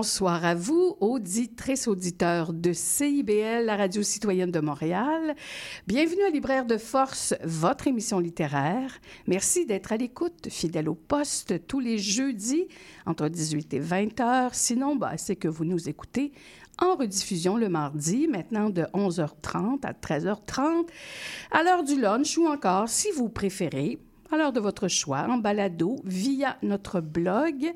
Bonsoir à vous, auditrices, auditeurs de CIBL, la radio citoyenne de Montréal. Bienvenue à Libraire de Force, votre émission littéraire. Merci d'être à l'écoute, fidèle au poste, tous les jeudis entre 18 et 20 heures. Sinon, bah, c'est que vous nous écoutez en rediffusion le mardi, maintenant de 11h30 à 13h30, à l'heure du lunch ou encore, si vous préférez, à l'heure de votre choix, en balado via notre blog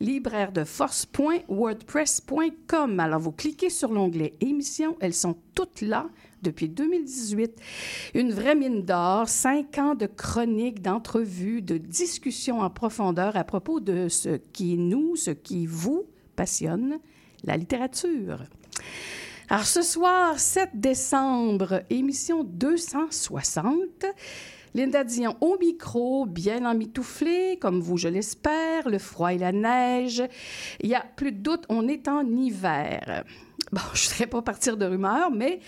librairedeforce.wordpress.com. Alors, vous cliquez sur l'onglet émissions, elles sont toutes là depuis 2018. Une vraie mine d'or, cinq ans de chroniques, d'entrevues, de discussions en profondeur à propos de ce qui nous, ce qui vous passionne, la littérature. Alors ce soir, 7 décembre, émission 260. Linda Dion au micro, bien emmitouflée, comme vous, je l'espère, le froid et la neige. Il y a plus de doute, on est en hiver. Bon, je ne voudrais pas partir de rumeurs, mais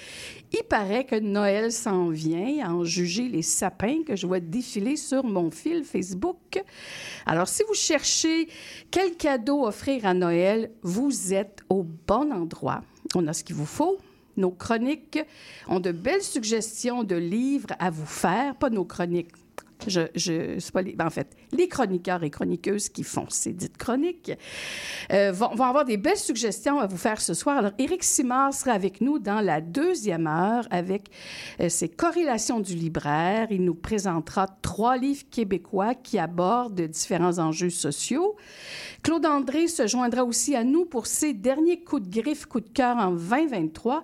il paraît que Noël s'en vient, à en juger les sapins que je vois défiler sur mon fil Facebook. Alors, si vous cherchez quel cadeau offrir à Noël, vous êtes au bon endroit. On a ce qu'il vous faut. Nos chroniques ont de belles suggestions de livres à vous faire, pas nos chroniques. Je, je, pas les- ben, en fait, les chroniqueurs et chroniqueuses qui font ces dites chroniques euh, vont, vont avoir des belles suggestions à vous faire ce soir. Alors, Éric Simard sera avec nous dans la deuxième heure avec euh, ses corrélations du libraire. Il nous présentera trois livres québécois qui abordent différents enjeux sociaux. Claude André se joindra aussi à nous pour ses derniers coups de griffe, coups de cœur en 2023.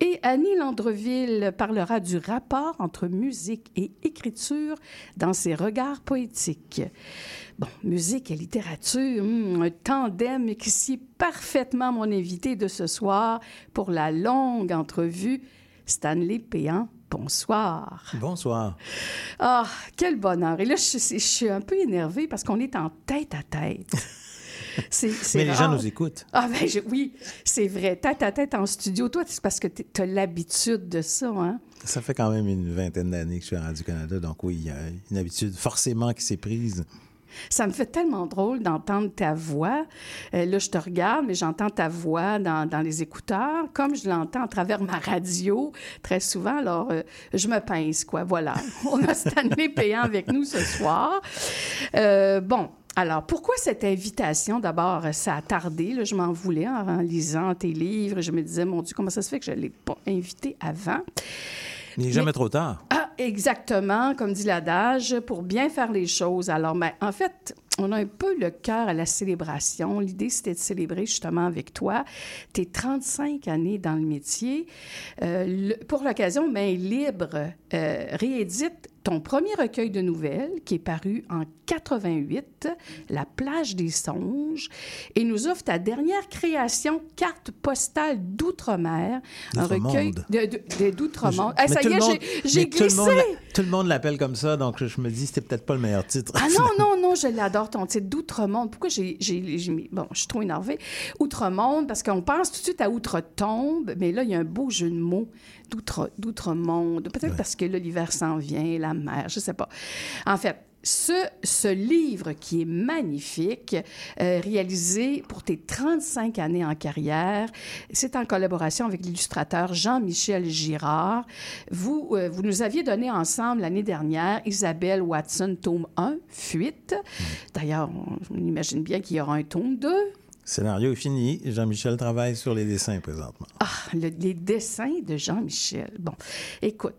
Et Annie Landreville parlera du rapport entre musique et écriture dans ses regards poétiques. Bon, musique et littérature, hum, un tandem qui sied parfaitement mon invité de ce soir pour la longue entrevue, Stanley Péan. Bonsoir. Bonsoir. Ah, quel bonheur. Et là, je, je suis un peu énervée parce qu'on est en tête à tête. Mais les rare. gens nous écoutent. Ah ben je- oui, c'est vrai. Tête à tête en studio. Toi, c'est parce que tu as l'habitude de ça, hein? Ça fait quand même une vingtaine d'années que je suis à Radio-Canada, donc oui, il y a une habitude forcément qui s'est prise. Ça me fait tellement drôle d'entendre ta voix. Euh, là, je te regarde, mais j'entends ta voix dans, dans les écouteurs, comme je l'entends à travers ma radio très souvent. Alors, euh, je me pince, quoi. Voilà. On a Stanley Payant avec nous ce soir. Euh, bon. Alors, pourquoi cette invitation? D'abord, ça a tardé. là, je m'en voulais en, en lisant tes livres. Je me disais, mon Dieu, comment ça se fait que je ne l'ai pas invité avant? Il n'est jamais trop tard. Ah, exactement, comme dit l'adage, pour bien faire les choses. Alors, ben, en fait, on a un peu le cœur à la célébration. L'idée, c'était de célébrer justement avec toi tes 35 années dans le métier. Euh, le- pour l'occasion, Main Libre euh, réédite ton premier recueil de nouvelles qui est paru en 88, La plage des songes, et nous offre ta dernière création, Carte postale d'outre-mer, un recueil D'outre-monde. de, de- de- d'outre-monde. Ah, ça y est, j'ai- glissé. Tout le monde l'appelle comme ça, donc je, je me dis c'était peut-être pas le meilleur titre. Ah non, non, je l'adore, ton titre d'Outre-Monde. Pourquoi j'ai, mis... Bon, je suis trop énervée. Outre-Monde, parce qu'on pense tout de suite à Outre-Tombe, mais là, il y a un beau jeu de mots d'outre, d'Outre-Monde. Peut-être parce que là, l'hiver s'en vient, la mer, je sais pas. En fait, ce, ce livre qui est magnifique, euh, réalisé pour tes 35 années en carrière, c'est en collaboration avec l'illustrateur Jean-Michel Girard. Vous, euh, vous nous aviez donné ensemble l'année dernière Isabelle Watson, tome 1, Fuite. D'ailleurs, on, on imagine bien qu'il y aura un tome 2. Scénario est fini. Jean-Michel travaille sur les dessins présentement. Ah, le- les dessins de Jean-Michel. Bon, écoute,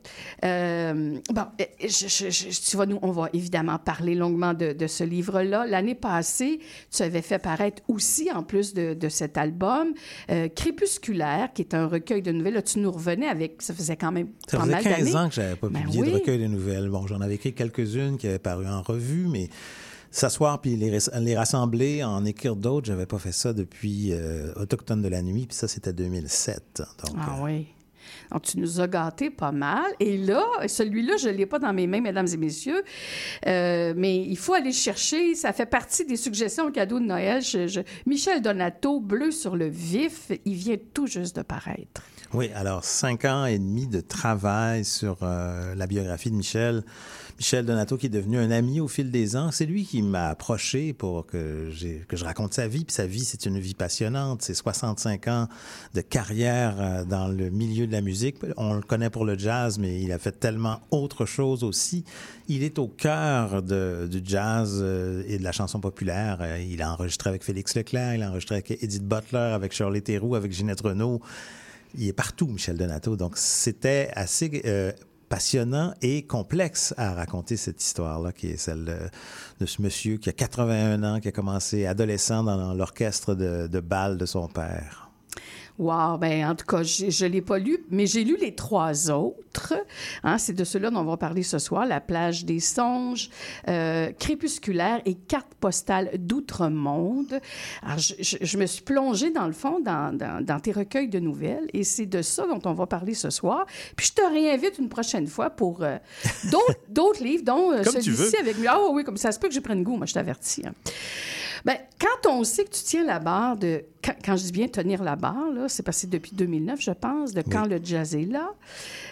euh, bon, euh, je- je- je- tu vas nous, on va évidemment parler longuement de, de ce livre-là. L'année passée, tu avais fait paraître aussi, en plus de, de cet album, euh, Crépusculaire, qui est un recueil de nouvelles. Là, tu nous revenais avec, ça faisait quand même Ça pas faisait mal 15 d'années. ans que j'avais pas Ben publié oui. de recueil de nouvelles. Bon, j'en avais écrit quelques-unes qui avaient paru en revue, mais s'asseoir puis les, les rassembler, en écrire d'autres, j'avais pas fait ça depuis euh, Autochtone de la nuit, puis ça, c'était 2007. Donc, Ah euh, oui. Donc, tu nous as gâtés pas mal. Et là, celui-là, je ne l'ai pas dans mes mains, mesdames et messieurs. Euh, mais il faut aller le chercher. Ça fait partie des suggestions cadeaux de Noël. Je- je- Michel Donato, Bleu sur le vif, il vient tout juste de paraître. Oui, alors cinq ans et demi de travail sur euh, la biographie de Michel. Michel Donato, qui est devenu un ami au fil des ans, c'est lui qui m'a approché pour que, je raconte sa vie. Puis sa vie, c'est une vie passionnante. C'est 65 ans de carrière euh, dans le milieu de la musique. On le connaît pour le jazz, mais il a fait tellement autre chose aussi. Il est au cœur du jazz euh, et de la chanson populaire. Euh, Il a enregistré avec Félix Leclerc, il a enregistré avec Edith Butler, avec Shirley Theroux, avec Ginette Renault il est partout, Michel Donato. Donc, c'était assez passionnant et complexe à raconter cette histoire-là, qui est celle de, ce monsieur qui a 81 ans, qui a commencé adolescent dans l'orchestre de bal de son père. Wow, ben en tout cas, je ne l'ai pas lu, mais j'ai lu les trois autres. Hein, c'est de ceux-là dont on va parler ce soir. La plage des songes, euh, Crépusculaire et Carte postale d'outre-monde. Alors, je, je- je me suis plongée, dans le fond, dans, dans- dans tes recueils de nouvelles, et c'est de ça dont on va parler ce soir. Puis je te réinvite une prochaine fois pour euh, d'autres livres, dont euh, celui-ci avec... Ah oui, comme ça se peut que je prenne goût, moi, je t'avertis. hein. Ben, quand on sait que tu tiens la barre de. Quand, quand je dis bien tenir la barre, là, c'est passé depuis 2009, je pense, de quand le jazz est là.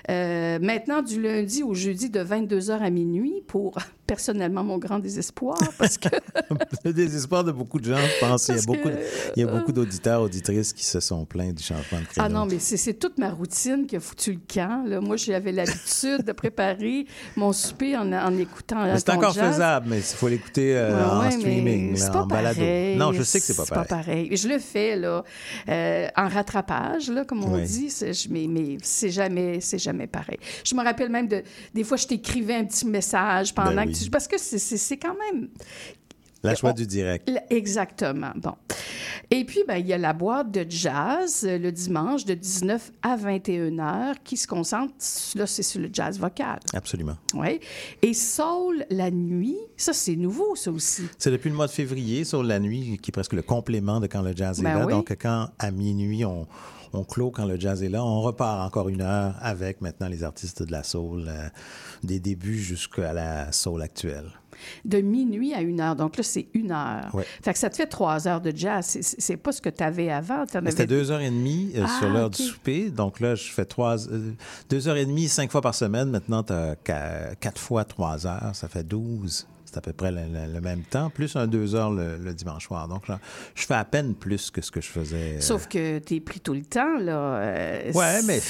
Euh, maintenant, du lundi au jeudi, de 22h à minuit, pour personnellement mon grand désespoir, parce que. Le désespoir de beaucoup de gens, je pense. Il y a beaucoup, que- il y a beaucoup d'auditeurs, auditrices qui se sont plaints du changement de créneau. Ah non, mais c'est toute ma routine qui a foutu le camp. Là. Moi, j'avais l'habitude de préparer mon souper en, en écoutant. C'est encore jazz. faisable, mais il faut l'écouter euh, Ouais, en ouais, streaming, là, en balado. Non, je sais que c'est pas pareil. pas pareil. Je le fais, là, euh, en rattrapage, là, comme on Oui. dit, mais, mais c'est jamais, c'est jamais pareil. Je me rappelle même de, des fois, je t'écrivais un petit message pendant Ben que oui. tu... Parce que c'est- quand même... La joie On- du direct. Exactement. Bon. Et puis, ben, il y a la boîte de jazz euh, le dimanche de 19 à 21 heures qui se concentre, là, c'est sur le jazz vocal. Absolument. Oui. Et Soul la nuit, ça, c'est nouveau, ça aussi. C'est depuis le mois de février, sur la nuit, qui est presque le complément de quand le jazz est Ben là. oui. Donc, quand à minuit, on, on clôt quand le jazz est là, on repart encore une heure avec maintenant les artistes de la soul, euh, des débuts jusqu'à la soul actuelle. De minuit à une heure. Donc là, c'est une heure. Ouais. Fait que ça te fait trois heures de jazz. C'est- pas ce que tu avais avant. C'était deux heures et demie euh, Ah, sur l'heure ok. du souper. Donc là, je fais trois, euh, deux heures et demie, cinq fois par semaine. Maintenant, tu as quatre fois trois heures. Ça fait douze. C'est à peu près le, le- le même temps, plus un deux heures le, le dimanche soir. Donc, je, je fais à peine plus que ce que je faisais. euh, Sauf que tu es pris tout le temps, là. euh, Ouais, mais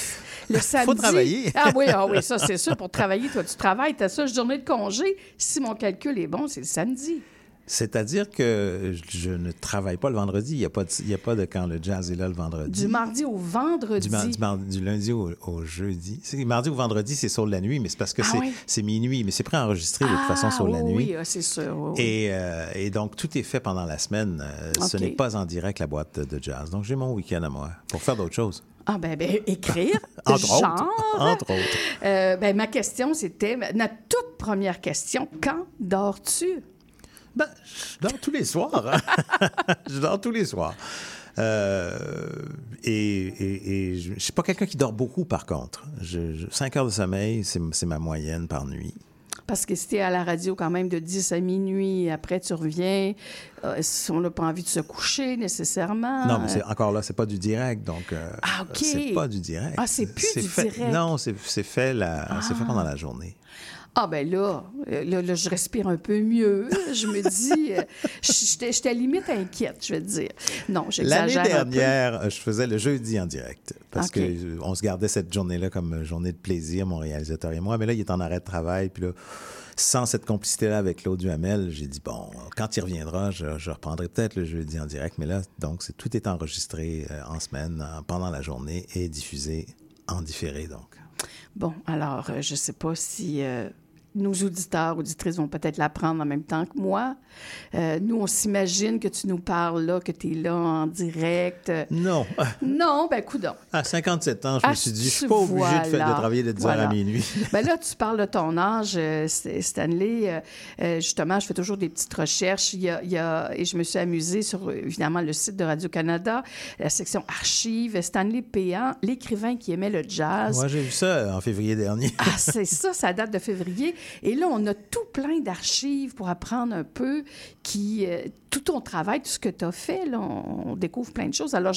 Le faut samedi. travailler. Ah oui, ah oui, ça, c'est sûr. Pour travailler, toi, tu travailles, tu as ça, journée de congé. Si mon calcul est bon, c'est le samedi. C'est-à-dire que je ne travaille pas le vendredi. Il n'y a, pas de- il y a pas de quand le jazz est là le vendredi. Du mardi au vendredi. Du, lundi au, au jeudi. C'est- Mardi au vendredi, c'est sur la nuit, mais c'est parce que Ah c'est oui? minuit. Mais c'est préenregistré de toute façon sur la Ah, nuit. Oui, ah, c'est sûr. oui, oui. Et, euh, et donc, tout est fait pendant la semaine. Euh, Ce n'est pas en direct, la boîte de, jazz. Donc, j'ai mon week-end à moi pour faire d'autres choses. Ah, ben, ben, écrire. Entre genre. autres. Entre autres. Euh, ben, ma question, c'était, ma toute première question, quand dors-tu? Ben, je dors tous les soirs. hein. je dors tous les soirs. Euh, et et, et je ne suis pas quelqu'un qui dort beaucoup, par contre. Je, je- cinq heures de sommeil, c'est ma moyenne par nuit. Parce que si t'es à la radio quand même de 10 à minuit, après tu reviens, euh, on n'a pas envie de se coucher nécessairement. Non, mais c'est, encore là, c'est pas du direct, donc euh, Ah, OK. c'est pas du direct. Ah, c'est plus du fait- direct. Non, c'est, fait la, fait pendant la journée. Ah ben là, euh, là, là, je respire un peu mieux. Je me dis, euh, j'étais limite inquiète, je vais te dire. Non, L'année j'exagère un peu. dernière, euh, je faisais le jeudi en direct parce OK. que on se gardait cette journée-là comme journée de plaisir, mon réalisateur et moi. Mais là, il est en arrêt de travail. Puis là, sans cette complicité-là avec Claude Duhamel, j'ai dit, bon, quand il reviendra, je, je reprendrai peut-être le jeudi en direct. Mais là, donc, tout est enregistré en semaine, en- pendant la journée et diffusé en différé, donc. Bon, alors, je ne sais pas si euh, nos auditeurs, auditrices vont peut-être l'apprendre en même temps que moi. Euh, nous, on s'imagine que tu nous parles là, que tu es là en direct. Non, Non, ben, coudonc. à 57 ans, je Ah, me suis dit, je suis pas obligé de, faire- de travailler de 10 Voilà. heures à minuit. Ben là, tu parles de ton âge, euh, St- Stanley. Euh, justement, je fais toujours des petites recherches. Il y a, il y a- et je me suis amusée sur, évidemment, le site de Radio-Canada, la section archives. Stanley Péan, l'écrivain qui aimait le jazz. Moi, j'ai vu ça en février dernier. Ah, c'est ça, ça date de février. Et là, on a tout plein d'archives pour apprendre un peu qui, euh, tout ton travail, tout ce que tu as fait, là, on, on découvre plein de choses. Alors,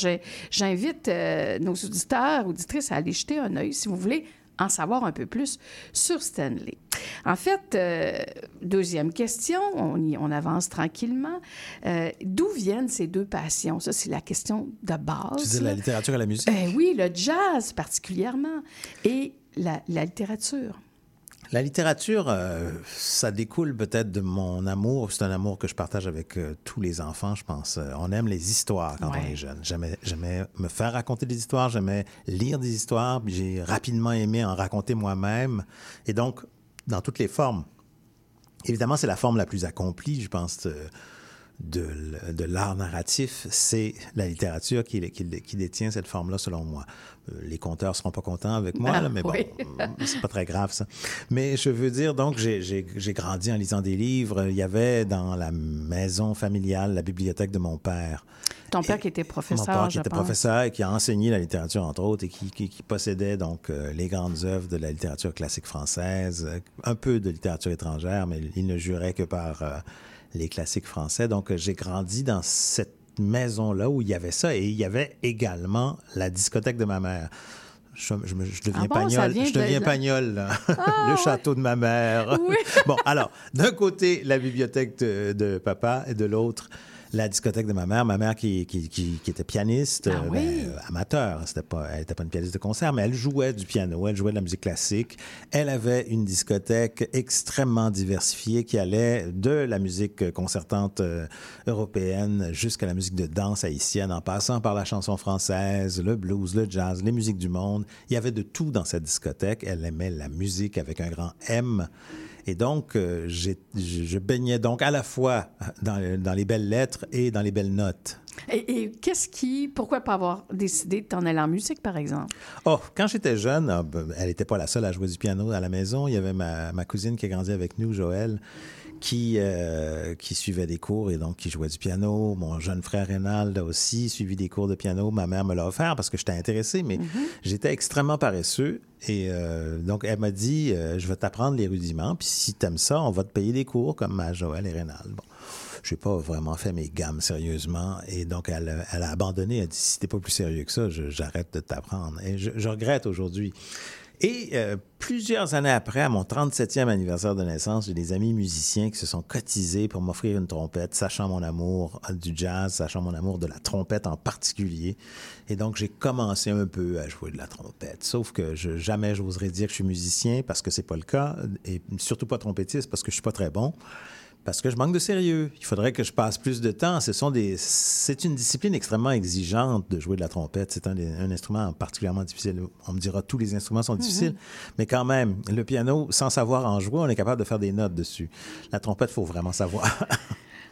j'invite euh, nos auditeurs, auditrices à aller jeter un œil si vous voulez en savoir un peu plus sur Stanley. En fait, euh, deuxième question, on, y- on avance tranquillement. Euh, D'où viennent ces deux passions? Ça, c'est la question de base. Tu dis la littérature et la musique? Eh oui, le jazz particulièrement et la, la littérature. La littérature, euh, ça découle peut-être de mon amour. C'est un amour que je partage avec euh, tous les enfants, je pense. Euh, on aime les histoires quand Ouais. on est jeune. J'aimais, j'aimais me faire raconter des histoires, j'aimais lire des histoires, j'ai rapidement aimé en raconter moi-même. Et donc, dans toutes les formes. Évidemment, c'est la forme la plus accomplie, je pense, de, l'art narratif. C'est la littérature qui, qui, qui détient cette forme-là, selon moi. Euh, Les conteurs seront pas contents avec moi, Ah, là, mais bon, oui. c'est pas très grave, ça. Mais je veux dire, donc, j'ai- grandi en lisant des livres. Il y avait dans la maison familiale la bibliothèque de mon père. Ton père qui était Mon professeur, père qui je était pense. professeur et qui a enseigné la littérature, entre autres, et qui, qui- qui possédait donc euh, les grandes œuvres de la littérature classique française, euh, un peu de littérature étrangère, mais il ne jurait que par euh, les classiques français. Donc, j'ai grandi dans cette maison-là où il y avait ça, et il y avait également la discothèque de ma mère. Je, je me- je deviens Ah bon, pagnol. Je de deviens pagnol, là. le château de ma mère. Oui. bon, alors, d'un côté, la bibliothèque de, de papa et de l'autre, la discothèque de ma mère. Ma mère qui, qui, qui- qui était pianiste, Ah euh, oui. ben, amateur. C'était pas, elle n'était pas une pianiste de concert, mais elle jouait du piano, elle jouait de la musique classique. Elle avait une discothèque extrêmement diversifiée qui allait de la musique concertante euh, européenne jusqu'à la musique de danse haïtienne, en passant par la chanson française, le blues, le jazz, les musiques du monde. Il y avait de tout dans cette discothèque. Elle aimait la musique avec un grand M. Et donc, euh, j'ai- je, baignais donc à la fois dans, dans les belles lettres et dans les belles notes. Et, et qu'est-ce qui... Pourquoi pas avoir décidé de t'en aller en musique, par exemple? Oh, quand j'étais jeune, ah, ben, elle n'était pas la seule à jouer du piano à la maison. Il y avait ma, ma cousine qui a grandi avec nous, Joël, qui, euh, qui suivait des cours et donc qui jouait du piano. Mon jeune frère Rénald a aussi suivi des cours de piano. Ma mère me l'a offert parce que j'étais intéressé, mais j'étais extrêmement paresseux. Et euh, donc, elle m'a dit, euh, je vais t'apprendre les rudiments, puis si t'aimes ça, on va te payer des cours comme à Joël et Rénald. Bon. J'ai pas vraiment fait mes gammes sérieusement. Et donc, elle, a- elle a abandonné. Elle a dit, si t'es pas plus sérieux que ça, je- j'arrête de t'apprendre. Et je, je regrette aujourd'hui. Et euh, plusieurs années après, à mon 37e anniversaire de naissance, j'ai des amis musiciens qui se sont cotisés pour m'offrir une trompette, sachant mon amour du jazz, sachant mon amour de la trompette en particulier. Et donc, j'ai commencé un peu à jouer de la trompette. Sauf que je, jamais j'oserais dire que je suis musicien parce que c'est pas le cas, et surtout pas trompettiste parce que je suis pas très bon. Parce que je manque de sérieux. Il faudrait que je passe plus de temps. Ce sont des, c'est une discipline extrêmement exigeante de jouer de la trompette. C'est un, instrument particulièrement difficile. On me dira tous les instruments sont difficiles, mais quand même, le piano, sans savoir en jouer, on est capable de faire des notes dessus. La trompette, faut vraiment savoir.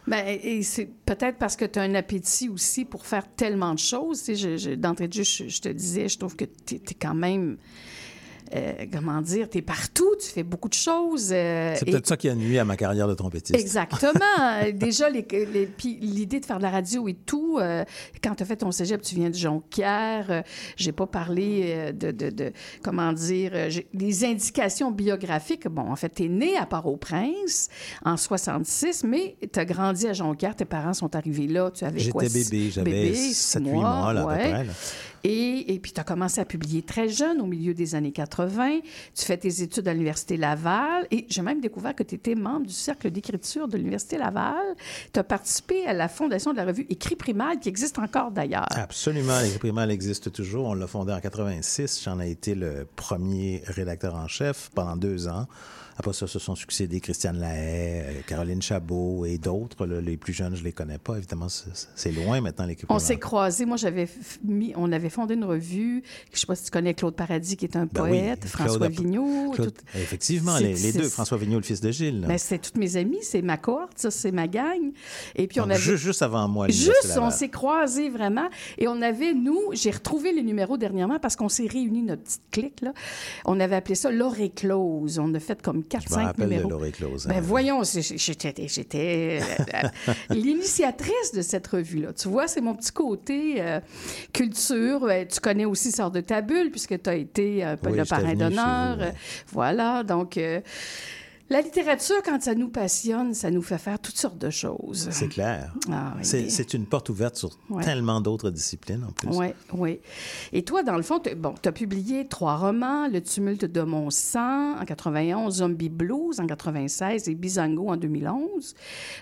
Ben, et c'est peut-être parce que tu as un appétit aussi pour faire tellement de choses. Tu sais, D'entrée de jeu, je, je te disais, je trouve que tu es, quand même. Euh, comment dire, tu es partout, tu fais beaucoup de choses. euh, c'est et- peut-être ça qui a nuit à ma carrière de trompettiste. Exactement. Déjà, les- les- puis l'idée de faire de la radio et tout, euh, quand tu as fait ton cégep, tu viens de Jonquière. euh, j'ai pas parlé euh, de, de- de- comment dire, euh, des indications biographiques. Bon, en fait, tu es né à Port-au-Prince en 66, mais tu as grandi à Jonquière. Tes parents sont arrivés là. Tu avais quoi? J'étais bébé, j'avais bébé, 7-8 six mois, là, à peu ouais. près. là. Et, puis, tu as commencé à publier très jeune, au milieu des années 80. Tu fais tes études à l'Université Laval. Et j'ai même découvert que tu étais membre du Cercle d'écriture de l'Université Laval. Tu as participé à la fondation de la revue Écrit Primal, qui existe encore d'ailleurs. Absolument. L'écrit primal existe toujours. On l'a fondé en 86. J'en ai été le premier rédacteur en chef pendant deux ans. Après ça, se sont succédés Christiane Lahaye, euh, Caroline Chabot et d'autres. Les plus jeunes, je les connais pas. Évidemment, c'est loin maintenant, l'équipe. On s'est croisés. Moi, j'avais mis, on avait fondé une revue. Je sais pas si tu connais Claude Paradis, qui est un Ben poète, François a- Vigneault. Claude- tout- Effectivement, les, deux. François Vigneault, le fils de Gilles. Ben, c'est toutes mes amies, c'est ma cohorte, ça, c'est ma gang. Et puis, on avait. ju- juste avant moi. Juste, on s'est croisés vraiment. Et on avait, nous, j'ai retrouvé les numéros dernièrement parce qu'on s'est réunis, notre petite clique, là. On avait appelé ça l'orée close. On a fait comme Je me 4-5 rappelle de numéros. l'orée close. Ben voyons, j'étais, j'étais euh, euh, l'initiatrice de cette revue-là. Tu vois, c'est mon petit côté euh, culture. Euh, tu connais aussi Sort de ta bulle, puisque tu as été un peu Oui, le parrain d'honneur. Euh, Voilà, donc... euh, la littérature, quand ça nous passionne, ça nous fait faire toutes sortes de choses. C'est clair. Ah, oui, C'est une porte ouverte sur Ouais. tellement d'autres disciplines en plus. Oui, oui. Et toi, dans le fond, tu bon, as publié trois romans, Le tumulte de mon sang en 91, Zombie Blues en 96 et Bizango en 2011.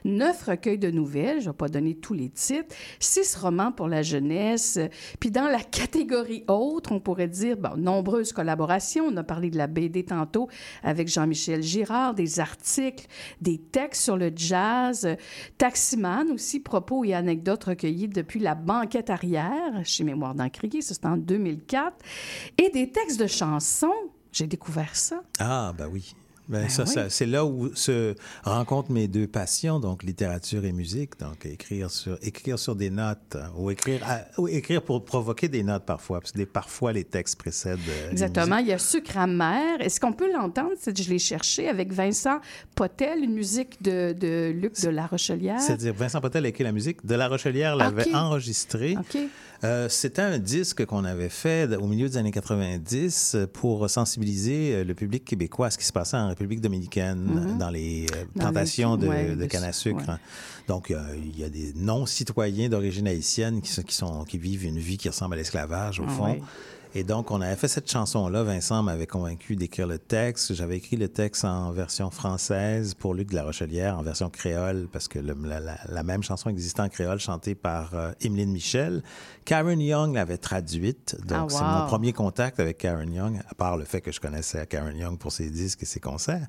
Neuf recueils de nouvelles, je ne vais pas donner tous les titres. Six romans pour la jeunesse. Puis dans la catégorie autre, on pourrait dire, bon, nombreuses collaborations. On a parlé de la BD tantôt avec Jean-Michel Girard, des articles, des textes sur le jazz, Taximan aussi, propos et anecdotes recueillis depuis la banquette arrière chez Mémoire d'Encrier, ça c'était en 2004, et des textes de chansons. J'ai découvert ça. Ah, ben oui. Ben, Ben ça, oui. ça- c'est là où se rencontrent mes deux passions, donc littérature et musique. Donc, écrire sur, écrire sur des notes hein, ou écrire, à- ou écrire pour provoquer des notes parfois, parce que parfois les textes précèdent. euh, Exactement. Il y a Sucre amer. Est-ce qu'on peut l'entendre? C'est- Je l'ai cherché avec Vincent Potel, une musique de, de Luc de La Rochelière. C'est-à-dire, Vincent Potel a écrit la musique. De La Rochelière l'avait enregistrée. OK. Euh, C'était un disque qu'on avait fait au milieu des années 90 euh, pour sensibiliser euh, le public québécois à ce qui se passait en République dominicaine dans les Mhm. Dans plantations les- de, ouais, de canne à sucre. ouais. Donc, il y a des non-citoyens d'origine haïtienne qui, sont, qui, sont, qui vivent une vie qui ressemble à l'esclavage, au Ah fond. ouais. Et donc, on avait fait cette chanson-là. Vincent m'avait convaincu d'écrire le texte. J'avais écrit le texte en version française pour Luc de la Rochelière, en version créole, parce que le- la, la- la même chanson existait en créole, chantée par euh, Emeline Michel. Karen Young l'avait traduite. Donc, Ah, c'est wow. mon premier contact avec Karen Young, à part le fait que je connaissais Karen Young pour ses disques et ses concerts.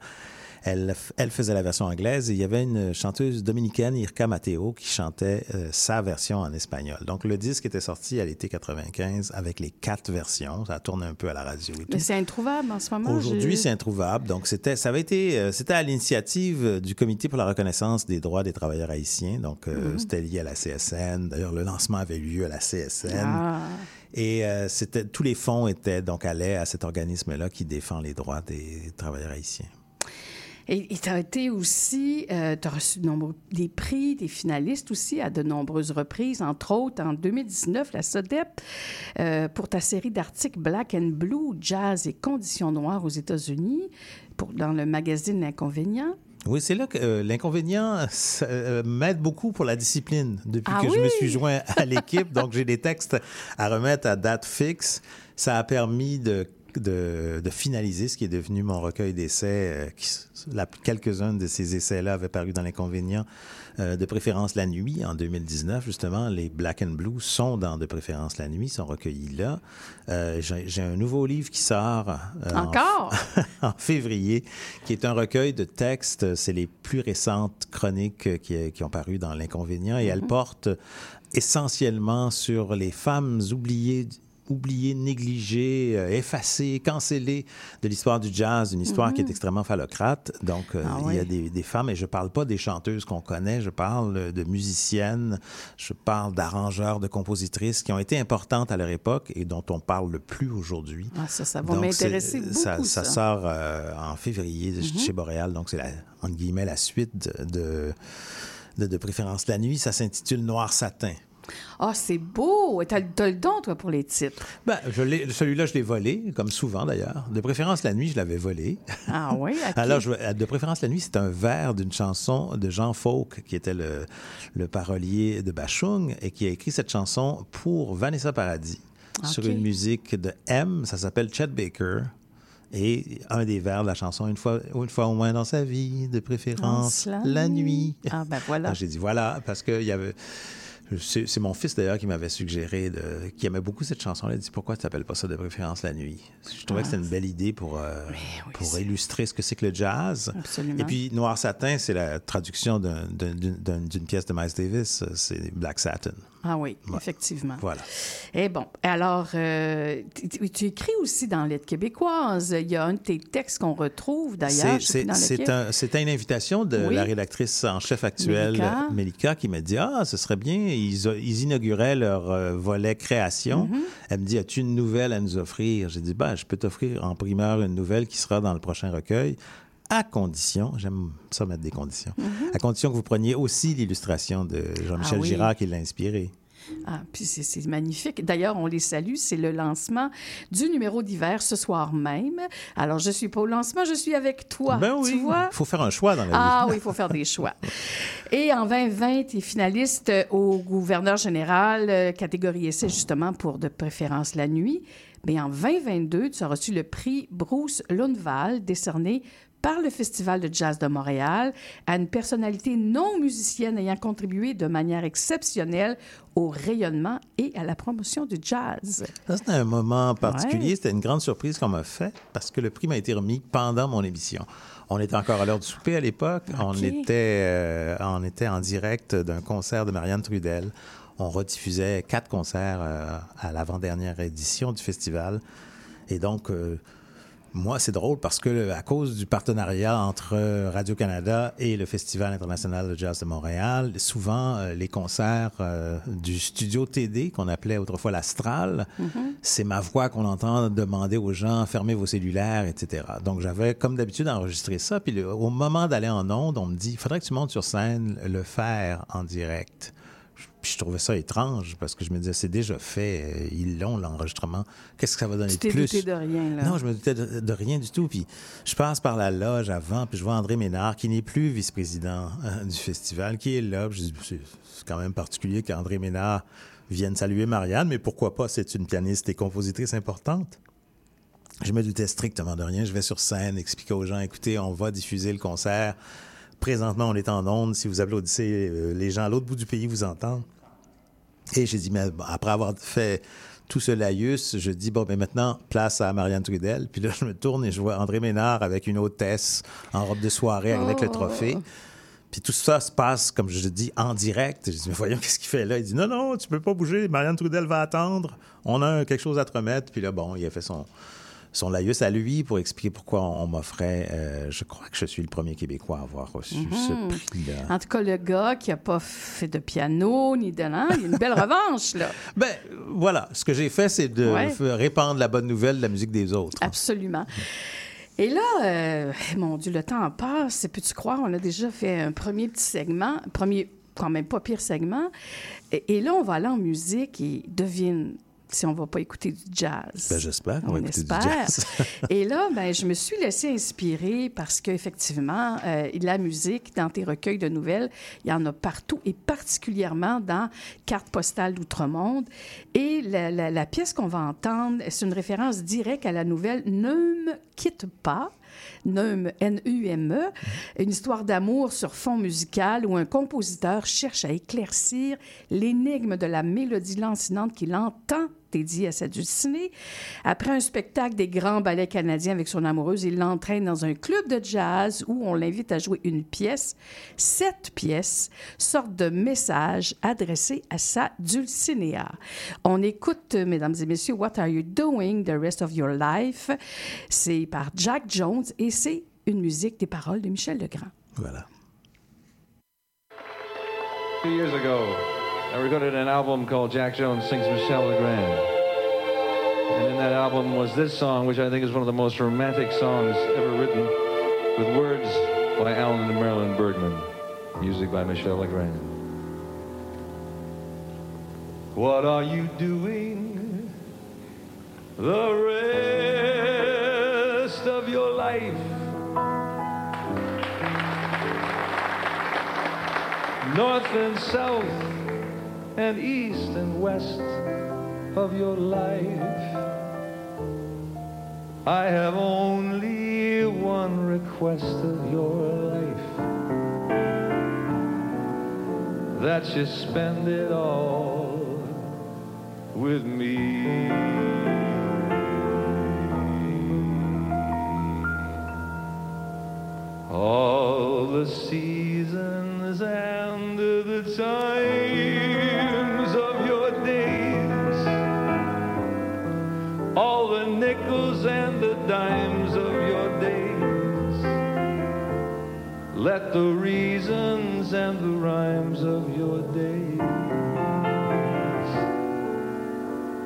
Elle, elle faisait la version anglaise et il y avait une chanteuse dominicaine, Irka Mateo, qui chantait euh, sa version en espagnol. Donc, le disque était sorti à l'été 95 avec les quatre versions. Ça tourne un peu à la radio et tout. Mais c'est introuvable en ce moment. Aujourd'hui, c'est introuvable. Donc, c'était, ça avait été, euh, c'était à l'initiative du Comité pour la reconnaissance des droits des travailleurs haïtiens. Donc, euh, c'était lié à la CSN. D'ailleurs, le lancement avait eu lieu à la CSN. Ah. Et euh, c'était, tous les fonds étaient donc allaient à cet organisme-là qui défend les droits des travailleurs haïtiens. Et tu as été aussi, tu as reçu de nombreux, des prix, des finalistes aussi à de nombreuses reprises, entre autres en 2019, la SODEP, euh, pour ta série d'articles Black and Blue, Jazz et Conditions noires aux États-Unis, dans le magazine L'Inconvénient. Oui, c'est là que euh, l'inconvénient euh, m'aide beaucoup pour la discipline depuis Ah que je me suis joint à l'équipe. Donc, j'ai des textes à remettre à date fixe. Ça a permis de, de, de finaliser ce qui est devenu mon recueil d'essais. euh, qui s- la- Quelques-uns de ces essais-là avaient paru dans l'inconvénient. euh, de préférence la nuit en 2019, justement. Les Black and Blue sont dans De préférence la nuit, sont recueillis là. Euh, J'ai j'ai un nouveau livre qui sort. en Encore? en février, qui est un recueil de textes. C'est les plus récentes chroniques qui, qui ont paru dans l'Inconvénient et elles portent essentiellement sur les femmes oubliées oubliées, négligées, euh, effacées, cancellées de l'histoire du jazz, une histoire qui est extrêmement phallocrate. Donc, euh, Ah il y a des, des femmes, et je parle pas des chanteuses qu'on connaît, je parle de musiciennes, je parle d'arrangeurs, de compositrices qui ont été importantes à leur époque et dont on parle le plus aujourd'hui. Ah, ça, ça va m'intéresser beaucoup, Ça, sort euh, en février de- chez Boréal, donc c'est entre guillemets la suite de, de préférence la nuit. Ça s'intitule Noir satin. Ah, c'est beau! T'as as le don, toi, pour les titres. Ben, celui-là, je l'ai volé, comme souvent d'ailleurs. De préférence la nuit, je l'avais volé. Ah oui? Alors, je- de préférence la nuit, c'est un vers d'une chanson de Jean Faulk, qui était le, le parolier de Bachung et qui a écrit cette chanson pour Vanessa Paradis. sur une musique de M, ça s'appelle Chet Baker. Et un des vers de la chanson, une fois, une fois au moins dans sa vie, de préférence, la la nuit. nuit. Ah, ben voilà. Ah, J'ai dit voilà, parce qu'il y avait. C'est mon fils d'ailleurs qui m'avait suggéré, de, qui aimait beaucoup cette chanson-là. Il dit pourquoi tu t'appelles pas ça de préférence la nuit? Je trouvais que c'était une belle idée pour, euh, oui, pour c'est- illustrer ce que c'est que le jazz. Absolument. Et puis Noir Satin, c'est la traduction d'un- d'un- d'un- d'une pièce de Miles Davis, c'est Black Satin. Ah oui, Ouais. effectivement. Voilà. Et bon, alors, euh, tu, écris aussi dans l'aide québécoise. Il y a un de tes textes qu'on retrouve d'ailleurs. C'est- un- une invitation de Oui. la rédactrice en chef actuelle, Mélika. Mélika, qui m'a dit Ah, ce serait bien. Ils inauguraient leur euh, volet création. Mm-hmm. Elle me dit As-tu une nouvelle à nous offrir? J'ai dit ben, Je peux t'offrir en primeur une nouvelle qui sera dans le prochain recueil. À condition, j'aime ça mettre des conditions, à condition que vous preniez aussi l'illustration de Jean-Michel. Ah oui. Girard qui l'a inspiré. Ah, puis c'est- magnifique. D'ailleurs, on les salue. C'est le lancement du numéro d'hiver ce soir même. Alors, je suis pas au lancement, je suis avec toi. ben oui, Tu vois? il faut faire un choix dans la vie. Ah oui, il faut faire des choix. Et en 2020, tu es finaliste au gouverneur général, euh, catégorie essai justement pour de préférence la nuit. Mais en 2022, tu as reçu le prix Bruce Lundvall, décerné par le Festival de jazz de Montréal à une personnalité non musicienne ayant contribué de manière exceptionnelle au rayonnement et à la promotion du jazz. Ça, c'était un moment particulier. Ouais. C'était une grande surprise qu'on m'a fait parce que le prix m'a été remis pendant mon émission. On était encore à l'heure du souper à l'époque. On, était, euh, on était en direct d'un concert de Marianne Trudel. On rediffusait quatre concerts euh, à l'avant-dernière édition du festival. Et donc, euh, moi, c'est drôle parce que à cause du partenariat entre euh, Radio-Canada et le Festival international de jazz de Montréal, souvent euh, les concerts euh, du studio TD, qu'on appelait autrefois l'Astral, c'est ma voix qu'on entend demander aux gens fermez vos cellulaires, etc. Donc j'avais comme d'habitude enregistré ça. Puis le- au moment d'aller en onde, on me dit il faudrait que tu montes sur scène le faire en direct. Puis je trouvais ça étrange parce que je me disais, c'est déjà fait, euh, ils l'ont l'enregistrement. Qu'est-ce que ça va donner Tu de plus? douté de rien, là. Non, je me doutais de, de rien du tout. Puis je passe par la loge avant, puis je vois André Ménard, qui n'est plus vice-président euh, du festival, qui est là. Puis je dis, c'est c'est quand même particulier qu'André Ménard vienne saluer Marianne, mais pourquoi pas? C'est une pianiste et compositrice importante. Je me doutais strictement de rien. Je vais sur scène, expliquer aux gens, écoutez, on va diffuser le concert. Présentement, on est en onde. Si vous applaudissez, euh, les gens à l'autre bout du pays vous entendent. Et j'ai dit, mais après avoir fait tout ce laïus, je dis, bon, ben maintenant, place à Marianne Trudel. Puis là, je me tourne et je vois André Ménard avec une hôtesse en robe de soirée avec le trophée. Puis tout ça se passe, comme je dis, en direct. Je dis, mais voyons, qu'est-ce qu'il fait là? Il dit, non, non, tu peux pas bouger. Marianne Trudel va attendre. On a quelque chose à te remettre. Puis là, bon, il a fait son, son laïus à lui pour expliquer pourquoi on, on m'offrait. euh, je crois que je suis le premier Québécois à avoir reçu ce prix-là. En tout cas, le gars qui a pas fait de piano ni de langue, il y a une belle revanche, là. Ben, voilà. Ce que j'ai fait, c'est de Ouais. répandre la bonne nouvelle de la musique des autres. Absolument. Et là, euh, mon Dieu, le temps passe. Peux-tu croire, on a déjà fait un premier petit segment, premier, quand même pas pire segment. Et, et là, on va aller en musique et devine si on va pas écouter du jazz. Ben, j'espère qu'on va écouter du espère. jazz. et là, ben, je me suis laissée inspirer parce qu'effectivement, euh, la musique, dans tes recueils de nouvelles, il y en a partout et particulièrement dans Carte postale d'Outre-Monde. Et la, la- la pièce qu'on va entendre, c'est une référence directe à la nouvelle Ne me quitte pas. N-U-M-E, E. une histoire d'amour sur fond musical où un compositeur cherche à éclaircir l'énigme de la mélodie lancinante qu'il entend dédiée à sa dulcinée. Après un spectacle des grands ballets canadiens avec son amoureuse, il l'entraîne dans un club de jazz où on l'invite à jouer une pièce. Cette pièce sorte de message adressé à sa dulcinéa. On écoute, mesdames et messieurs, What Are You Doing the Rest of Your Life? C'est par Jack Jones et c'est une musique des paroles de Michel Legrand. Voilà. Two years ago, I recorded an album called Jack Jones Sings Michelle Legrand. And in that album was this song, which I think is one of the most romantic songs ever written, with words by Alan and Marilyn Bergman, music by Michelle Legrand. What are you doing the rest of your life? North and south and east and west. of your life. I have only one request of your life that you spend it all with me. All the seasons and the times and the dimes of your days. Let the reasons and the rhymes of your days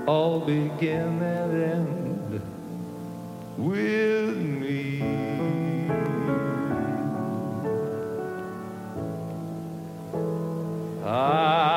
all begin and end with me. I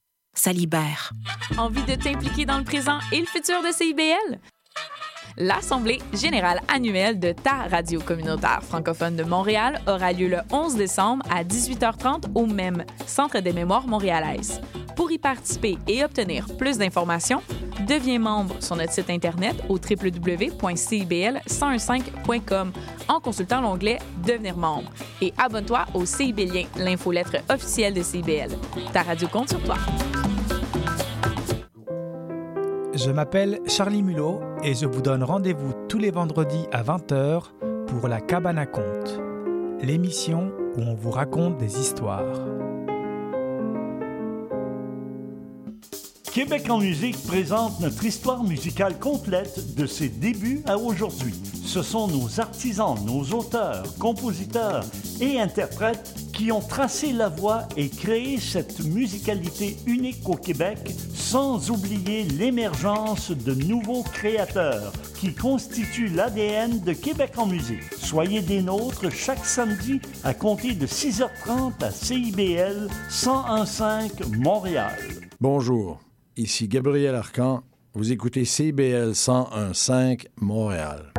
ça libère. Envie de t'impliquer dans le présent et le futur de CIBL? L'Assemblée générale annuelle de ta radio communautaire francophone de Montréal aura lieu le 11 décembre à 18h30 au même Centre des mémoires montréalaises. Pour y participer et obtenir plus d'informations, deviens membre sur notre site Internet au www.cibl1015.com en consultant l'onglet Devenir membre. Et abonne-toi au CIBLien, l'infolettre officielle de CIBL. Ta radio compte sur toi. Je m'appelle Charlie Mulot et je vous donne rendez-vous tous les vendredis à 20h pour La Cabane à Conte, l'émission où on vous raconte des histoires. Québec en musique présente notre histoire musicale complète de ses débuts à aujourd'hui. Ce sont nos artisans, nos auteurs, compositeurs et interprètes qui ont tracé la voie et créé cette musicalité unique au Québec, sans oublier l'émergence de nouveaux créateurs qui constituent l'ADN de Québec en musique. Soyez des nôtres chaque samedi à compter de 6h30 à CIBL 1015 Montréal. Bonjour, ici Gabriel Arcan. Vous écoutez CIBL 1015 Montréal.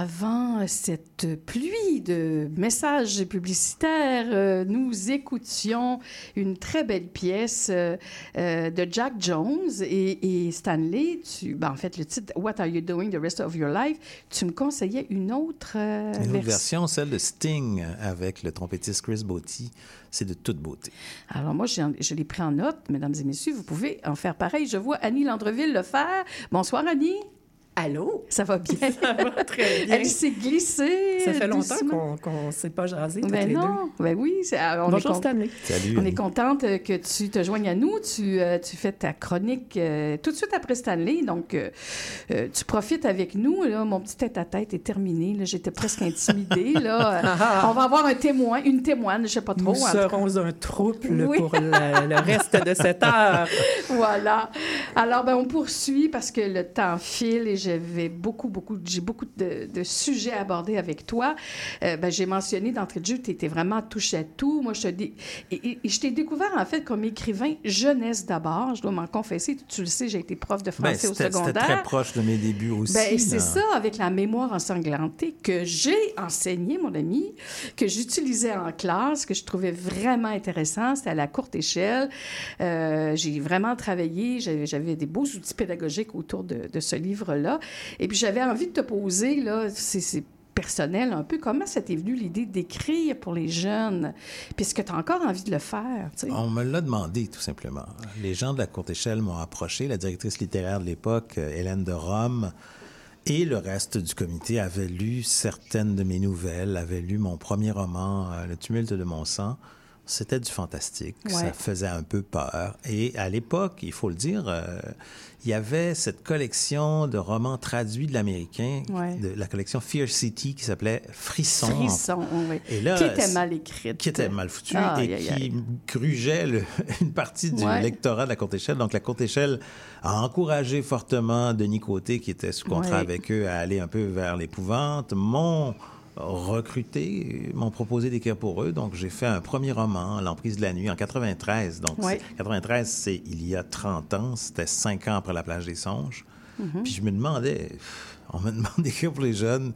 Avant cette pluie de messages publicitaires, euh, nous écoutions une très belle pièce euh, euh, de Jack Jones et, et Stanley. Tu, ben, en fait, le titre What Are You Doing the Rest of Your Life? Tu me conseillais une autre, Une autre vers- version, celle de Sting avec le trompettiste Chris Botti. C'est de toute beauté. Alors, moi, je l'ai pris en note, mesdames et messieurs. Vous pouvez en faire pareil. Je vois Annie Landreville le faire. Bonsoir, Annie. Allô? Ça va bien? Ça va très bien. Elle s'est glissée. Ça fait longtemps qu'on ne s'est pas jasé Ben les non, ben oui. c'est- ah, on Bonjour, est Stanley. Salut. On est contente euh, que tu te joignes à nous. Tu, euh, tu fais ta chronique euh, tout de suite après Stanley. Donc, euh, euh, tu profites avec nous. Là, mon petit tête-à-tête est terminé. J'étais presque intimidée. Là. Euh, on va avoir un témoin, une témoine, je ne sais pas trop. Nous serons un trouble Oui. pour le, le reste de cette heure. voilà. Alors, ben, on poursuit parce que le temps file et j'avais beaucoup, beaucoup, j'ai beaucoup de, de sujets à aborder avec toi. Euh, ben, j'ai mentionné d'entrée de jeu, tu étais vraiment touche à tout. Moi, je te dis, et, et- et je t'ai découvert en fait comme écrivain jeunesse d'abord. Je dois m'en confesser. Tu le sais, j'ai été prof de Ben, français au c'était c'était secondaire. très proche de mes débuts aussi. Ben, c'est ça, avec la mémoire ensanglantée que j'ai enseigné, mon ami, que j'utilisais en classe, que je trouvais vraiment intéressant. C'était à la courte échelle. Euh, j'ai vraiment travaillé. J'avais j'avais des beaux outils pédagogiques autour de, de ce livre-là. Et puis, j'avais envie de te poser, là, c'est personnel un peu, comment ça t'est venu l'idée d'écrire pour les jeunes? Puisque tu as encore envie de le faire. On me l'a demandé, tout simplement. Les gens de la courte échelle m'ont approché. La directrice littéraire de l'époque, euh, Hélène de Rome, et le reste du comité avaient lu certaines de mes nouvelles, avaient lu mon premier roman, euh, Le tumulte de mon sang. C'était du fantastique. Ouais. Ça faisait un peu peur. Et à l'époque, il faut le dire, euh, il y avait cette collection de romans traduits de l'américain, Ouais. de la collection Fear City, qui s'appelait Frisson. Frisson, oui. Et là, qui était mal écrite. qui était mal foutu Aïe, et aïe, qui grugeait le- une partie du Ouais. lectorat de la Courte Échelle. Donc, la Courte Échelle a encouragé fortement Denis Côté, qui était sous contrat Ouais. avec eux, à aller un peu vers l'épouvante. M'ont recruté, m'ont proposé d'écrire pour eux. Donc, j'ai fait un premier roman, L'emprise de la nuit, en 93. Donc, Ouais. c'est- 93, c'est il y a 30 ans. C'était cinq ans après La plage des songes. Mhm. Puis je me demandais, on me demande d'écrire pour les jeunes.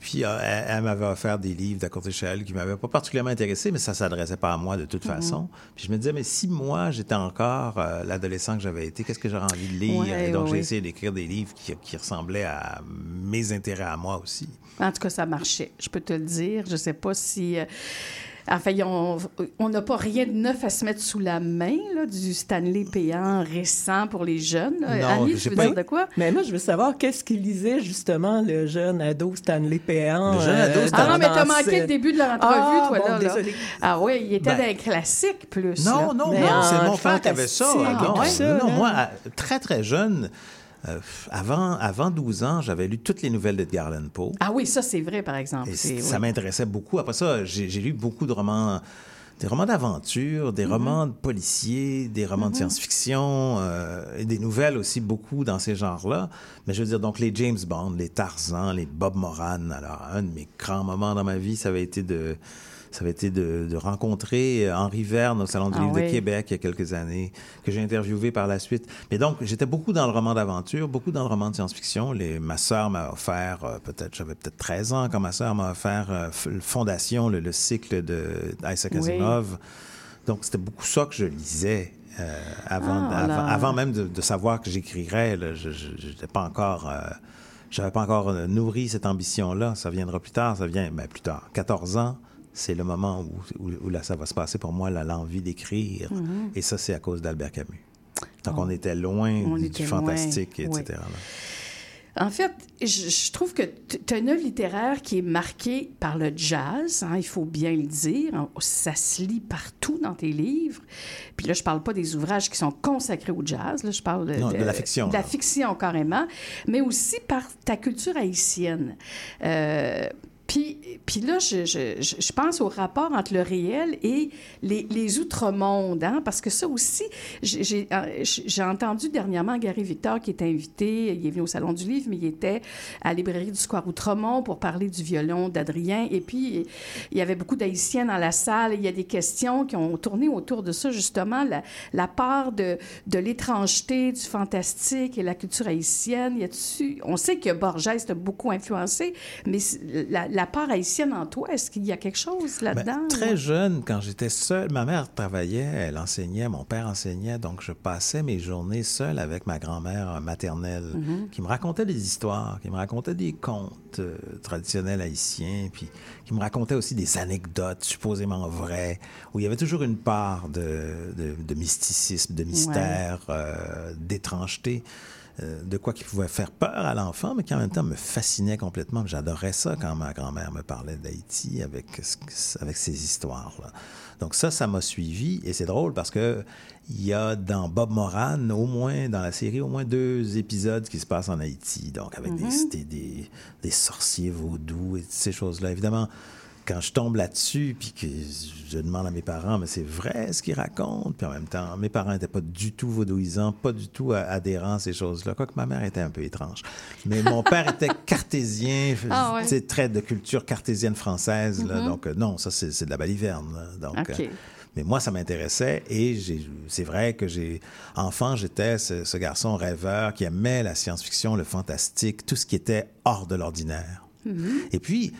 Puis euh, elle, elle m'avait offert des livres de la courte échelle qui m'avaient pas particulièrement intéressé, mais ça s'adressait pas à moi de toute Mhm. façon. Puis je me disais, mais si moi j'étais encore euh, l'adolescent que j'avais été, qu'est-ce que j'aurais envie de lire? Ouais, Et donc ouais, j'ai essayé d'écrire des livres qui, qui ressemblaient à mes intérêts à moi aussi. En tout cas, ça marchait. Je peux te le dire. Je sais pas si. euh, Enfin, on n'a pas rien de neuf à se mettre sous la main, là, du Stanley payant récent pour les jeunes. là. Non, Annie, tu veux pas- dire de quoi? Mais moi, je veux savoir qu'est-ce qu'il lisait justement le jeune ado Stanley Péan. Le jeune ado Ah non, mais t'as manqué le début de l'entrevue, Ah, toi, bon, là. Ah oui, il était Ben- dans les classiques plus. Non, là. non, Mais non, c'est mon père qui avait ça. non, tout ça, non, là. moi, très, très jeune, euh, avant, avant 12 ans, j'avais lu toutes les nouvelles d'Edgar Allan Poe. Ah oui, ça, c'est vrai, par exemple. Et ça oui. m'intéressait beaucoup. Après ça, j'ai lu beaucoup de romans, des romans d'aventure, des romans de policiers, des romans de science-fiction, euh, et des nouvelles aussi, beaucoup dans ces genres-là. Mais je veux dire, donc les James Bond, les Tarzan, les Bob Moran. Alors, un de mes grands moments dans ma vie, ça avait été de ça avait été de, de rencontrer Henri Verne au Salon du Ah Livre oui. de Québec il y a quelques années, que j'ai interviewé par la suite. Mais donc, j'étais beaucoup dans le roman d'aventure, beaucoup dans le roman de science-fiction. Ma sœur m'a offert, euh, peut-être, j'avais peut-être 13 ans quand ma sœur m'a offert euh, Fondation, le, le cycle de Isaac Oui. Asimov. Donc, c'était beaucoup ça que je lisais. euh, avant, Ah, avant, là. avant même de, de savoir que j'écrirais, je n'étais pas encore, euh, j'avais pas encore euh, nourri cette ambition-là. Ça viendra plus tard, ça vient, ben, plus tard. 14 ans, c'est le moment où, où, où là, ça va se passer pour moi, l'envie d'écrire. Mhm. Et ça, c'est à cause d'Albert Camus. Donc, Oh. on était loin On du, était loin, fantastique, oui. etc. En fait, je, je trouve que tu as une œuvre littéraire qui est marquée par le jazz, hein, il faut bien le dire. Ça se lit partout dans tes livres. Puis là, je parle pas des ouvrages qui sont consacrés au jazz, là, je parle de, Non, de la fiction, De la là. fiction, carrément, mais aussi par ta culture haïtienne. Euh, puis, puis là, je, je- je- pense au rapport entre le réel et les, les outre-mondes, hein, parce que ça aussi, j'ai- j'ai euh, entendu dernièrement Gary Victor qui est invité, il est venu au Salon du Livre, mais il était à la librairie du Square Outremont pour parler du violon d'Adrien. Et puis, il y avait beaucoup d'Haïtiens dans la salle. Il y a des questions qui ont tourné autour de ça, justement, la, la part de, de l'étrangeté, du fantastique et la culture haïtienne. Y a-tu... On sait que Borges t'a beaucoup influencé, mais c'est- la, la part haïtienne en toi, est-ce qu'il y a quelque chose Ben, là-dedans? très jeune, quand j'étais seul, ma mère travaillait, elle enseignait, mon père enseignait, donc je passais mes journées seul avec ma grand-mère maternelle Mhm. qui me racontait des histoires, qui me racontait des contes euh, traditionnels haïtiens, puis qui me racontait aussi des anecdotes supposément vraies, où il y avait toujours une part de, de- de mysticisme, de mystère, euh, d'étrangeté. Euh, de quoi qui pouvait faire peur à l'enfant, mais qui en même temps me fascinait complètement. J'adorais ça quand ma grand-mère me parlait d'Haïti avec, avec ces histoires-là. Donc ça, ça m'a suivi et c'est drôle parce que il y a dans Bob Moran, au moins dans la série, au moins deux épisodes qui se passent en Haïti, donc avec des- Mhm. des, des, des sorciers vaudous et ces choses-là. Évidemment, quand je tombe là-dessus, puis que je demande à mes parents, mais c'est vrai ce qu'ils racontent, puis en même temps, mes parents n'étaient pas du tout vaudouisants, pas du tout euh, adhérents à ces choses-là, quoique ma mère était un peu étrange. Mais mon père était cartésien, Ah ouais. c'est très de culture cartésienne française, là, Mhm. donc euh, non, ça c'est de la baliverne. là. Donc, euh, mais moi, ça m'intéressait et c'est vrai que j'ai enfant, j'étais ce, ce garçon rêveur qui aimait la science-fiction, le fantastique, tout ce qui était hors de l'ordinaire. Mhm. Et puis,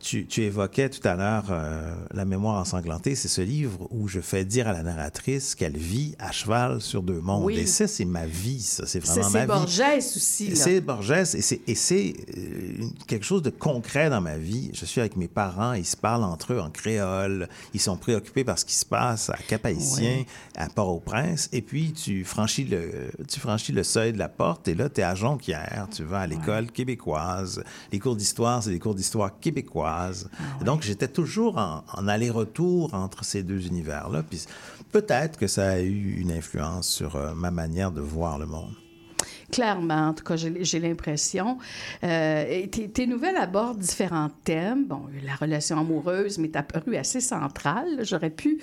tu, tu évoquais tout à l'heure euh, La mémoire ensanglantée, c'est ce livre où je fais dire à la narratrice qu'elle vit à cheval sur deux mondes. Oui. Et ça, c'est ma vie, ça, c'est C'est vraiment c'est ma vie. Borges aussi. C'est Borges et c'est, c'est euh, quelque chose de concret dans ma vie. Je suis avec mes parents, ils se parlent entre eux en créole, ils sont préoccupés par ce qui se passe à Cap-Haïtien, à Port-au-Prince, et puis tu franchis le, tu franchis le seuil de la porte et là, tu es à Jonquière, tu vas à l'école québécoise. Les cours d'histoire, c'est des cours d'histoire québécoise. Ah Donc, j'étais toujours en, en aller-retour entre ces deux univers-là. Puis peut-être que ça a eu une influence sur euh, ma manière de voir le monde. Clairement, en tout cas, j'ai l'impression. Euh, tes, tes nouvelles abordent différents thèmes. Bon, la relation amoureuse m'est apparue assez centrale. J'aurais pu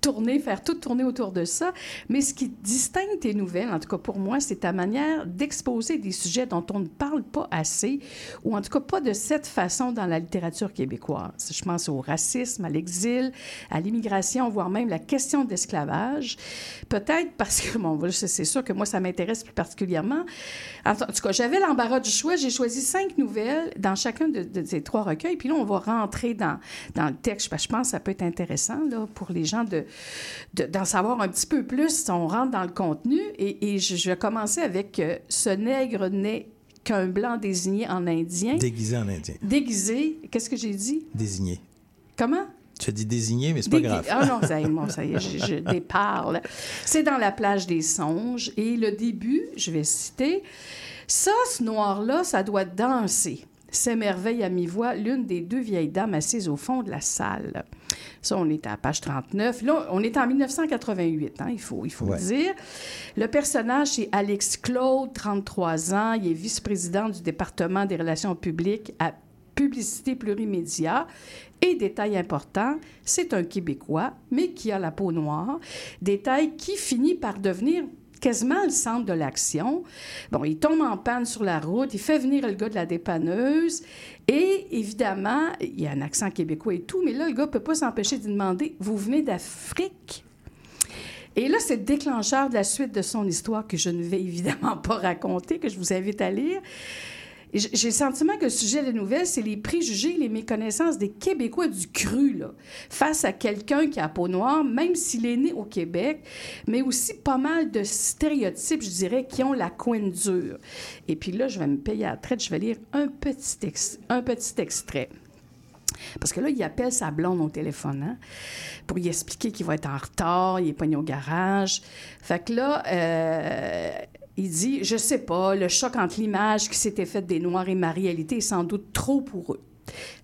tourner, faire tout tourner autour de ça. Mais ce qui distingue tes nouvelles, en tout cas pour moi, c'est ta manière d'exposer des sujets dont on ne parle pas assez, ou en tout cas pas de cette façon dans la littérature québécoise. Je pense au racisme, à l'exil, à l'immigration, voire même la question de l'esclavage. Peut-être parce que, bon, c'est c'est sûr que moi, ça m'intéresse plus particulièrement. En tout cas, j'avais l'embarras du choix. J'ai choisi cinq nouvelles dans chacun de, de ces trois recueils. Puis là, on va rentrer dans, dans le texte. parce que Je pense que ça peut être intéressant là, pour les gens de, de- d'en savoir un petit peu plus. On rentre dans le contenu. Et, et je, je vais commencer avec euh, Ce nègre n'est qu'un blanc désigné en indien. Déguisé en indien. Déguisé. Qu'est-ce que j'ai dit? Désigné. Comment? Tu as dit désigné, mais c'est pas Dégui- grave. Ah non, ça y est, bon, ça y est, je, je déparle. C'est dans la plage des songes. Et le début, je vais citer Ça, ce noir-là, ça doit danser. S'émerveille à mi-voix l'une des deux vieilles dames assises au fond de la salle. Ça, on est à la page 39. Là, on est en 1988, hein, il faut, il faut Ouais. le dire. Le personnage, c'est Alex Claude, 33 ans. Il est vice-président du département des relations publiques à Publicité Plurimédia. Et détail important, c'est un Québécois, mais qui a la peau noire. Détail qui finit par devenir quasiment le centre de l'action. Bon, il tombe en panne sur la route, il fait venir le gars de la dépanneuse et évidemment, il y a un accent québécois et tout, mais là, le gars ne peut pas s'empêcher de demander Vous venez d'Afrique et là, c'est le déclencheur de la suite de son histoire que je ne vais évidemment pas raconter, que je vous invite à lire. J'ai le sentiment que le sujet de la nouvelle, c'est les préjugés, les méconnaissances des Québécois du cru, là, face à quelqu'un qui a peau noire, même s'il est né au Québec, mais aussi pas mal de stéréotypes, je dirais, qui ont la coine dure. Et puis là, je vais me payer à la traite, je vais lire un petit, ex- un petit extrait. Parce que là, il appelle sa blonde au téléphone hein, pour lui expliquer qu'il va être en retard, il est pogné au garage. Fait que là, euh, il dit Je sais pas, le choc entre l'image qui s'était faite des Noirs et ma réalité est sans doute trop pour eux.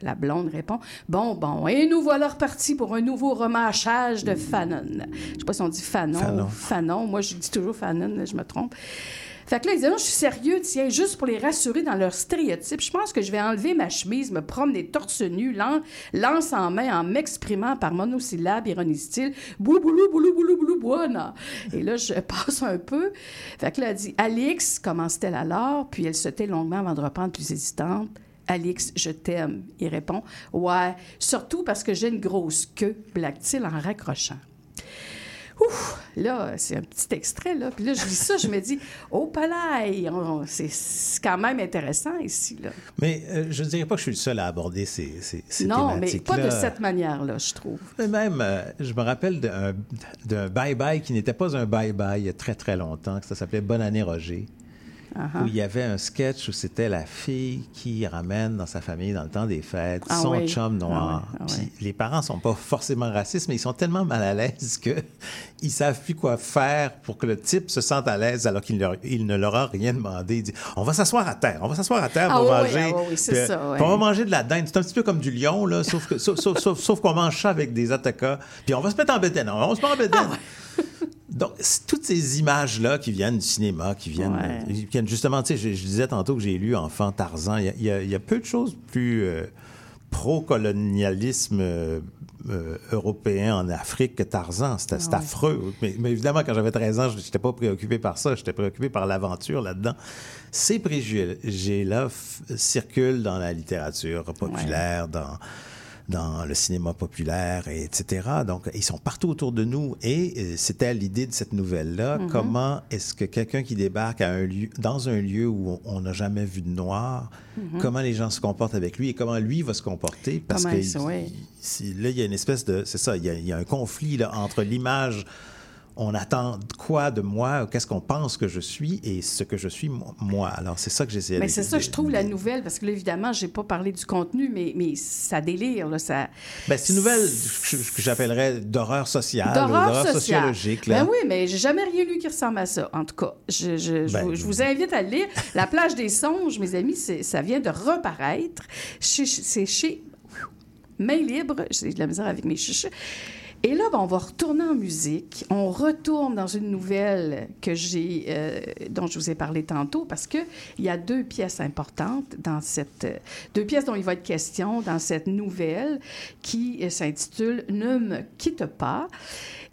La blonde répond Bon, bon, et nous voilà repartis pour un nouveau remâchage de Fanon. Je sais pas si on dit Fanon Fanon. Fanon. Moi, je dis toujours Fanon, je me trompe. Fait que là, il dit, non, je suis sérieux, tiens, juste pour les rassurer dans leur stéréotype, je pense que je vais enlever ma chemise, me promener torse nu, lan- lance en main, en m'exprimant par monosyllabe, ironise-t-il, boulou, boulou, boulou, boulou, boulou, buona. Et là, je passe un peu. Fait que là, elle dit, Alix, commence-t-elle alors, puis elle se tait longuement avant de reprendre plus hésitante. Alix, je t'aime. Il répond, ouais, surtout parce que j'ai une grosse queue, blague-t-il en raccrochant. Ouf, là, c'est un petit extrait, là. Puis là, je lis ça, je me dis, oh, palais, on- c'est quand même intéressant ici, là. Mais euh, je ne dirais pas que je suis le seul à aborder ces, ces, ces non, mais pas de cette manière-là, je trouve. Mais même, euh, je me rappelle d'un bye-bye qui n'était pas un bye-bye il y a très, très longtemps, que ça s'appelait Bonne année, Roger. Uh-huh. Où il y avait un sketch où c'était la fille qui ramène dans sa famille dans le temps des fêtes Ah son oui. chum noir. Ah oui, ah Puis les parents sont pas forcément racistes, mais ils sont tellement mal à l'aise que ils savent plus quoi faire pour que le type se sente à l'aise alors qu'il ne leur a rien demandé. Il dit On va s'asseoir à terre, on va s'asseoir à terre pour manger. Puis, ça, puis on va manger de la dinde. C'est un petit peu comme du lion, là, sauf que- sauf, sauf- sauf- sauf qu'on mange ça avec des attaquas. Puis on va se mettre en bédaine. On se met en bédaine. Donc, toutes ces images-là qui viennent du cinéma, qui viennent, Ouais. euh, qui viennent justement, tu sais, je, je disais tantôt que j'ai lu Enfant Tarzan. Il y a, y y peu de choses plus euh, pro-colonialisme euh, euh, européen en Afrique que Tarzan. C'était c'est ouais. affreux. Mais, mais évidemment, quand j'avais 13 ans, je n'étais pas préoccupé par ça. J'étais préoccupé par l'aventure là-dedans. Ces préjugés-là circulent dans la littérature populaire, dans dans le cinéma populaire, et etc. Donc, ils sont partout autour de nous. Et euh, c'était l'idée de cette nouvelle-là. Mhm. Comment est-ce que quelqu'un qui débarque à un lieu, dans un lieu où on n'a jamais vu de noir, Mhm. comment les gens se comportent avec lui et comment lui va se comporter? Parce Comment que il là, il y a une espèce de... C'est ça, il y, a, il y a un conflit là, entre l'image... On attend quoi de moi? Qu'est-ce qu'on pense que je suis et ce que je suis mo- moi? Alors, c'est ça que j'essayais Mais de- c'est ça, je trouve, la nouvelle, parce que là, évidemment, j'ai pas parlé du contenu, mais, mais ça délire, là, ça... Ben, c'est une nouvelle que j'appellerais d'horreur sociale D'horreur sociologique. Là. Ben oui, mais j'ai jamais rien lu qui ressemble à ça. En tout cas, je, je- je Ben, vous, je vous invite à le lire. La plage des songes, mes amis, ça vient de reparaître. C'est chez Main Libre. J'ai de la misère avec mes chuches. Et là, ben, on va retourner en musique. On retourne dans une nouvelle que j'ai, euh, dont je vous ai parlé tantôt, parce que il y a deux pièces importantes dans cette, deux pièces dont il va être question dans cette nouvelle qui euh, s'intitule Ne me quitte pas.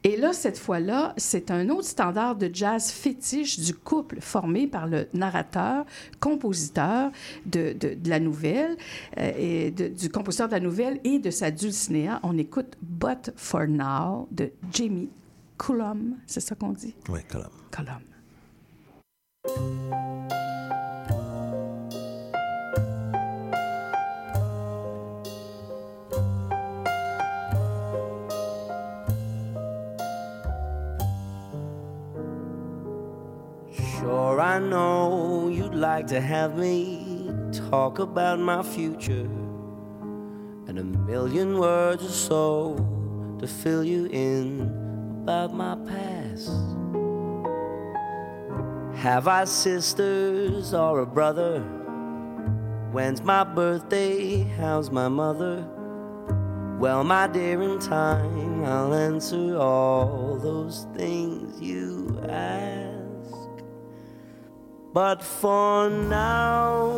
Et là, cette fois-là, c'est un autre standard de jazz fétiche du couple formé par le narrateur, compositeur de, de- de la nouvelle, euh, et de- du compositeur de la nouvelle et de sa dulcinea. On écoute But for Now de Jamie Cullum. C'est ça qu'on dit? Oui, Colum. Cullum. Sure, I know you'd like to have me talk about my future and a million words or so to fill you in about my past. Have I sisters or a brother? When's my birthday? How's my mother? Well, my dear, in time I'll answer all those things you ask. But for now,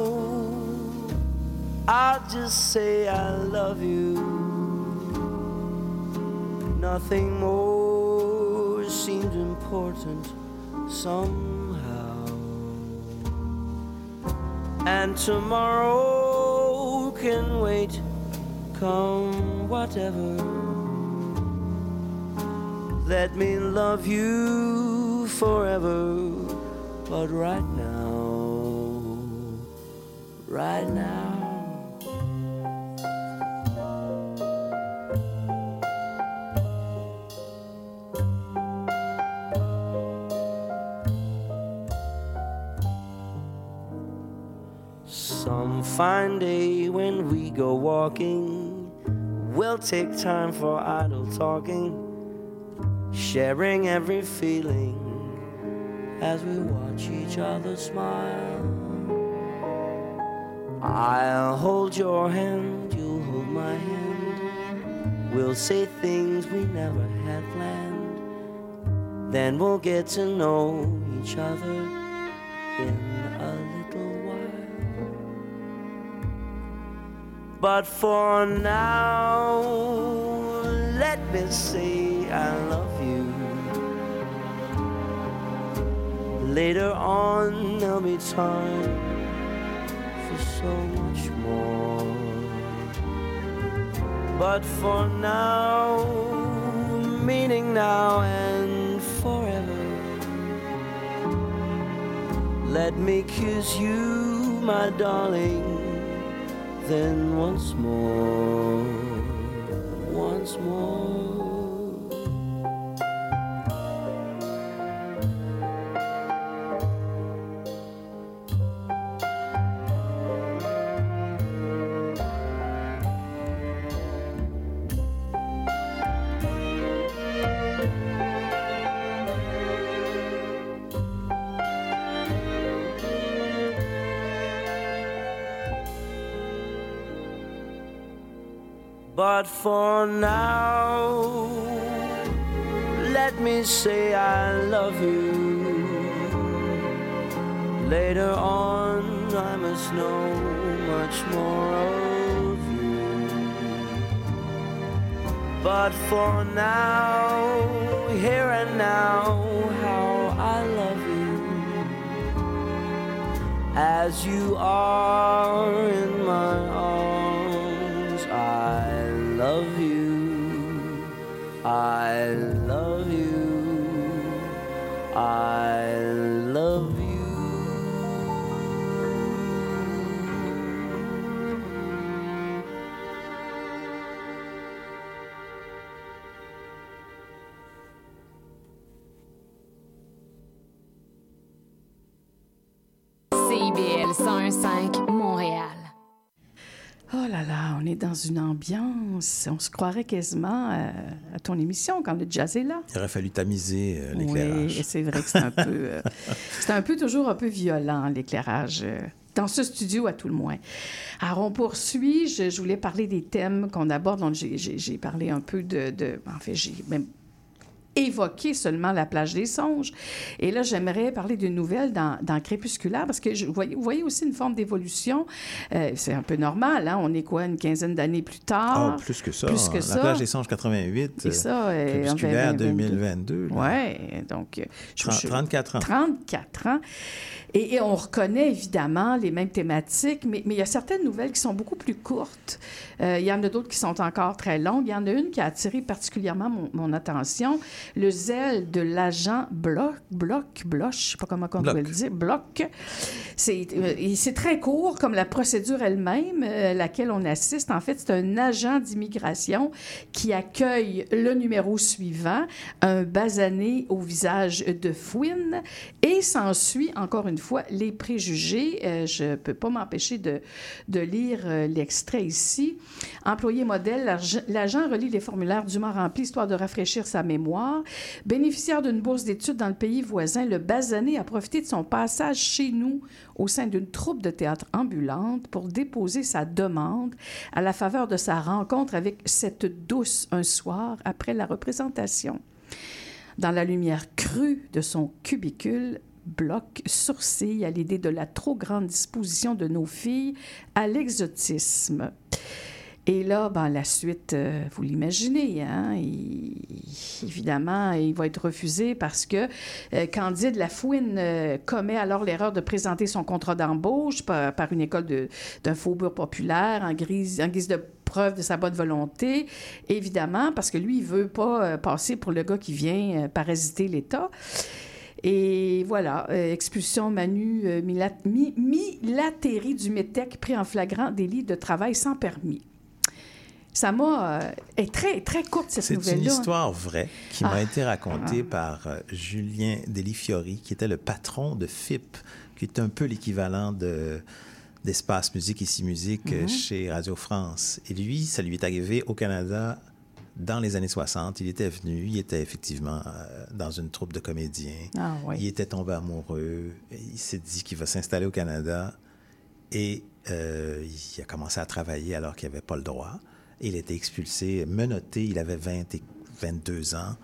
I'll just say I love you. Nothing more seems important, somehow. And tomorrow can wait, come whatever. Let me love you forever, but right now, right now. Some fine day when we go walking, we'll take time for idle talking, sharing every feeling as we watch each other smile. I'll hold your hand, you'll hold my hand. We'll say things we never had planned. Then we'll get to know each other in a little while. But for now, let me say I love Later on, there'll be time for so much more. But for now, meaning now and forever, let me kiss you, my darling, then once more, once more. For now, let me say I love you. Later on, I must know much more of you. But for now, here and now, how I love you. As you are I love you. I est dans une ambiance. On se croirait quasiment à, à ton émission quand le jazz est là. Il aurait fallu tamiser euh, Oui, l'éclairage. et c'est vrai que c'est un peu, euh, c'est un peu toujours un peu violent l'éclairage. euh, dans ce studio, à tout le moins. Alors, on poursuit. Je, je voulais parler des thèmes qu'on aborde. Donc, j'ai parlé un peu de... de- en fait, j'ai même évoqué seulement la plage des songes. Et là, j'aimerais parler d'une nouvelle dans, dans Crépusculaire, parce que je, vous, voyez, vous voyez aussi une forme d'évolution. Euh, c'est un peu normal, hein? On est quoi, une quinzaine d'années plus tard? Ah, plus que ça. Plus que La ça. plage des songes 88. C'est ça, euh, Crépusculaire en 2022. 2022. là. Oui, donc... euh, je- Tren- je- 34 ans. 34 ans. Et, et on reconnaît évidemment les mêmes thématiques, mais, mais il y a certaines nouvelles qui sont beaucoup plus courtes. Euh, il y en a d'autres qui sont encore très longues. Il y en a une qui a attiré particulièrement mon, mon attention. Le zèle de l'agent Bloch, Bloch, Bloch, je ne sais pas comment on Bloch. peut le dire, Bloch. C'est euh, très court, comme la procédure elle-même, euh, à laquelle on assiste. En fait, c'est un agent d'immigration qui accueille le numéro suivant, un basané au visage de fouine, et s'ensuit, encore une fois, les préjugés. Euh, je ne peux pas m'empêcher de, de lire euh, l'extrait ici. Employé modèle, l'ag- l'agent relie les formulaires dûment remplis histoire de rafraîchir sa mémoire. Bénéficiaire d'une bourse d'études dans le pays voisin, le basané a profité de son passage chez nous au sein d'une troupe de théâtre ambulante pour déposer sa demande à la faveur de sa rencontre avec cette douce un soir après la représentation. Dans la lumière crue de son cubicule, Bloch sourcille à l'idée de la trop grande disposition de nos filles à l'exotisme. Et là, ben, la suite, euh, vous l'imaginez, hein? évidemment, il va être refusé parce que euh, Candide Lafouine euh, commet alors l'erreur de présenter son contrat d'embauche par, une école d'un faubourg populaire en, en guise de preuve de sa bonne volonté, évidemment, parce que lui, il veut pas passer pour le gars qui vient parasiter l'État. Et voilà, euh, expulsion Manu euh, Mi- du METEC pris en flagrant délit de travail sans permis. Ça m'a... euh, est très, très courte, cette C'est nouvelle-là. une histoire vraie qui m'a Ah. été racontée par euh, Julien Delifiori, qui était le patron de FIP, qui est un peu l'équivalent de d'Espace Musique ici Musique Mhm. chez Radio France. Et lui, ça lui est arrivé au Canada dans les années 60. Il était venu, il était effectivement euh, dans une troupe de comédiens. Ah oui. Il était tombé amoureux. Il s'est dit qu'il va s'installer au Canada. Et euh, il a commencé à travailler alors qu'il n'avait pas le droit. Il a été expulsé, menotté. Il avait 20 et 22 ans.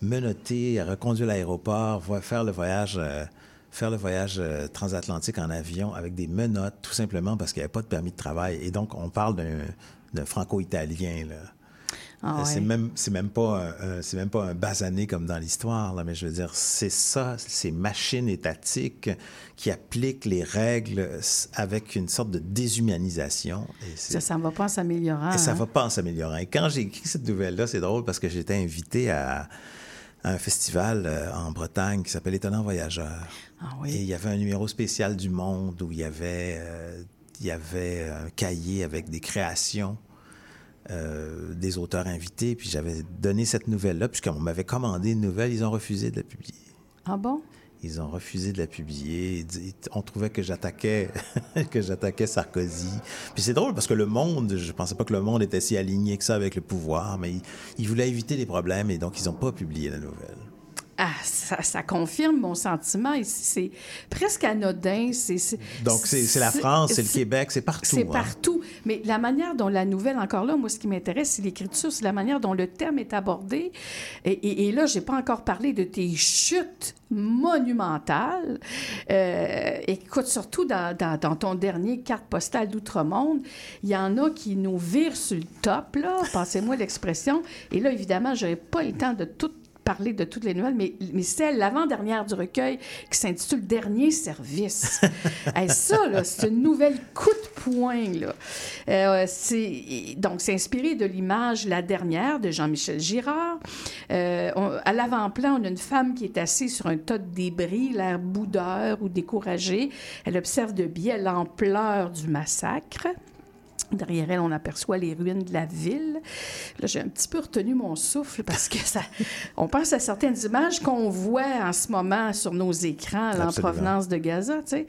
Menotté, reconduit à l'aéroport, faire le voyage, euh, faire le voyage euh, transatlantique en avion avec des menottes, tout simplement parce qu'il n'y avait pas de permis de travail. Et donc, on parle d'un d'un franco-italien, là. Ah Euh, C'est ouais. même, c'est même pas, un, un- c'est même pas un basané comme dans l'histoire, là, mais je veux dire, c'est ça, ces machines étatiques qui appliquent les règles avec une sorte de déshumanisation. Et, Ça, ça ne va pas en s'améliorant. et ça hein? va pas en s'améliorant. Et quand j'ai écrit cette nouvelle-là, c'est drôle parce que j'étais invité à, à un festival euh, en Bretagne qui s'appelle Étonnant Voyageur. Ah Et il y avait un numéro spécial du Monde où il y avait, euh, il y avait un cahier avec des créations euh, des auteurs invités. Puis j'avais donné cette nouvelle-là, puisqu'on m'avait commandé une nouvelle, ils ont refusé de la publier. Ah bon? Ils ont refusé de la publier. On trouvait que j'attaquais que j'attaquais Sarkozy. Puis c'est drôle parce que le monde, je pensais pas que le monde était si aligné que ça avec le pouvoir, mais ils, ils voulaient éviter les problèmes et donc ils n'ont pas publié la nouvelle. Ah, ça, ça confirme mon sentiment. Ici, c'est presque anodin. C'est, c'est- Donc c'est la France, c'est le Québec, c'est partout. C'est hein. partout. Mais la manière dont la nouvelle, encore là, moi, ce qui m'intéresse, c'est l'écriture, c'est la manière dont le thème est abordé. Et, et- et là, j'ai pas encore parlé de tes chutes monumentales. Euh, écoute, surtout dans, dans- dans ton dernier carte postale d'Outre-Monde, il y en a qui nous virent sur le top, là, passez-moi l'expression. Et là, évidemment, j'aurais pas le temps de tout parler de toutes les nouvelles, mais, mais celle, l'avant-dernière du recueil, qui s'intitule Dernier service. Hey, ça, là, c'est une nouvelle coup de poing. Là. Euh, c'est, donc, c'est inspiré de l'image La dernière de Jean-Michel Girard. Euh, on- à l'avant-plan, on a une femme qui est assise sur un tas de débris, l'air boudeur ou découragée. Elle observe de biais l'ampleur du massacre. Derrière elle, on aperçoit les ruines de la ville. Là, j'ai un petit peu retenu mon souffle parce que ça, on pense à certaines images qu'on voit en ce moment sur nos écrans là, en provenance de Gaza, tu sais.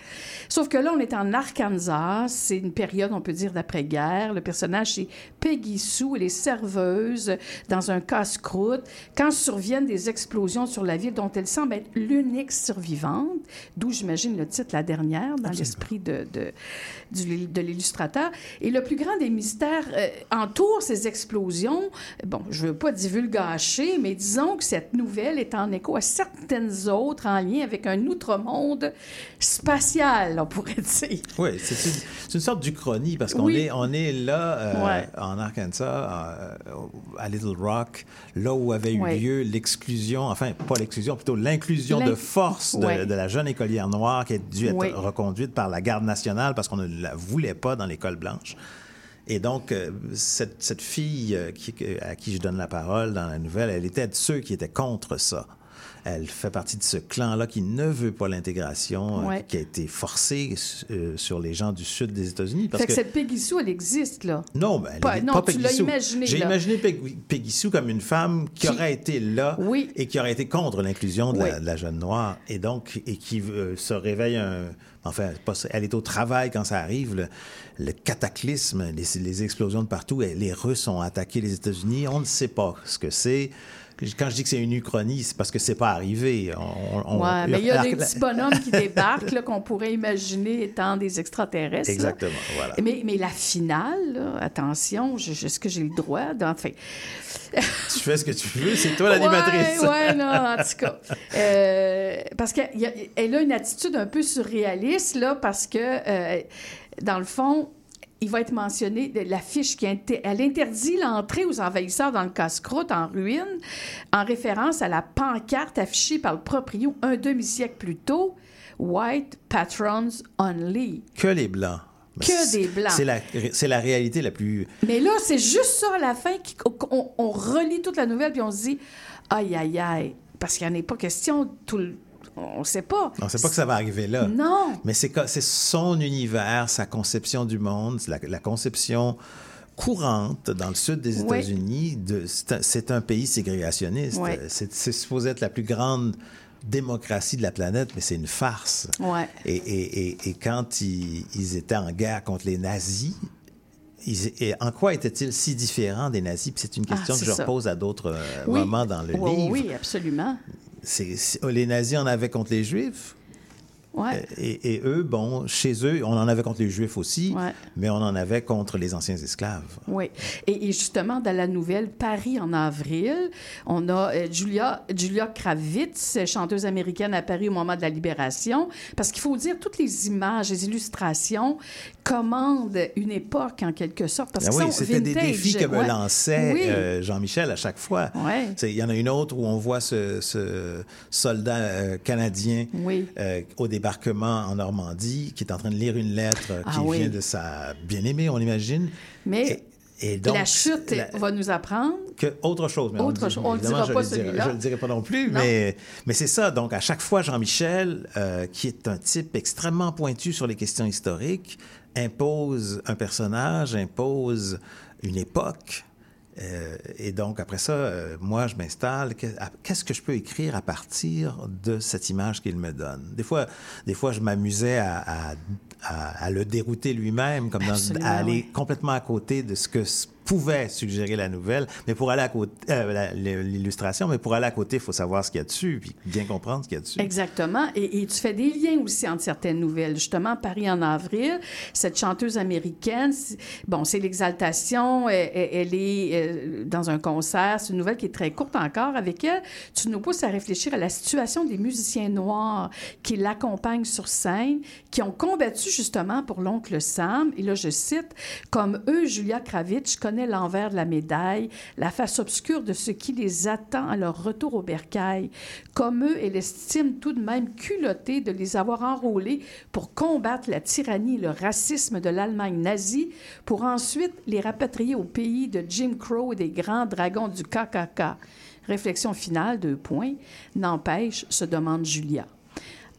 Sauf que là, on est en Arkansas. C'est une période, on peut dire, d'après-guerre. Le personnage, c'est Peggy Sue. Elle est serveuse dans un casse-croûte. Quand surviennent des explosions sur la ville dont elle semble être l'unique survivante, d'où j'imagine le titre La dernière, dans l'esprit de, de, du- de l'illustrateur. Et le plus grand des mystères euh, entoure ces explosions. Bon, je veux pas divulgacher, mais disons que cette nouvelle est en écho à certaines autres en lien avec un outre-monde spatial, on pourrait dire. Oui, c'est une, une sorte d'Uchronie parce qu'on Oui. est, on est là euh, Ouais. en Arkansas, euh, à Little Rock, là où avait eu Ouais. lieu l'exclusion, enfin pas l'exclusion, plutôt l'inclusion L'in- de force de, Ouais. de la jeune écolière noire qui a dû être reconduite par la garde nationale parce qu'on ne la voulait pas dans l'école blanche. Et donc, euh, cette, cette fille euh, à qui je donne la parole dans la nouvelle, elle était de ceux qui étaient contre ça. Elle fait partie de ce clan-là qui ne veut pas l'intégration, euh, Ouais. qui a été forcée euh, sur les gens du sud des États-Unis. Parce Fait que, que, cette Peggy Sue, elle existe, là. non, ben, elle Pas- non, pas tu l'as imaginé, J'ai imaginé Peggy, Peggy Sue comme une femme qui, aurait été là et qui aurait été contre l'inclusion de, la- Oui. de la jeune noire et donc et qui euh, se réveille un enfin elle est au travail quand ça arrive le, le cataclysme les, les explosions de partout les Russes ont attaqué les États-Unis on ne sait pas ce que c'est quand je dis que c'est une uchronie, c'est parce que c'est pas arrivé. On- on- ouais, mais il y a des petits bonhommes qui débarquent, qu'on pourrait imaginer étant des extraterrestres. là. Exactement, voilà. Mais, mais la finale, là, attention, est-ce que j'ai le droit? d'en- Enfin, Tu fais ce que tu veux, c'est toi l'animatrice. Ouais, ouais, non, en tout cas. Euh, parce qu'elle a une attitude un peu surréaliste, là, parce que, euh, dans le fond, il va être mentionné de- l'affiche qui inter- elle interdit l'entrée aux envahisseurs dans le casse-croûte en ruine, en référence à la pancarte affichée par le proprio un demi-siècle plus tôt, White Patrons Only. Que les Blancs. Que des Blancs. C'est la, la réalité la plus... Mais là, c'est juste ça à la fin qu'on on relit toute la nouvelle puis on se dit aïe aïe aïe parce qu'il n'y en a pas question tout le on ne sait pas. On ne sait pas que ça va arriver là. Non. Mais c'est son univers, sa conception du monde, la, la conception courante dans le sud des Oui. États-Unis. de- C'est un, pays ségrégationniste. Oui. C'est supposé être la plus grande démocratie de la planète, mais c'est une farce. Ouais. Et, et- et- et quand ils, ils étaient en guerre contre les nazis, ils- et en quoi étaient-ils si différents des nazis? C'est une Ah, question que je ça. repose à d'autres euh, Oui. moments dans le Oui, livre. Oui, absolument. C'est- les nazis en avaient contre les juifs. Ouais. Et, et eux, bon, chez eux, on en avait contre les Juifs aussi, Ouais. mais on en avait contre les anciens esclaves. Oui. Et, et justement, dans la nouvelle Paris en avril, on a euh, Julia, Julia Kravitz, chanteuse américaine à Paris au moment de la libération. Parce qu'il faut dire, toutes les images, les illustrations commandent une époque, en quelque sorte. Parce Ah que oui, c'était des défis que me ouais. lançait Oui. euh, Jean-Michel à chaque fois. Il y en a une autre où on voit ce, ce soldat euh, canadien Oui. au débarquement en Normandie qui est en train de lire une lettre Ah qui oui. vient de sa bien-aimée, on imagine. Mais Et donc, la chute la- va nous apprendre que autre chose. Mais Autre on, chose. On le dira je pas, celui-là. Je le dirai pas non plus, Non. mais, mais c'est ça. Donc, à chaque fois, Jean-Michel, euh, qui est un type extrêmement pointu sur les questions historiques, impose un personnage, impose une époque. Euh, et donc, après ça, euh, moi, je m'installe. Qu'est-ce que je peux écrire à partir de cette image qu'il me donne? Des fois, des fois je m'amusais à, à- à- à le dérouter lui-même, comme dans, à aller oui. complètement à côté de ce que pouvait suggérer la nouvelle. Mais pour aller à côté, euh, l'illustration, mais pour aller à côté, il faut savoir ce qu'il y a dessus, puis bien comprendre ce qu'il y a dessus. Exactement. Et, tu fais des liens aussi entre certaines nouvelles. Justement, Paris en avril, cette chanteuse américaine, bon, c'est l'exaltation. Elle, elle- elle est euh, dans un concert. C'est une nouvelle qui est très courte encore. Avec elle, tu nous pousses à réfléchir à la situation des musiciens noirs qui l'accompagnent sur scène, qui ont combattu justement pour l'oncle Sam. Et là, je cite, comme eux, Julia Kravitz l'envers de la médaille, la face obscure de ce qui les attend à leur retour au bercail. Comme eux, elle estime tout de même culotté de les avoir enrôlés pour combattre la tyrannie et le racisme de l'Allemagne nazie, pour ensuite les rapatrier au pays de Jim Crow et des grands dragons du KKK. Réflexion finale, deux points. N'empêche, se demande Julia.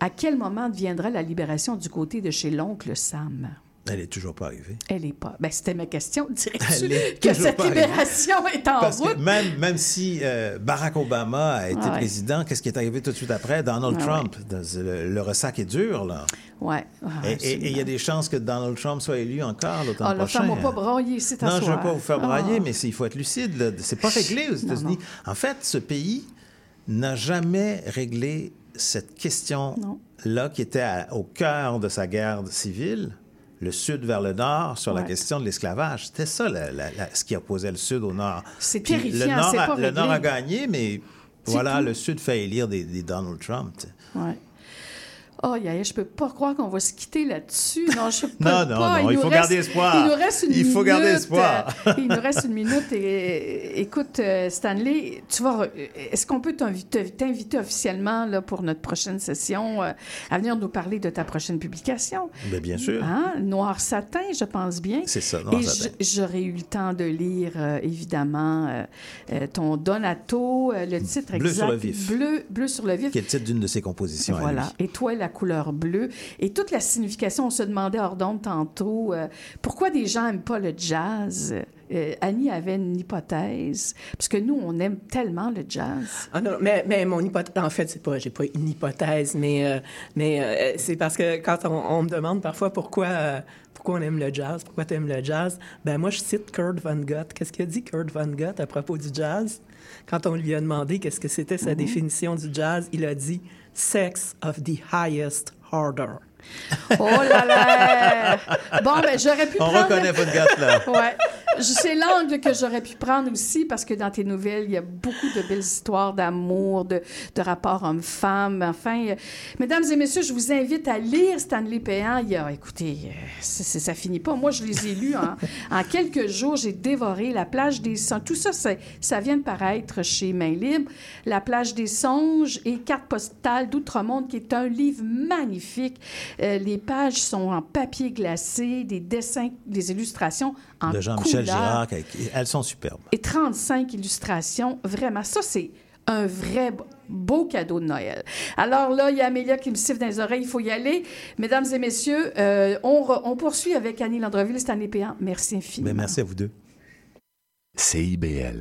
À quel moment deviendra la libération du côté de chez l'oncle Sam? Elle est toujours pas arrivée. Elle n'est pas. Ben, c'était ma question. Dirais-tu que cette arrivée. libération est en Parce que route? même, même si euh, Barack Obama a été Ah ouais. président, qu'est-ce qui est arrivé tout de suite après? Donald Ah Trump. Le, le ressac est dur, là. Ah, Et- il y a des chances que Donald Trump soit élu encore l'automne là, prochain. pas brailler, c'est Non, je ne veux pas vous faire brailler, Ah. mais c'est- il faut être lucide. C'est pas réglé aux États-Unis. En fait, ce pays n'a jamais réglé cette question-là qui était à- au cœur de sa guerre civile, le Sud vers le Nord, sur la question de l'esclavage. C'était ça la- la- la- ce qui opposait le Sud au Nord. C'est terrifiant, Le Nord, c'est a, pas le Nord a gagné, mais voilà, tout. le Sud fait élire des, des Donald Trump. Ouais. Oh, je peux pas croire qu'on va se quitter là-dessus. Non, je peux Non, non, pas. non, il nous faut reste- garder espoir. Il nous reste une Il minute. faut garder espoir. euh, il nous reste une minute. Et, et- écoute, euh, Stanley, tu vas. Est-ce qu'on peut t'inviter officiellement là, pour notre prochaine session euh, à venir nous parler de ta prochaine publication? Ben, bien sûr. Hein? Noir satin, je pense bien. C'est ça, Noir Et satin. j'aurais eu le temps de lire, euh, évidemment, euh, euh, ton Donato, euh, le titre Bleu exact. sur le vif. Bleu, bleu sur le vif. Qui est le titre d'une de ses compositions à lui. Voilà. Et toi, la couleur bleue. Et toute la signification, on se demandait hors d'onde tantôt, euh, pourquoi des gens n'aiment pas le jazz? Euh, Annie avait une hypothèse, parce que nous, on aime tellement le jazz. Ah non, mais, mais mon hypothèse, en fait, c'est pas, j'ai pas une hypothèse, mais, euh, mais euh, c'est parce que quand on, on me demande parfois pourquoi, pourquoi on aime le jazz, pourquoi tu aimes le jazz, ben moi, je cite Kurt Von Gott. Qu'est-ce qu'a dit Kurt Von Gott à propos du jazz? Quand on lui a demandé qu'est-ce que c'était sa Mhm. définition du jazz, il a dit « sex of the highest order ». Oh là là! Bon, ben j'aurais pu On prendre... reconnaît votre gâte, là. Ouais. c'est l'angle que j'aurais pu prendre aussi parce que dans tes nouvelles, il y a beaucoup de belles histoires d'amour, de, de rapports hommes-femmes. Enfin, euh, mesdames et messieurs, je vous invite à lire Stanley Péan. Il y a, écoutez, euh, ça, finit pas. Moi, je les ai lus en, en quelques jours. J'ai dévoré La plage des songes. Tout ça, ça vient de paraître chez Main Libre. La plage des songes et Carte postale d'Outre-Monde, qui est un livre magnifique. Euh, les pages sont en papier glacé, des dessins, des illustrations en De Jean-Michel couleur Girard, elles sont superbes. et 35 illustrations. Vraiment, ça, c'est un vrai beau cadeau de Noël. Alors là, il y a Amélia qui me siffle dans les oreilles, il faut y aller. Mesdames et messieurs, euh, on, re- on poursuit avec Annie Landreville, Stanley Péan. Merci infiniment. Merci à vous deux. CIBL.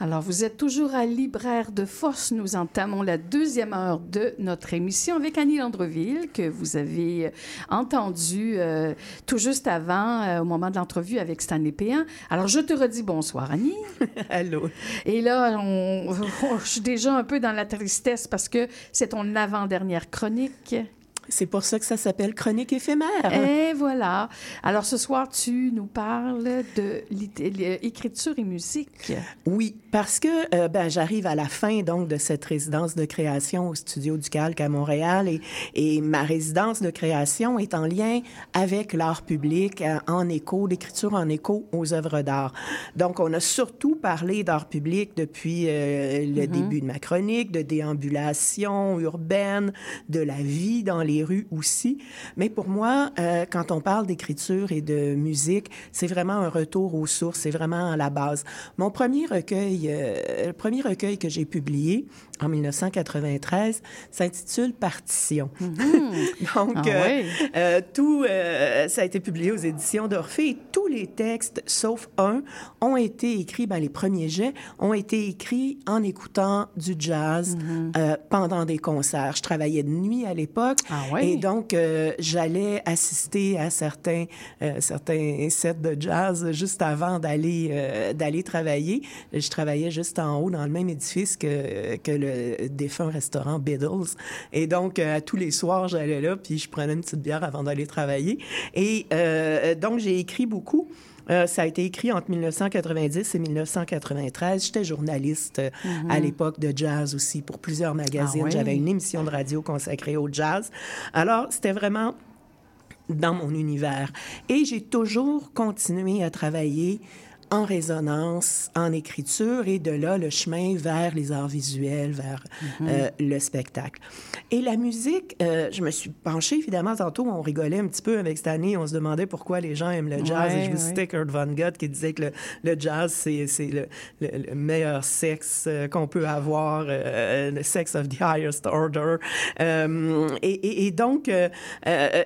Alors, vous êtes toujours à Libraire de Force. Nous entamons la deuxième heure de notre émission avec Annie Landreville, que vous avez euh, entendu euh, tout juste avant, euh, au moment de l'entrevue avec Stanley Péan. Alors, je te redis bonsoir, Annie. Allô. Et là, on- on- je suis déjà un peu dans la tristesse parce que c'est ton avant-dernière chronique. C'est pour ça que ça s'appelle Chronique éphémère. Et voilà. Alors, ce soir, tu nous parles de lit- écriture et musique. Oui, parce que euh, ben, j'arrive à la fin donc de cette résidence de création au studio du Calque à Montréal et, et ma résidence de création est en lien avec l'art public euh, en écho, l'écriture en écho aux œuvres d'art. Donc, on a surtout parlé d'art public depuis euh, le Mhm. début de ma chronique, de déambulation urbaine, de la vie dans les rues aussi. Mais pour moi, euh, quand on parle d'écriture et de musique, c'est vraiment un retour aux sources, c'est vraiment à la base. Mon premier recueil, euh, le premier recueil que j'ai publié en 1993 s'intitule Partition. Donc, Ah euh, euh, tout, euh, ça a été publié aux éditions d'Orphée et tous les textes, sauf un, ont été écrits, ben, les premiers jets ont été écrits en écoutant du jazz euh, pendant des concerts. Je travaillais de nuit à l'époque ouais? et donc j'allais assister à certains, certains sets de jazz juste avant d'aller d'aller travailler. Je travaillais juste en haut dans le même édifice que, que le défunt restaurant Biddles. Et donc, euh, tous les soirs, j'allais là, puis je prenais une petite bière avant d'aller travailler. Et euh, donc, j'ai écrit beaucoup. Euh, ça a été écrit entre 1990 et 1993. J'étais journaliste euh, à l'époque de jazz aussi pour plusieurs magazines. Ah? J'avais une émission de radio consacrée au jazz. Alors, c'était vraiment dans mon univers. Et j'ai toujours continué à travailler en résonance, en écriture, et de là, le chemin vers les arts visuels, vers Mhm. euh, le spectacle. Et la musique, euh, je me suis penchée, évidemment, tantôt, on rigolait un petit peu avec cette année, on se demandait pourquoi les gens aiment le jazz, Ouais, et je vous ouais. citais Kurt Vonnegut qui disait que le, le jazz, c'est le, le- le meilleur sexe euh, qu'on peut avoir, euh, le sex of the highest order. Et, et- et donc,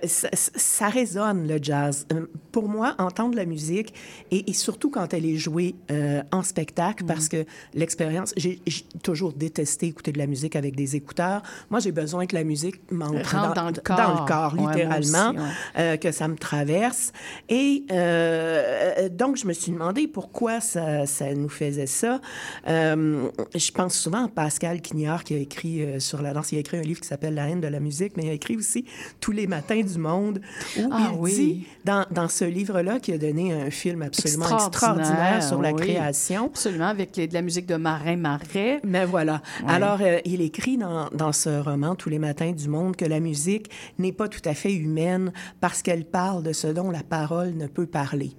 ça, ça résonne, le jazz. Pour moi, entendre la musique, et, et surtout quand elle est jouée euh, en spectacle, parce que l'expérience, j'ai toujours détesté écouter de la musique avec des écouteurs. Moi, j'ai besoin que la musique m'entre dans le corps. corps, Ouais, moi littéralement, aussi, ouais. euh, que ça me traverse. Et euh, donc, je me suis demandé pourquoi ça, ça nous faisait ça. Je pense souvent à Pascal Quignard qui a écrit sur la danse. Il a écrit un livre qui s'appelle La haine de la musique, mais il a écrit aussi Tous les matins du monde, où Ah il oui. dit, dans, dans ce livre-là, qui a donné un film absolument extraordinaire, sur la oui. création. Absolument, avec les- de la musique de Marin Marais. Mais voilà. Ouais. Alors, euh, il écrit dans, dans ce roman, Tous les matins du monde, que la musique n'est pas tout à fait humaine parce qu'elle parle de ce dont la parole ne peut parler.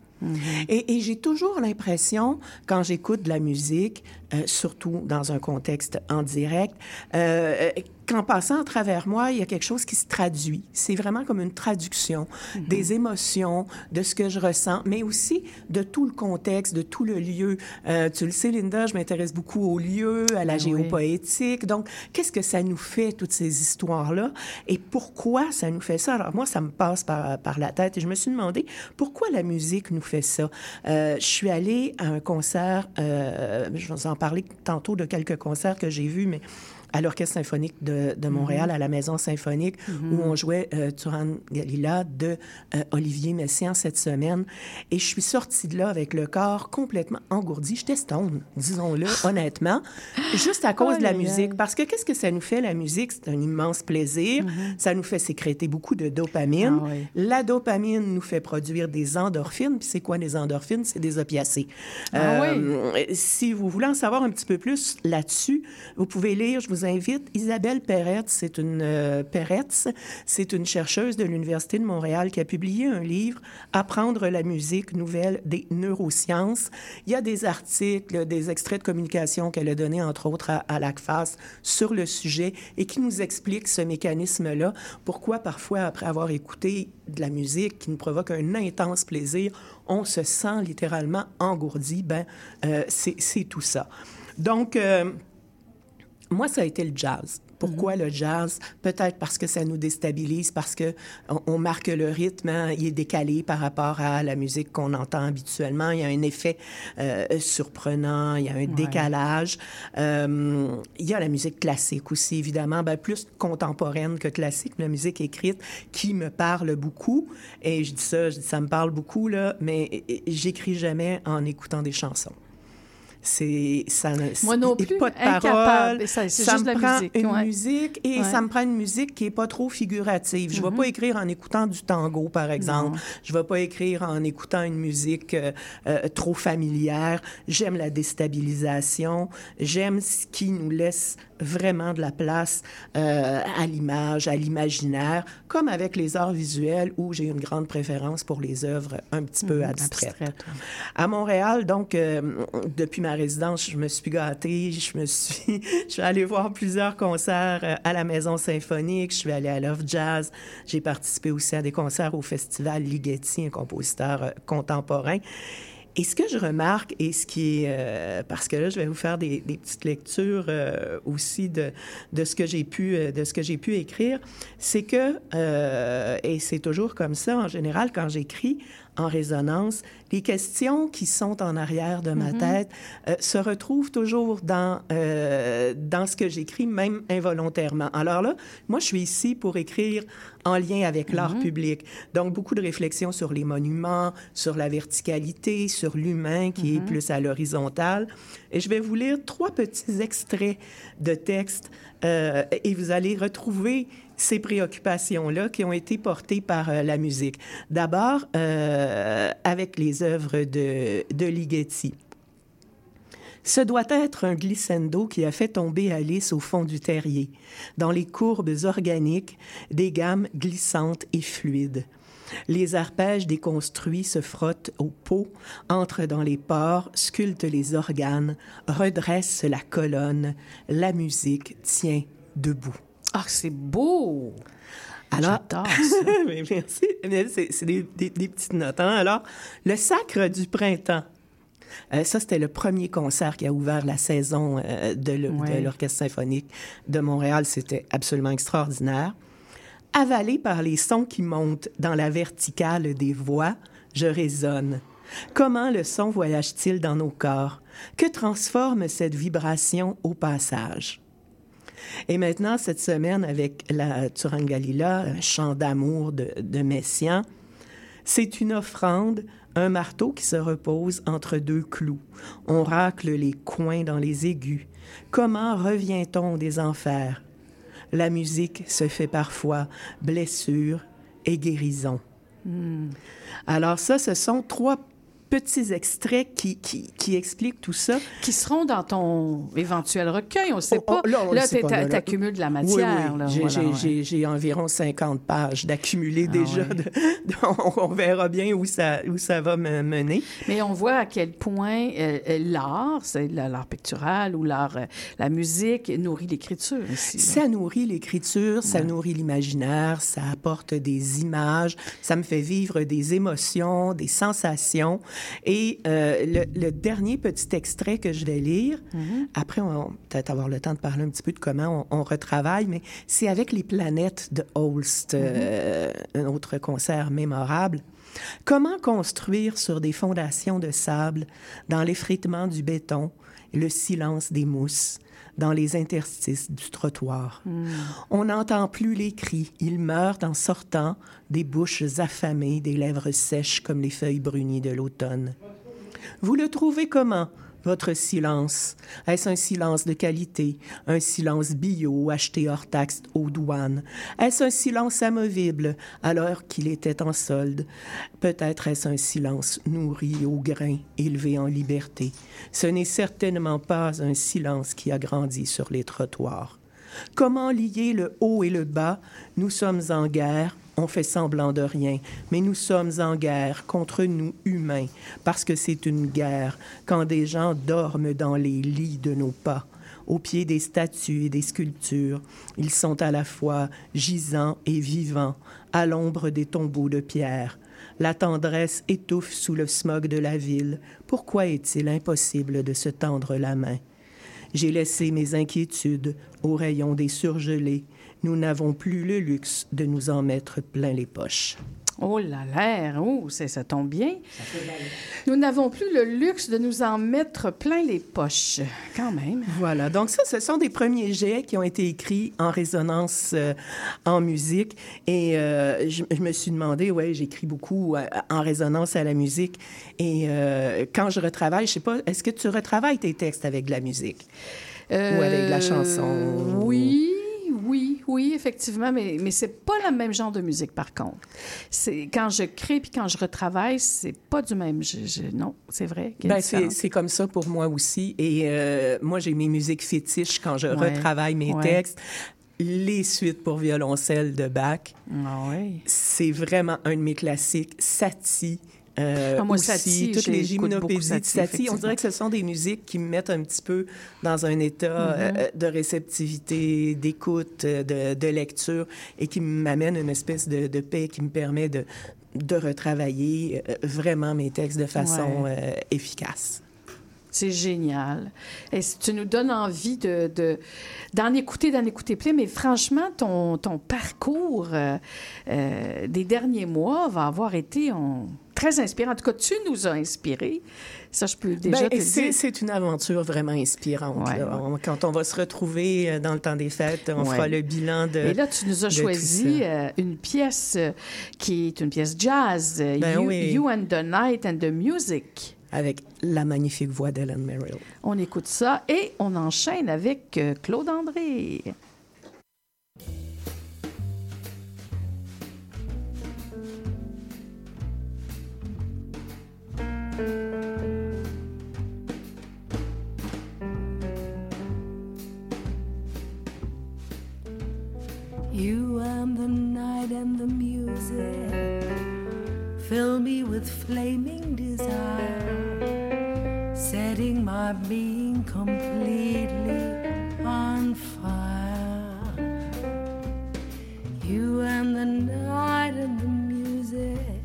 Et, et j'ai toujours l'impression, quand j'écoute de la musique, euh, surtout dans un contexte en direct, euh, qu'en passant à travers moi, il y a quelque chose qui se traduit. C'est vraiment comme une traduction des émotions, de ce que je ressens, mais aussi de tout le contexte, de tout le lieu. Euh, tu le sais, Linda, je m'intéresse beaucoup au lieu, à la oui. géopoétique. Donc, qu'est-ce que ça nous fait, toutes ces histoires-là? Et pourquoi ça nous fait ça? Alors, moi, ça me passe par, par la tête et je me suis demandé pourquoi la musique nous fait ça. Euh, je suis allée à un concert, euh, je vais vous en parler tantôt de quelques concerts que j'ai vus, mais à l'Orchestre symphonique de, de Montréal, Mhm. à la Maison symphonique, où on jouait euh, Turan Galila de euh, Olivier Messiaen cette semaine. Et je suis sortie de là avec le corps complètement engourdi. J'étais stone, disons-le honnêtement, juste à cause de la musique. Parce que qu'est-ce que ça nous fait, la musique? C'est un immense plaisir. Ça nous fait sécréter beaucoup de dopamine. Ah oui. La dopamine nous fait produire des endorphines. Puis c'est quoi des endorphines? C'est des opiacés. Ah Euh, Si vous voulez en savoir un petit peu plus là-dessus, vous pouvez lire, je vous invite, Isabelle Peretz, c'est une, euh, c'est une chercheuse de l'Université de Montréal qui a publié un livre, Apprendre la musique nouvelle des neurosciences. Il y a des articles, des extraits de communication qu'elle a donnés, entre autres, à, l'ACFAS sur le sujet et qui nous explique ce mécanisme-là, pourquoi parfois, après avoir écouté de la musique qui nous provoque un intense plaisir, on se sent littéralement engourdi? Ben, euh, c'est tout ça. Donc, euh, moi, ça a été le jazz. Pourquoi le jazz? Peut-être parce que ça nous déstabilise, parce que on, on marque le rythme, hein, il est décalé par rapport à la musique qu'on entend habituellement. Il y a un effet euh, surprenant, il y a un décalage. Euh, il y a la musique classique aussi, évidemment, ben, plus contemporaine que classique, la musique écrite qui me parle beaucoup. Et je dis ça, je dis ça me parle beaucoup, là, mais j'écris jamais en écoutant des chansons. C'est ça. ne- Moi non plus, Pas de. Et ça, Ça juste me la prend musique, une ouais. musique et Ouais. ça me prend une musique qui est pas trop figurative. Je vais Mhm. pas écrire en écoutant du tango, par exemple. Je vais pas écrire en écoutant une musique euh, euh, trop familière. J'aime la déstabilisation. J'aime ce qui nous laisse vraiment de la place euh, à l'image, à l'imaginaire, comme avec les arts visuels où j'ai une grande préférence pour les œuvres un petit peu Mhm, abstraites. À Montréal, donc, euh, depuis ma résidence, je me suis gâtée. Je me suis, je suis allée voir plusieurs concerts euh, à la Maison Symphonique. Je suis allée à Love Jazz. J'ai participé aussi à des concerts au Festival Ligeti, un compositeur euh, contemporain. Et ce que je remarque, et ce qui est... euh, parce que là, je vais vous faire des, des petites lectures euh, aussi de, de ce que j'ai pu, euh, de ce que j'ai pu écrire, c'est que, euh, et c'est toujours comme ça en général quand j'écris en résonance, les questions qui sont en arrière de ma Mhm. tête euh, se retrouvent toujours dans, euh, dans ce que j'écris, même involontairement. Alors là, moi, je suis ici pour écrire en lien avec l'art public. Donc, beaucoup de réflexions sur les monuments, sur la verticalité, sur l'humain qui est plus à l'horizontale. Et je vais vous lire trois petits extraits de textes euh, et vous allez retrouver ces préoccupations-là qui ont été portées par euh, la musique. D'abord, euh, avec les œuvres de, de Ligeti. Ce doit être un glissando qui a fait tomber Alice au fond du terrier, dans les courbes organiques des gammes glissantes et fluides. Les arpèges déconstruits se frottent aux peaux, entrent dans les pores, sculptent les organes, redressent la colonne. La musique tient debout. Ah, c'est beau! Alors. Mais merci. C'est des, des- des petites notes. hein. Alors, le Sacre du printemps. Euh, ça, c'était le premier concert qui a ouvert la saison euh, de Ouais. l'Orchestre symphonique de Montréal. C'était absolument extraordinaire. Avalé par les sons qui montent dans la verticale des voix, je résonne. Comment le son voyage-t-il dans nos corps? Que transforme cette vibration au passage? Et maintenant, cette semaine, avec la Turangalila, un chant d'amour de, de Messiaen, c'est une offrande, un marteau qui se repose entre deux clous. On racle les coins dans les aigus. Comment revient-on des enfers? La musique se fait parfois blessure et guérison. Hmm. Alors ça, ce sont trois petits extraits qui, qui, qui expliquent tout ça. Qui seront dans ton éventuel recueil, on ne sait Oh, pas. oh, là, là, pas, là, là. t'accumules de la matière. oui. J'ai- voilà, ouais. environ 50 pages d'accumuler Ah déjà. de- on, verra bien où ça, où ça va me mener. Mais on voit à quel point euh, euh, l'art, c'est la- l'art pictural ou l'art, euh, la musique, nourrit l'écriture. Ça nourrit l'écriture, ça nourrit l'imaginaire, ça apporte des images, ça me fait vivre des émotions, des sensations. Et euh, le, le dernier petit extrait que je vais lire, après, on va peut-être avoir le temps de parler un petit peu de comment on, on retravaille, mais c'est avec les planètes de Holst, euh, un autre concert mémorable. Comment construire sur des fondations de sable, dans l'effritement du béton, le silence des mousses, dans les interstices du trottoir. On n'entend plus les cris, ils meurent en sortant des bouches affamées, des lèvres sèches comme les feuilles brunies de l'automne. Vous le trouvez comment, votre silence? Est-ce un silence de qualité, un silence bio acheté hors taxe aux douanes? Est-ce un silence amovible alors qu'il était en solde? Peut-être est-ce un silence nourri au grain, élevé en liberté. Ce n'est certainement pas un silence qui a grandi sur les trottoirs. Comment lier le haut et le bas? Nous sommes en guerre, on fait semblant de rien, mais nous sommes en guerre contre nous humains, parce que c'est une guerre quand des gens dorment dans les lits de nos pas. Au pied des statues et des sculptures, ils sont à la fois gisants et vivants, à l'ombre des tombeaux de pierre. La tendresse étouffe sous le smog de la ville. Pourquoi est-il impossible de se tendre la main? J'ai laissé mes inquiétudes au rayon des surgelés. Nous n'avons plus le luxe de nous en mettre plein les poches. Oh là là, oh, ça tombe bien. Nous n'avons plus le luxe de nous en mettre plein les poches, quand même. Voilà, donc ça, ce sont des premiers jets qui ont été écrits en résonance euh, en musique. Et euh, je, je me suis demandé, ouais, j'écris beaucoup euh, en résonance à la musique. Et quand je retravaille, je sais pas, est-ce que tu retravailles tes textes avec de la musique? Ou avec de la chanson? Oui, oui, effectivement, mais, mais c'est pas le même genre de musique, par contre. C'est quand je crée puis quand je retravaille, c'est pas du même. je- je- non, c'est vrai. Ben, c'est, comme ça pour moi aussi. Et euh, moi, j'ai mes musiques fétiches quand je Ouais. retravaille mes Ouais. textes. Les suites pour violoncelle de Bach, Ah oui. c'est vraiment un de mes classiques. Satie. Euh, Ah, moi, aussi, Satie, toutes les gymnopédies de Satie, Satie, on dirait que ce sont des musiques qui me mettent un petit peu dans un état Mhm. euh, de réceptivité, d'écoute, euh, de, de lecture, et qui m'amènent une espèce de, de paix qui me permet de, de retravailler euh, vraiment mes textes de façon Ouais. euh, efficace. C'est génial. Et tu nous donnes envie de, de- d'en écouter, d'en écouter plein, mais franchement, ton, ton parcours euh, euh, des derniers mois va avoir été on, très inspirant. En tout cas, tu nous as inspirés. Ça, je peux déjà Ben, te c'est, dire. c'est une aventure vraiment inspirante. Ouais, là. ouais. On- quand on va se retrouver euh, dans le temps des fêtes, on Ouais. fera le bilan de. Et là, tu nous as choisi une pièce qui est une pièce jazz, Ben you, oui. You and the Night and the Music. Avec la magnifique voix d'Ellen Merrill. On écoute ça et on enchaîne avec euh, Claude André. You and the night and the music. Fill me with flaming desire, setting my being completely on fire. You and the night and the music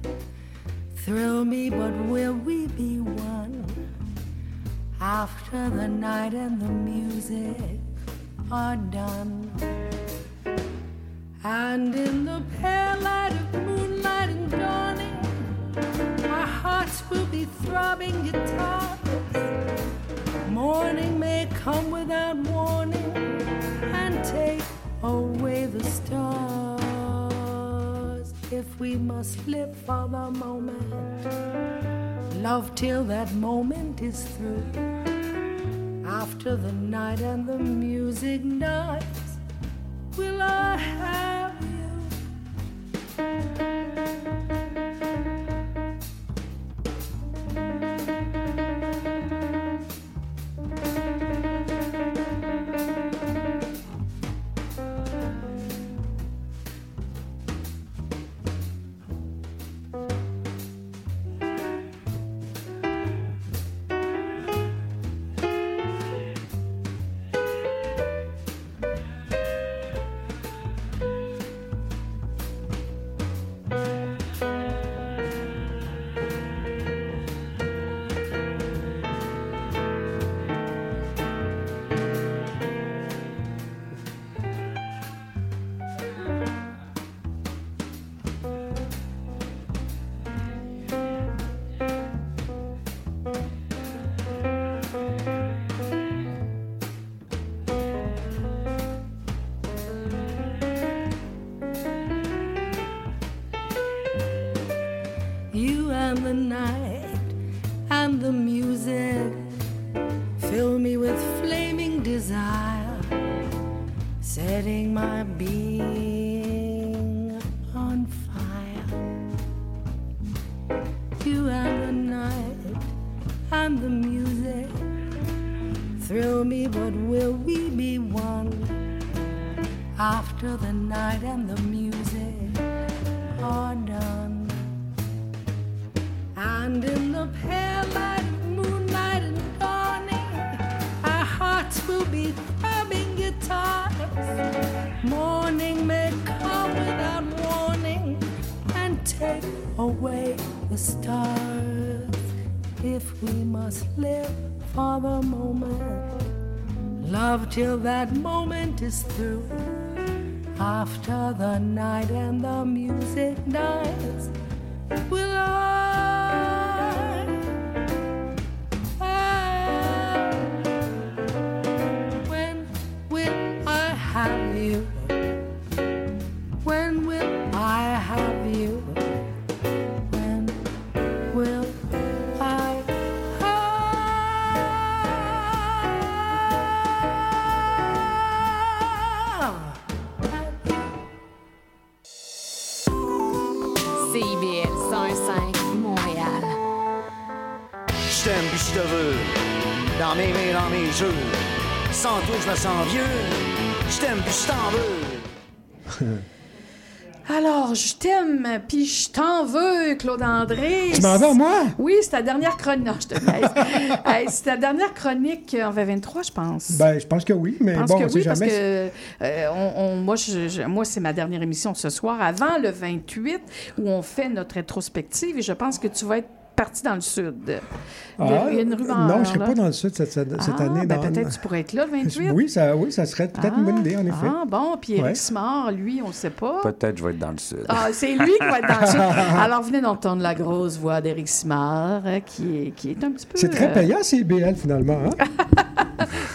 thrill me, but will we be one after the night and the music are done? And in the pale light of moonlight and dawning, our hearts will be throbbing guitars. Morning may come without warning and take away the stars. If we must live for the moment, love till that moment is through. After the night and the music dies, will I have you? The night After Je vieux. T'aime puis je t'en veux. Alors, je t'aime, puis je t'en veux, Claude André. Tu m'en veux moi? Oui, c'est ta dernière chronique. Non, je te. Hey, c'est ta dernière chronique en 2023, je pense. Ben, je pense que oui, mais Je pense bon, que on sait oui, parce jamais. que euh, on, on- moi, je- je- moi c'est ma dernière émission ce soir, avant le 28, où on fait notre rétrospective, et je pense que tu vas être parti dans le sud. Il y a- Ah, il y a une rumeur, non, je ne serai là. pas dans le sud cette, Ah, année. ben dans- peut-être tu pourrais être là le 28. Oui, ça, oui, ça serait peut-être une bonne idée, en effet. Ah, bon, puis Éric Ouais. Simard, lui, on ne sait pas. Peut-être je vais être dans le sud. Ah, c'est lui qui va être dans le sud. Alors, venez d'entendre la grosse voix d'Éric Simard, euh, qui est, qui est un petit peu... C'est très euh, payant, c'est BL, finalement. hein?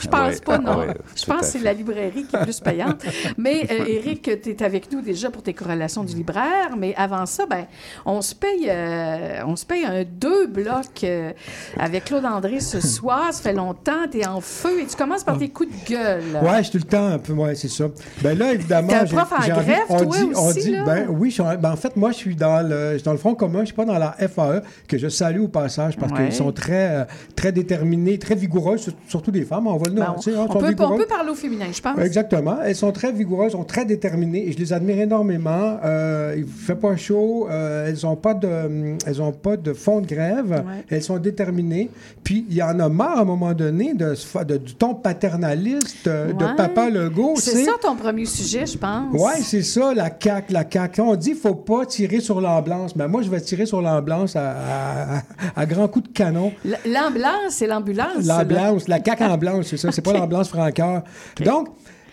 Je pense Oui, pas, ah non. oui, je pense que c'est la librairie qui est plus payante. mais euh, Éric, tu es avec nous déjà pour tes corrélations du libraire. Mais avant ça, ben, on se paye, euh, on se paye un deux blocs euh, avec Claude André ce soir. Ça fait longtemps, tu es en feu et tu commences par tes coups de gueule. Ouais, je suis tout le temps un peu, ouais, c'est ça. Ben là, évidemment, T'es un prof en envie- greffe, on toi dit, on dit, là? ben oui, je suis en, ben, en fait, moi, je suis dans le, je suis dans le Front commun, je suis pas dans la FAE, que je salue au passage, parce Ouais. qu'ils sont très, euh, très déterminés, très vigoureux, sur- surtout des femmes, on va non, Ben, sais, on, peut, on peut parler au féminin, je pense. Exactement. Elles sont très vigoureuses, sont très déterminées et je les admire énormément. Euh, il fait pas chaud, euh, elles ont pas de, elles ont pas de fond de grève. Elles sont déterminées. Puis il y en a marre à un moment donné de, du ton paternaliste euh, Ouais. de Papa Legault. C'est ça ton premier sujet, je pense. Ouais, c'est ça, la CAQ, la CAQ. On dit faut pas tirer sur l'ambulance, ben moi, je vais tirer sur l'ambulance à, à, à- à grands coups de canon. L'ambulance, c'est l'ambulance. L'ambulance, la CAQ ambulance, c'est ça. C'est pas l'ambulance Francoeur. Donc,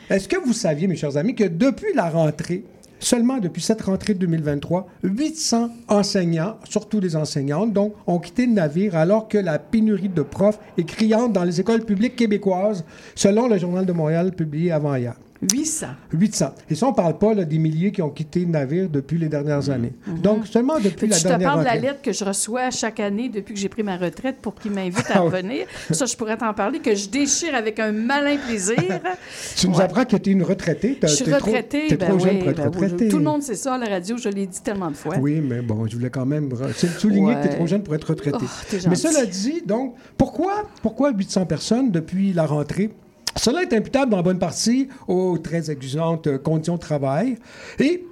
est-ce que vous saviez, mes chers amis, que depuis la rentrée, seulement depuis cette rentrée de 2023, 800 enseignants, surtout des enseignantes, donc, ont quitté le navire alors que la pénurie de profs est criante dans les écoles publiques québécoises, selon le Journal de Montréal publié avant hier. 800. 800. Et ça, on ne parle pas là, des milliers qui ont quitté le navire depuis les dernières années. Donc, seulement depuis Puis la tu te dernière parles de la lettre que je reçois chaque année depuis que j'ai pris ma retraite pour qu'ils m'invitent à Ah revenir? Ça, je pourrais t'en parler, que je déchire avec un malin plaisir. Tu nous Ouais. apprends que tu es une retraitée. Je suis trop- retraitée. T'es ben trop jeune oui, pour être ben oui, je- retraitée. Tout le monde sait ça à la radio, je l'ai dit tellement de fois. Oui, mais bon, je voulais quand même souligner que tu es Ouais. trop jeune pour être retraité. Oh, mais cela dit, donc, pourquoi, pourquoi 800 personnes depuis la rentrée? Cela est imputable en bonne partie aux très exigeantes euh, conditions de travail. Et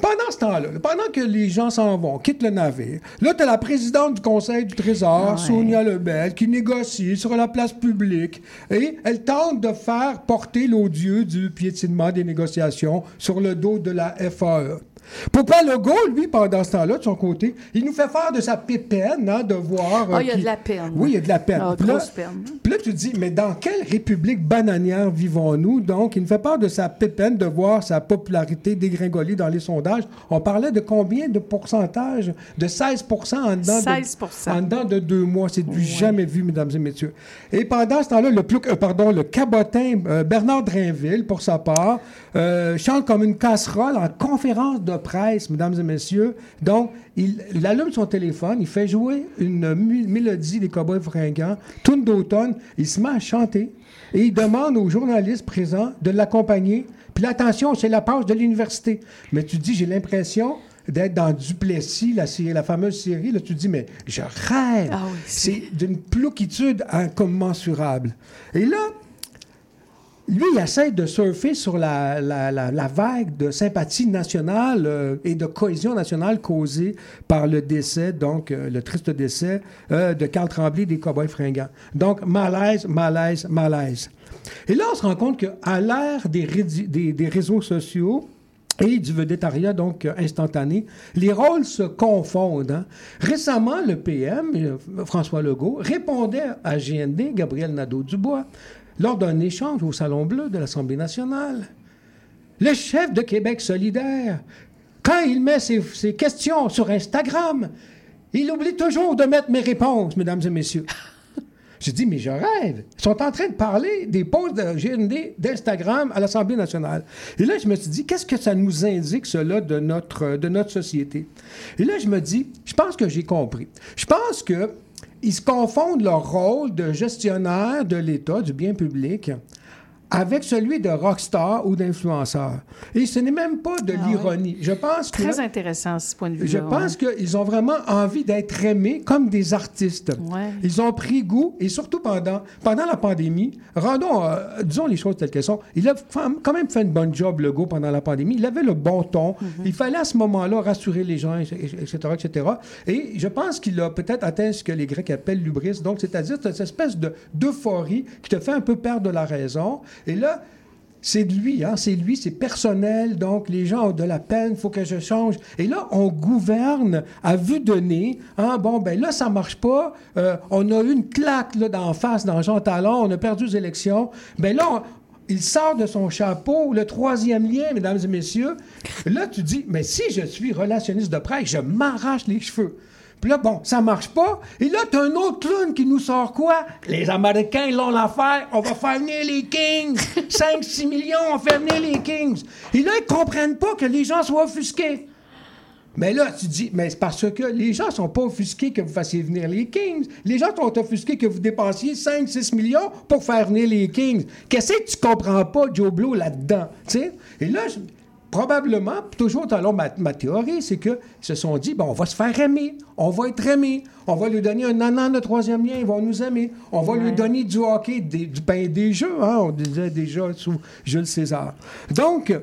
pendant ce temps-là, pendant que les gens s'en vont, quittent le navire, là, tu as la présidente du Conseil du Trésor, Sonia Lebel, qui négocie sur la place publique et elle tente de faire porter l'odieux du piétinement des négociations sur le dos de la FAE. Papa Legault, lui, pendant ce temps-là, de son côté, il nous fait faire de sa pépène hein, de voir... euh, Ah, il y a qu'il- de la peine. Oui, il y a de la peine. Ah, Puis là- peine. puis là, tu te dis, mais dans quelle république bananière vivons-nous? Donc, il nous fait part de sa pépène de voir sa popularité dégringoler dans les sondages. On parlait de combien de pourcentage? De 16 en dedans, 16 de, en dedans de deux mois. C'est du jamais vu, mesdames et messieurs. Et pendant ce temps-là, le, plus, euh, pardon, le cabotin euh, Bernard Drainville, pour sa part, euh, chante comme une casserole en conférence de presse, mesdames et messieurs. Donc, il, il allume son téléphone, il fait jouer une mélodie des Cowboys fringants, tune d'automne, il se met à chanter et il demande aux journalistes présents de l'accompagner. Puis là, attention, c'est la page de l'université. Mais tu dis, j'ai l'impression d'être dans Duplessis, la, série- la fameuse série. Là, tu dis, mais je rêve. Ah oui, c'est d'une plouquitude incommensurable. Et là, lui, il essaie de surfer sur la, vague de sympathie nationale euh, et de cohésion nationale causée par le décès, donc euh, le triste décès euh, de Carl Tremblay des Cowboys fringants. Donc, malaise, malaise, malaise. Et là, on se rend compte qu'à l'ère des, des- des réseaux sociaux, et du vedettariat, donc instantané, les rôles se confondent. hein. Récemment, le PM, François Legault, répondait à GND, Gabriel Nadeau-Dubois, lors d'un échange au Salon Bleu de l'Assemblée nationale. Le chef de Québec solidaire, quand il met ses, questions sur Instagram, il oublie toujours de mettre mes réponses, mesdames et messieurs. J'ai dit, mais je rêve. Ils sont en train de parler des posts de GND d'Instagram à l'Assemblée nationale. Et là, je me suis dit, qu'est-ce que ça nous indique, cela, de notre, de notre société? Et là, je me dis, je pense que j'ai compris. Je pense que ils se confondent leur rôle de gestionnaire de l'État, du bien public, avec celui de rockstar ou d'influenceur. Et ce n'est même pas de Ah l'ironie. Je pense que... Très intéressant, ce point de vue-là. Je pense qu'ils ont vraiment envie d'être aimés comme des artistes. Ouais. Ils ont pris goût, et surtout pendant, pendant la pandémie, rendons, euh, disons les choses telles qu'elles sont, il a quand même fait une bonne job, Legault, pendant la pandémie. Il avait le bon ton. Mhm. Il fallait à ce moment-là rassurer les gens, etc., etc. Et je pense qu'il a peut-être atteint ce que les Grecs appellent l'ubris, donc c'est-à-dire cette espèce de- d'euphorie qui te fait un peu perdre la raison. Et là, c'est de lui, hein, c'est lui, c'est personnel, donc les gens ont de la peine, il faut que je change. Et là, on gouverne à vue de nez. Hein, bon, ben là, ça marche pas. Euh, on a eu une claque là, d'en face dans Jean Talon, on a perdu les élections. Ben là, il sort de son chapeau le troisième lien, mesdames et messieurs. Là, tu dis, mais si je suis relationniste de presse, je m'arrache les cheveux. Puis là, bon, ça marche pas. Et là, t'as un autre clown qui nous sort quoi? Les Américains, ils l'ont l'affaire. On va faire venir les Kings. 5-6 millions, on fait venir les Kings. Et là, ils comprennent pas que les gens soient offusqués. Mais là, tu dis, mais c'est parce que les gens sont pas offusqués que vous fassiez venir les Kings. Les gens sont offusqués que vous dépensiez 5-6 millions pour faire venir les Kings. Qu'est-ce que tu comprends pas, Joe Blow, là-dedans? Tu sais? Et là, je- probablement, toujours selon ma, ma théorie, c'est qu'ils se sont dit, bon, on va se faire aimer, on va être aimé, on va lui donner un an de troisième lien, ils vont nous aimer, on va lui donner du hockey, des, du pain des jeux, hein, on disait déjà sous Jules César. Donc,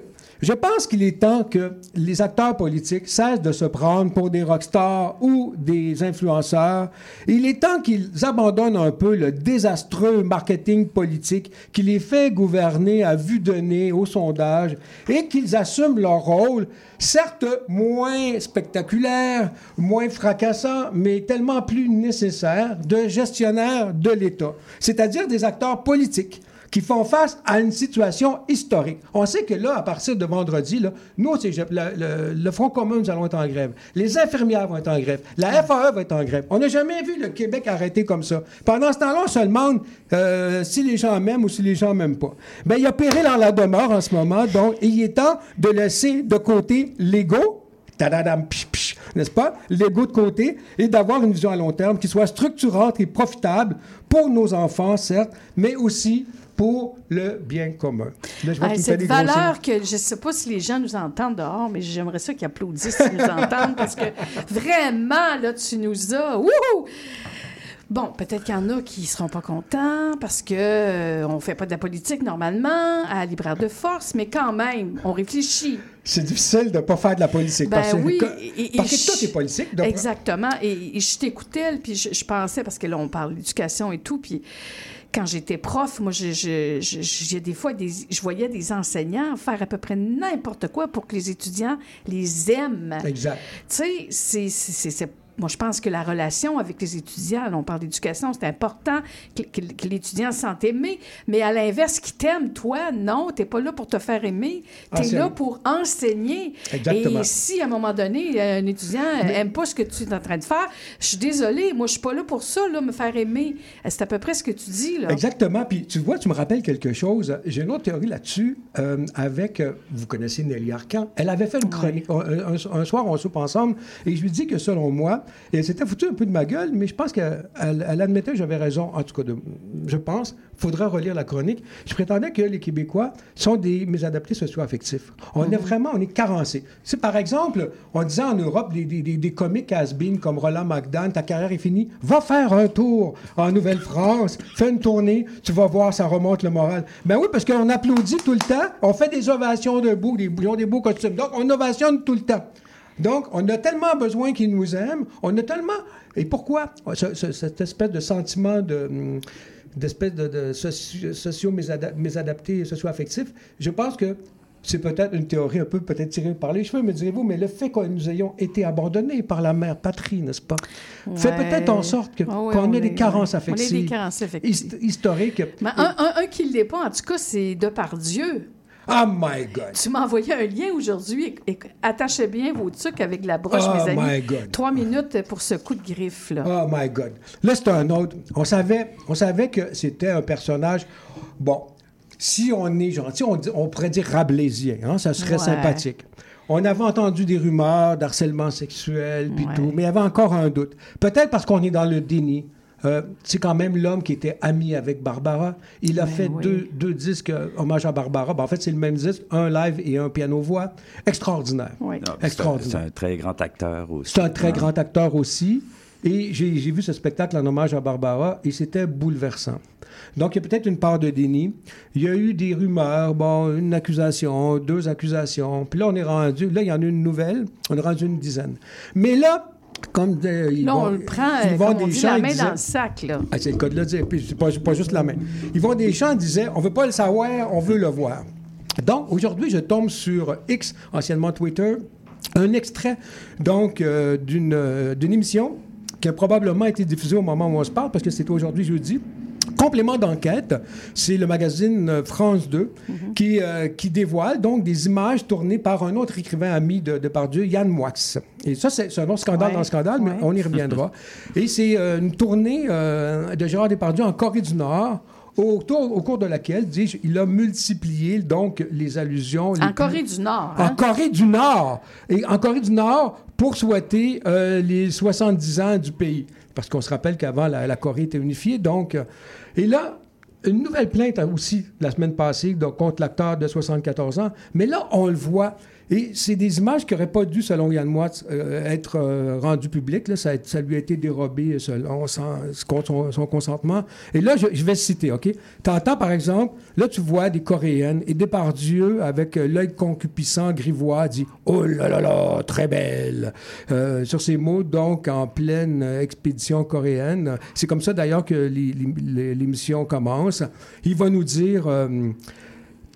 je pense qu'il est temps que les acteurs politiques cessent de se prendre pour des rockstars ou des influenceurs. Il est temps qu'ils abandonnent un peu le désastreux marketing politique qui les fait gouverner à vue de nez au sondage et qu'ils assument leur rôle, certes moins spectaculaire, moins fracassant, mais tellement plus nécessaire de gestionnaire de l'État, c'est-à-dire des acteurs politiques qui font face à une situation historique. On sait que là, à partir de vendredi, là, nous, le, le- le Front commun, nous allons être en grève. Les infirmières vont être en grève. La FAE va être en grève. On n'a jamais vu le Québec arrêté comme ça. Pendant ce temps-là, on se demande euh, si les gens m'aiment ou si les gens m'aiment pas. Ben, il y a péril dans la demeure en ce moment, donc il est temps de laisser de côté l'ego tadadam, n'est-ce pas? L'ego de côté et d'avoir une vision à long terme qui soit structurante et profitable pour nos enfants, certes, mais aussi pour le bien commun. Là, je vois Ah, cette valeur que je ne sais pas si les gens nous entendent dehors, mais j'aimerais ça qu'ils applaudissent s'ils nous entendent parce que vraiment, là, tu nous as. Wouhou! Bon, peut-être qu'il y en a qui ne seront pas contents parce que euh, on fait pas de la politique normalement à libraire de force, mais quand même, on réfléchit. C'est difficile de ne pas faire de la politique. Ben parce que, oui, que- et- et parce que tout est politique. donc- Exactement. Et, et je t'écoutais, puis je, je pensais, parce que là, on parle d'éducation et tout, puis quand j'étais prof, moi, je, je, je- j'ai des fois, des, je voyais des enseignants faire à peu près n'importe quoi pour que les étudiants les aiment. Exact. Tu sais, c'est- c'est- c'est- c'est- moi, je pense que la relation avec les étudiants, là, on parle d'éducation, c'est important que, que- que l'étudiant se sente aimé, mais à l'inverse, qui t'aime, toi, non, t'es pas là pour te faire aimer, t'es Enseigner. là pour enseigner. Exactement. Et si, à un moment donné, un étudiant aime pas ce que tu es en train de faire, je suis désolée, moi, je suis pas là pour ça, là, me faire aimer. C'est à peu près ce que tu dis, là. Exactement. Puis tu vois, tu me rappelles quelque chose. J'ai une autre théorie là-dessus euh, avec, euh, vous connaissez Nelly Arcan. Elle avait fait une chronique. Un, un- un soir, on soupe ensemble et je lui dis que selon moi, et elle s'était foutue un peu de ma gueule, mais je pense qu'elle elle admettait que j'avais raison. En tout cas, de- je pense. Il faudra relire la chronique. Je prétendais que les Québécois sont des mésadaptés socio-affectifs. On est vraiment, on est carencés. C'est par exemple, on disait en Europe, des, des, des, des comiques has-been comme Roland McDan, ta carrière est finie, va faire un tour en Nouvelle-France, fais une tournée, tu vas voir, ça remonte le moral. Ben oui, parce qu'on applaudit tout le temps, on fait des ovations debout, des, ils ont des beaux costumes. Donc, on ovationne tout le temps. Donc, on a tellement besoin qu'ils nous aiment, on a tellement... Et pourquoi? Ce- ce- cette espèce de sentiment de... hum, d'espèce de, de socio- socio-mésadapté, socio-affectif, je pense que c'est peut-être une théorie un peu peut-être tirée par les cheveux, me direz-vous, mais le fait que nous ayons été abandonnés par la mère patrie, n'est-ce pas, fait peut-être en sorte que- Ah oui, qu'on on ait des carences on est affectives. des carences affectives. hist- historiques. Mais un, un, un qui ne l'est pas, en tout cas, c'est de par Dieu. Oh my God! Tu m'as envoyé un lien aujourd'hui. Attachez bien vos trucs avec la broche, Oh mes amis. my God. Trois minutes pour ce coup de griffe, là. Oh my God. Là, c'est un autre. On savait, on savait que c'était un personnage. Bon, si on est gentil, on, on pourrait dire rabelaisien, hein, ça serait Ouais. sympathique. On avait entendu des rumeurs d'harcèlement sexuel, puis Ouais. tout, mais il y avait encore un doute. Peut-être parce qu'on est dans le déni. Euh, c'est quand même l'homme qui était ami avec Barbara. Il a Ben fait oui. deux, deux disques euh, hommage à Barbara. Ben, en fait, c'est le même disque, un live et un piano-voix. Extraordinaire. Oui. Non, c'est un- Extraordinaire. C'est un très grand acteur aussi. C'est un très Ah. grand acteur aussi. Et j'ai j'ai vu ce spectacle en hommage à Barbara et c'était bouleversant. Donc, il y a peut-être une part de déni. Il y a eu des rumeurs, bon, une accusation, deux accusations. Puis là, on est rendu, là, il y en a une nouvelle. On est rendu une dizaine. Mais là, comme ils Là, vont, on le prend, ils vont on des dit, champs, la ils main disaient- dans le sac, là. ah, c'est le cas de le dire. Puis c'est pas, pas juste la main. Yvon Deschamps disait on veut pas le savoir, on veut le voir. Donc, aujourd'hui, je tombe sur X, anciennement Twitter, un extrait donc euh, d'une euh, d'une émission qui a probablement été diffusée au moment où on se parle, parce que c'est aujourd'hui jeudi. Complément d'enquête, c'est le magazine euh, France 2 qui, euh, qui dévoile donc des images tournées par un autre écrivain ami de, de Pardieu, Yann Moix. Et ça, c'est un autre scandale Ouais, dans le scandale, mais on y reviendra. Et c'est euh, une tournée euh, de Gérard Depardieu en Corée du Nord, autour- au cours de laquelle, dis-je, il a multiplié donc les allusions. les En Corée du Nord. en hein? Corée du Nord. Et en Corée du Nord, pour souhaiter euh, les 70 ans du pays. Parce qu'on se rappelle qu'avant, la, Corée était unifiée. Donc, euh, et là, une nouvelle plainte aussi la semaine passée contre l'acteur de 74 ans. Mais là, on le voit. Et c'est des images qui n'auraient pas dû, selon Yann Watts, euh, être euh, rendues publiques. Là. Ça, lui a été dérobé selon son, consentement. Et là, je, vais citer, OK? Tu entends, par exemple, là, tu vois des Coréennes et Depardieu, avec euh, l'œil concupissant, grivois, dit « Oh là là là, très belle! Euh, Sur ces mots, donc, en pleine euh, expédition coréenne. C'est comme ça, d'ailleurs, que l'é- l'é- l'émission commence. Il va nous dire...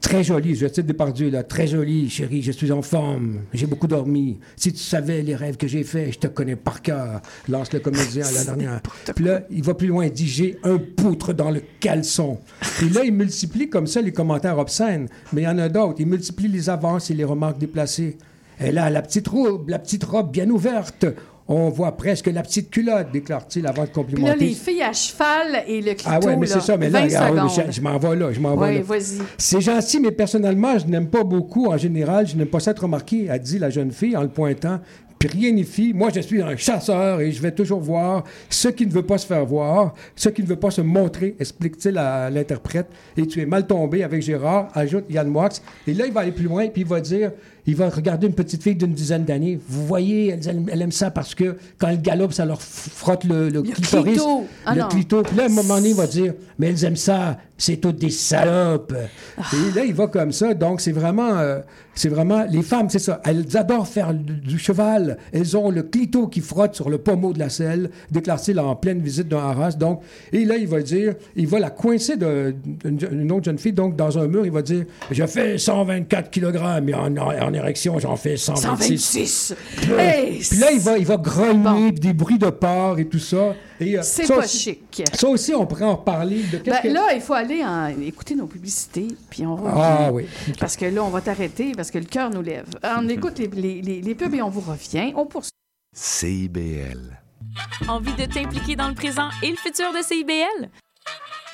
Très jolie, je cite Depardieu, là. Très jolie, chérie, je suis en forme, j'ai beaucoup dormi. Si tu savais les rêves que j'ai faits, je te connais par cœur, lance le comédien à la dernière. Puis là, il va plus loin, il dit J'ai un poutre dans le caleçon. Et là, il multiplie comme ça les commentaires obscènes. Mais il y en a d'autres. Il multiplie les avances et les remarques déplacées. Elle a la petite robe, la petite robe bien ouverte. On voit presque la petite culotte, déclare-t-il avant de Puis là, complimenter. les filles à cheval et le clito, Ah ouais, mais c'est ça, mais là, 20 regarde, secondes. je, je m'en vais là, je m'en vais vas-y. C'est gentil, mais personnellement, je n'aime pas beaucoup. En général, je n'aime pas s'être remarqué, a dit la jeune fille en le pointant. Puis rien n'y fit. Moi, je suis un chasseur et je vais toujours voir ce qui ne veut pas se faire voir, ce qui ne veut pas se montrer, explique-t-il à l'interprète. Et tu es mal tombé avec Gérard, ajoute Yann Wax. Et là, il va aller plus loin, puis il va dire, il va regarder une petite fille d'une dizaine d'années. Vous voyez, elle, elle- elle aime ça parce que quand elle galope, ça leur frotte le, le, clitoris. clito. Ah le non. clito. Puis là, à un moment donné, il va dire, mais elles aiment ça, c'est toutes des salopes. Et là, il va comme ça. Donc, c'est vraiment, euh, c'est vraiment, les femmes, c'est ça. Elles adorent faire du, cheval. Elles ont le clito qui frotte sur le pommeau de la selle, déclare-t-il en pleine visite d'un haras. Donc, et là, il va dire, il va la coincer d'une une autre jeune fille, donc dans un mur, il va dire, je fais 124 kg, en, en érection, j'en fais 126. 126. Puis là, Hey, puis là, il va, il va grogner, puis des bruits de porc et tout ça. Euh, C'est pas aussi- chic. Ça aussi, on pourrait en reparler. De Ben, que- Là, il faut aller en- écouter nos publicités, puis on revient. Ah oui. Parce que là, on va t'arrêter parce que le cœur nous lève. On écoute les, les, les, les pubs et on vous revient. On poursuit. CIBL. Envie de t'impliquer dans le présent et le futur de CIBL?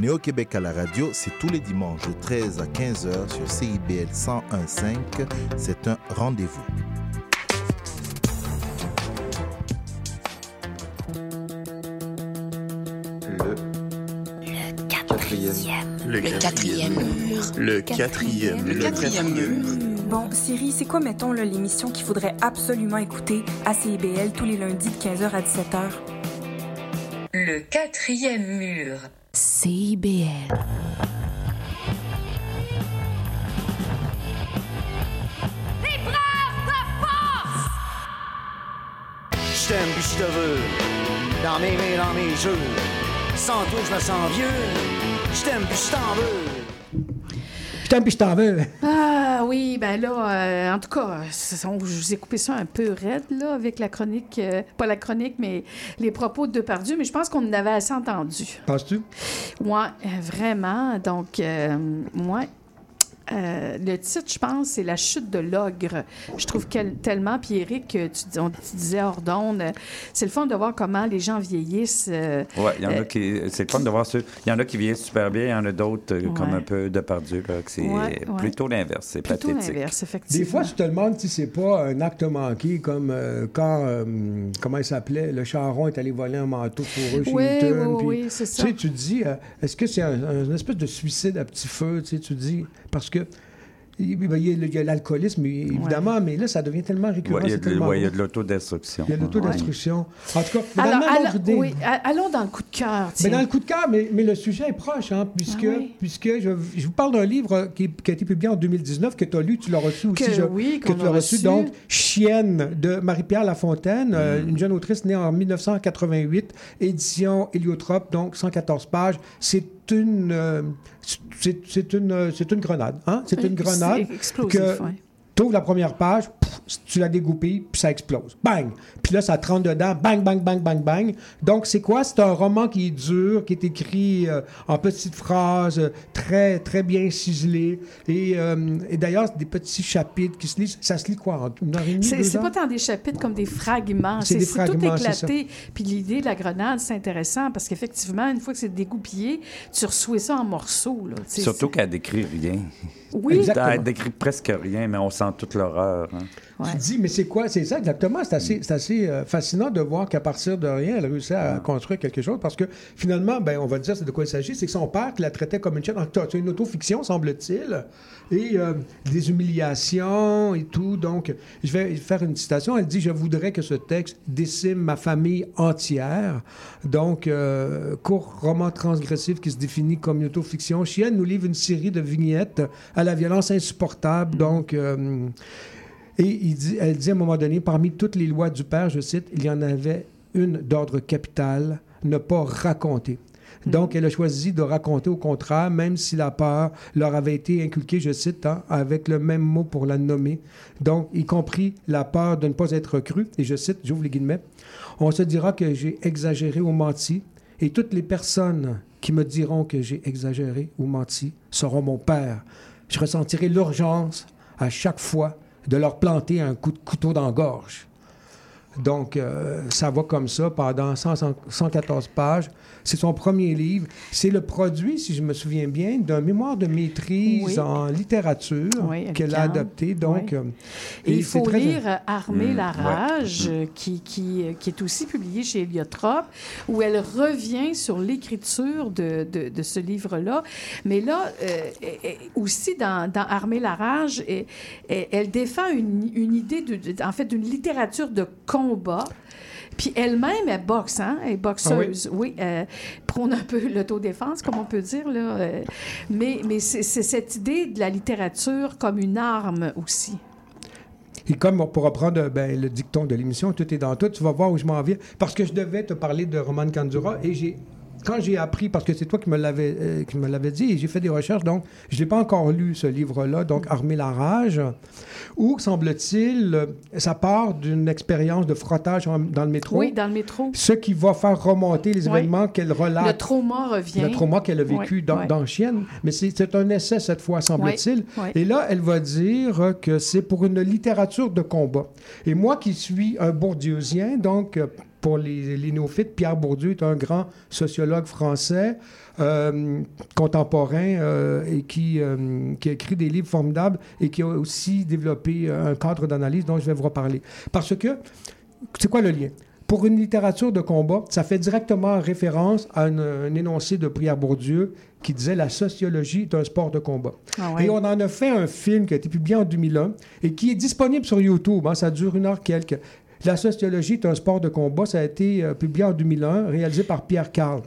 Néo-Québec à la radio, c'est tous les dimanches de 13 à 15h sur CIBL 101.5. C'est un rendez-vous. Le quatrième mur. Le quatrième Le quatrième mur. Bon, Siri, c'est quoi, mettons, l'émission qu'il faudrait absolument écouter à CIBL tous les lundis de 15h à 17h? Le quatrième mur. CIBL. L'épreuve de force! Je t'aime puis je te veux. Dans mes mains, dans mes jeux. Sans toi, je me sens vieux. Je t'aime puis je t'en veux. Puis je t'en veux. Ah oui, ben là, euh, en tout cas, on- je vous ai coupé ça un peu raide, là, avec la chronique, euh, pas la chronique, mais les propos de Depardieu, mais je pense qu'on en avait assez entendu. Penses-tu? Ouais, euh, vraiment. Donc, ouais. Euh, le titre, je pense, c'est La chute de l'ogre. Je trouve tellement, puis Eric, euh, tu, dis- on- tu disais hors d'onde, euh, c'est le fun de voir comment les gens vieillissent. euh, Oui, il y en euh, a qui. C'est le fun de voir ça. Il y en a qui vieillissent super bien, il y en a d'autres euh, comme un peu de pardieu, là, que c'est Ouais, ouais. plutôt l'inverse. C'est plutôt pathétique. l'inverse, effectivement. Des fois, tu te demandes si c'est pas un acte manqué, comme euh, quand, euh, comment il s'appelait, le charron est allé voler un manteau fourreux chez Oui, Hilton. oui, oui, c'est ça. Tu sais, tu dis, euh, est-ce que c'est un, un espèce de suicide à petit feu, tu sais, tu dis, parce que il y a- il y a l'alcoolisme, évidemment, mais là, ça devient tellement récurrent. Ouais, il y a de, tellement ouais, il y a gros. de l'autodestruction. Il y a de l'autodestruction. En tout cas, Alors, dans le même alors- ordre d'idée. oui, a- allons dans le coup de cœur. Mais dans le coup de cœur, mais, mais le sujet est proche, hein, puisque, Ah oui. puisque je, je vous parle d'un livre qui, qui a été publié en 2019, que tu as lu, tu l'as reçu aussi. Que je- oui, que tu as reçu. reçu. Donc, Chienne de Marie-Pierre Lafontaine, euh, une jeune autrice née en 1988, édition Héliotrope, donc 114 pages. C'est une, euh, c'est, une, euh, c'est une grenade. Hein? C'est une grenade explosif, que ouais. Tu ouvres la première page, pff, tu la dégoupilles, puis ça explose. Bang! Puis là, ça te rentre dedans, bang, bang, bang, bang, bang. Donc, c'est quoi? C'est un roman qui est dur, qui est écrit euh, en petites phrases, euh, très, très bien ciselé. Et, euh, et d'ailleurs, c'est des petits chapitres qui se lisent. Ça se lit quoi? En une heure et demie, C'est pas tant des chapitres comme des fragments. C'est tout éclaté. Puis l'idée de la grenade, c'est intéressant parce qu'effectivement, une fois que c'est dégoupillé, tu reçois ça en morceaux. Là. Surtout qu'elle décrit rien. Oui. Exactement. Elle décrit presque rien, mais on sent toute l'horreur. hein. Tu te dis, mais c'est quoi? C'est ça exactement. C'est assez, euh, fascinant de voir qu'à partir de rien, elle réussit à construire quelque chose parce que finalement, ben, on va dire c'est de quoi il s'agit. C'est que son père qui la traitait comme une chaîne. C'est une autofiction, semble-t-il, et euh, des humiliations et tout. Donc, je vais faire une citation. Elle dit Je voudrais que ce texte décime ma famille entière. Donc, euh, court roman transgressif qui se définit comme une autofiction. Chienne nous livre une série de vignettes à la violence insupportable. Donc, et il dit, elle dit à un moment donné, parmi toutes les lois du père, je cite, il y en avait une d'ordre capital, ne pas raconter. Donc, elle a choisi de raconter au contraire, même si la peur leur avait été inculquée, je cite, hein, avec le même mot pour la nommer. Donc, y compris la peur de ne pas être cru. Et je cite, j'ouvre les guillemets, on se dira que j'ai exagéré ou menti, et toutes les personnes qui me diront que j'ai exagéré ou menti seront mon père. Je ressentirai l'urgence à chaque fois de leur planter un coup de couteau dans la gorge. Donc, euh, ça va comme ça pendant 100, 114 pages. C'est son premier livre. C'est le produit, si je me souviens bien, d'un mémoire de maîtrise Oui. en littérature Oui, qu'elle a Anne. adopté. Donc, Oui. euh, Et il faut très- lire euh, Armer Mm, la rage, qui, qui, euh, qui est aussi publié chez Héliotrope, où elle revient sur l'écriture de, de, de ce livre-là. Mais là, euh, aussi dans, dans Armer la rage, elle défend une, une idée, de, de- en fait, d'une littérature de combat. Puis elle-même, elle boxe, hein? Elle est boxeuse. oui, euh, prône un peu l'autodéfense, comme on peut dire. Là. euh, mais mais c'est cette idée de la littérature comme une arme aussi. Et comme pour reprendre ben, le dicton de l'émission, tout est dans tout, tu vas voir où je m'en viens. Parce que je devais te parler de Roman Kandura et j'ai. Quand j'ai appris, parce que c'est toi qui me l'avais euh, qui me l'avais dit, et j'ai fait des recherches, donc je n'ai pas encore lu ce livre-là, donc Armer la rage, où, semble-t-il, ça part d'une expérience de frottage en- dans le métro. Oui, dans le métro. Ce qui va faire remonter les Oui. événements qu'elle relate. Le trauma revient. Le trauma qu'elle a vécu Oui, dans, oui. dans Chienne. Mais c'est un essai cette fois, semble-t-il. Et là, elle va dire que c'est pour une littérature de combat. Et moi qui suis un bourdieusien, donc pour les, les néophytes, Pierre Bourdieu est un grand sociologue français. euh, contemporain euh, et qui, euh, qui a écrit des livres formidables et qui a aussi développé un cadre d'analyse dont je vais vous reparler. Parce que, c'est quoi le lien? Pour une littérature de combat, ça fait directement référence à un, un énoncé de Pierre Bourdieu qui disait la sociologie est un sport de combat. Ah ouais. Et on en a fait un film qui a été publié en 2001 et qui est disponible sur YouTube. hein, ça dure une heure quelques. La sociologie est un sport de combat. Ça a été euh, publié en 2001, réalisé par Pierre Carl.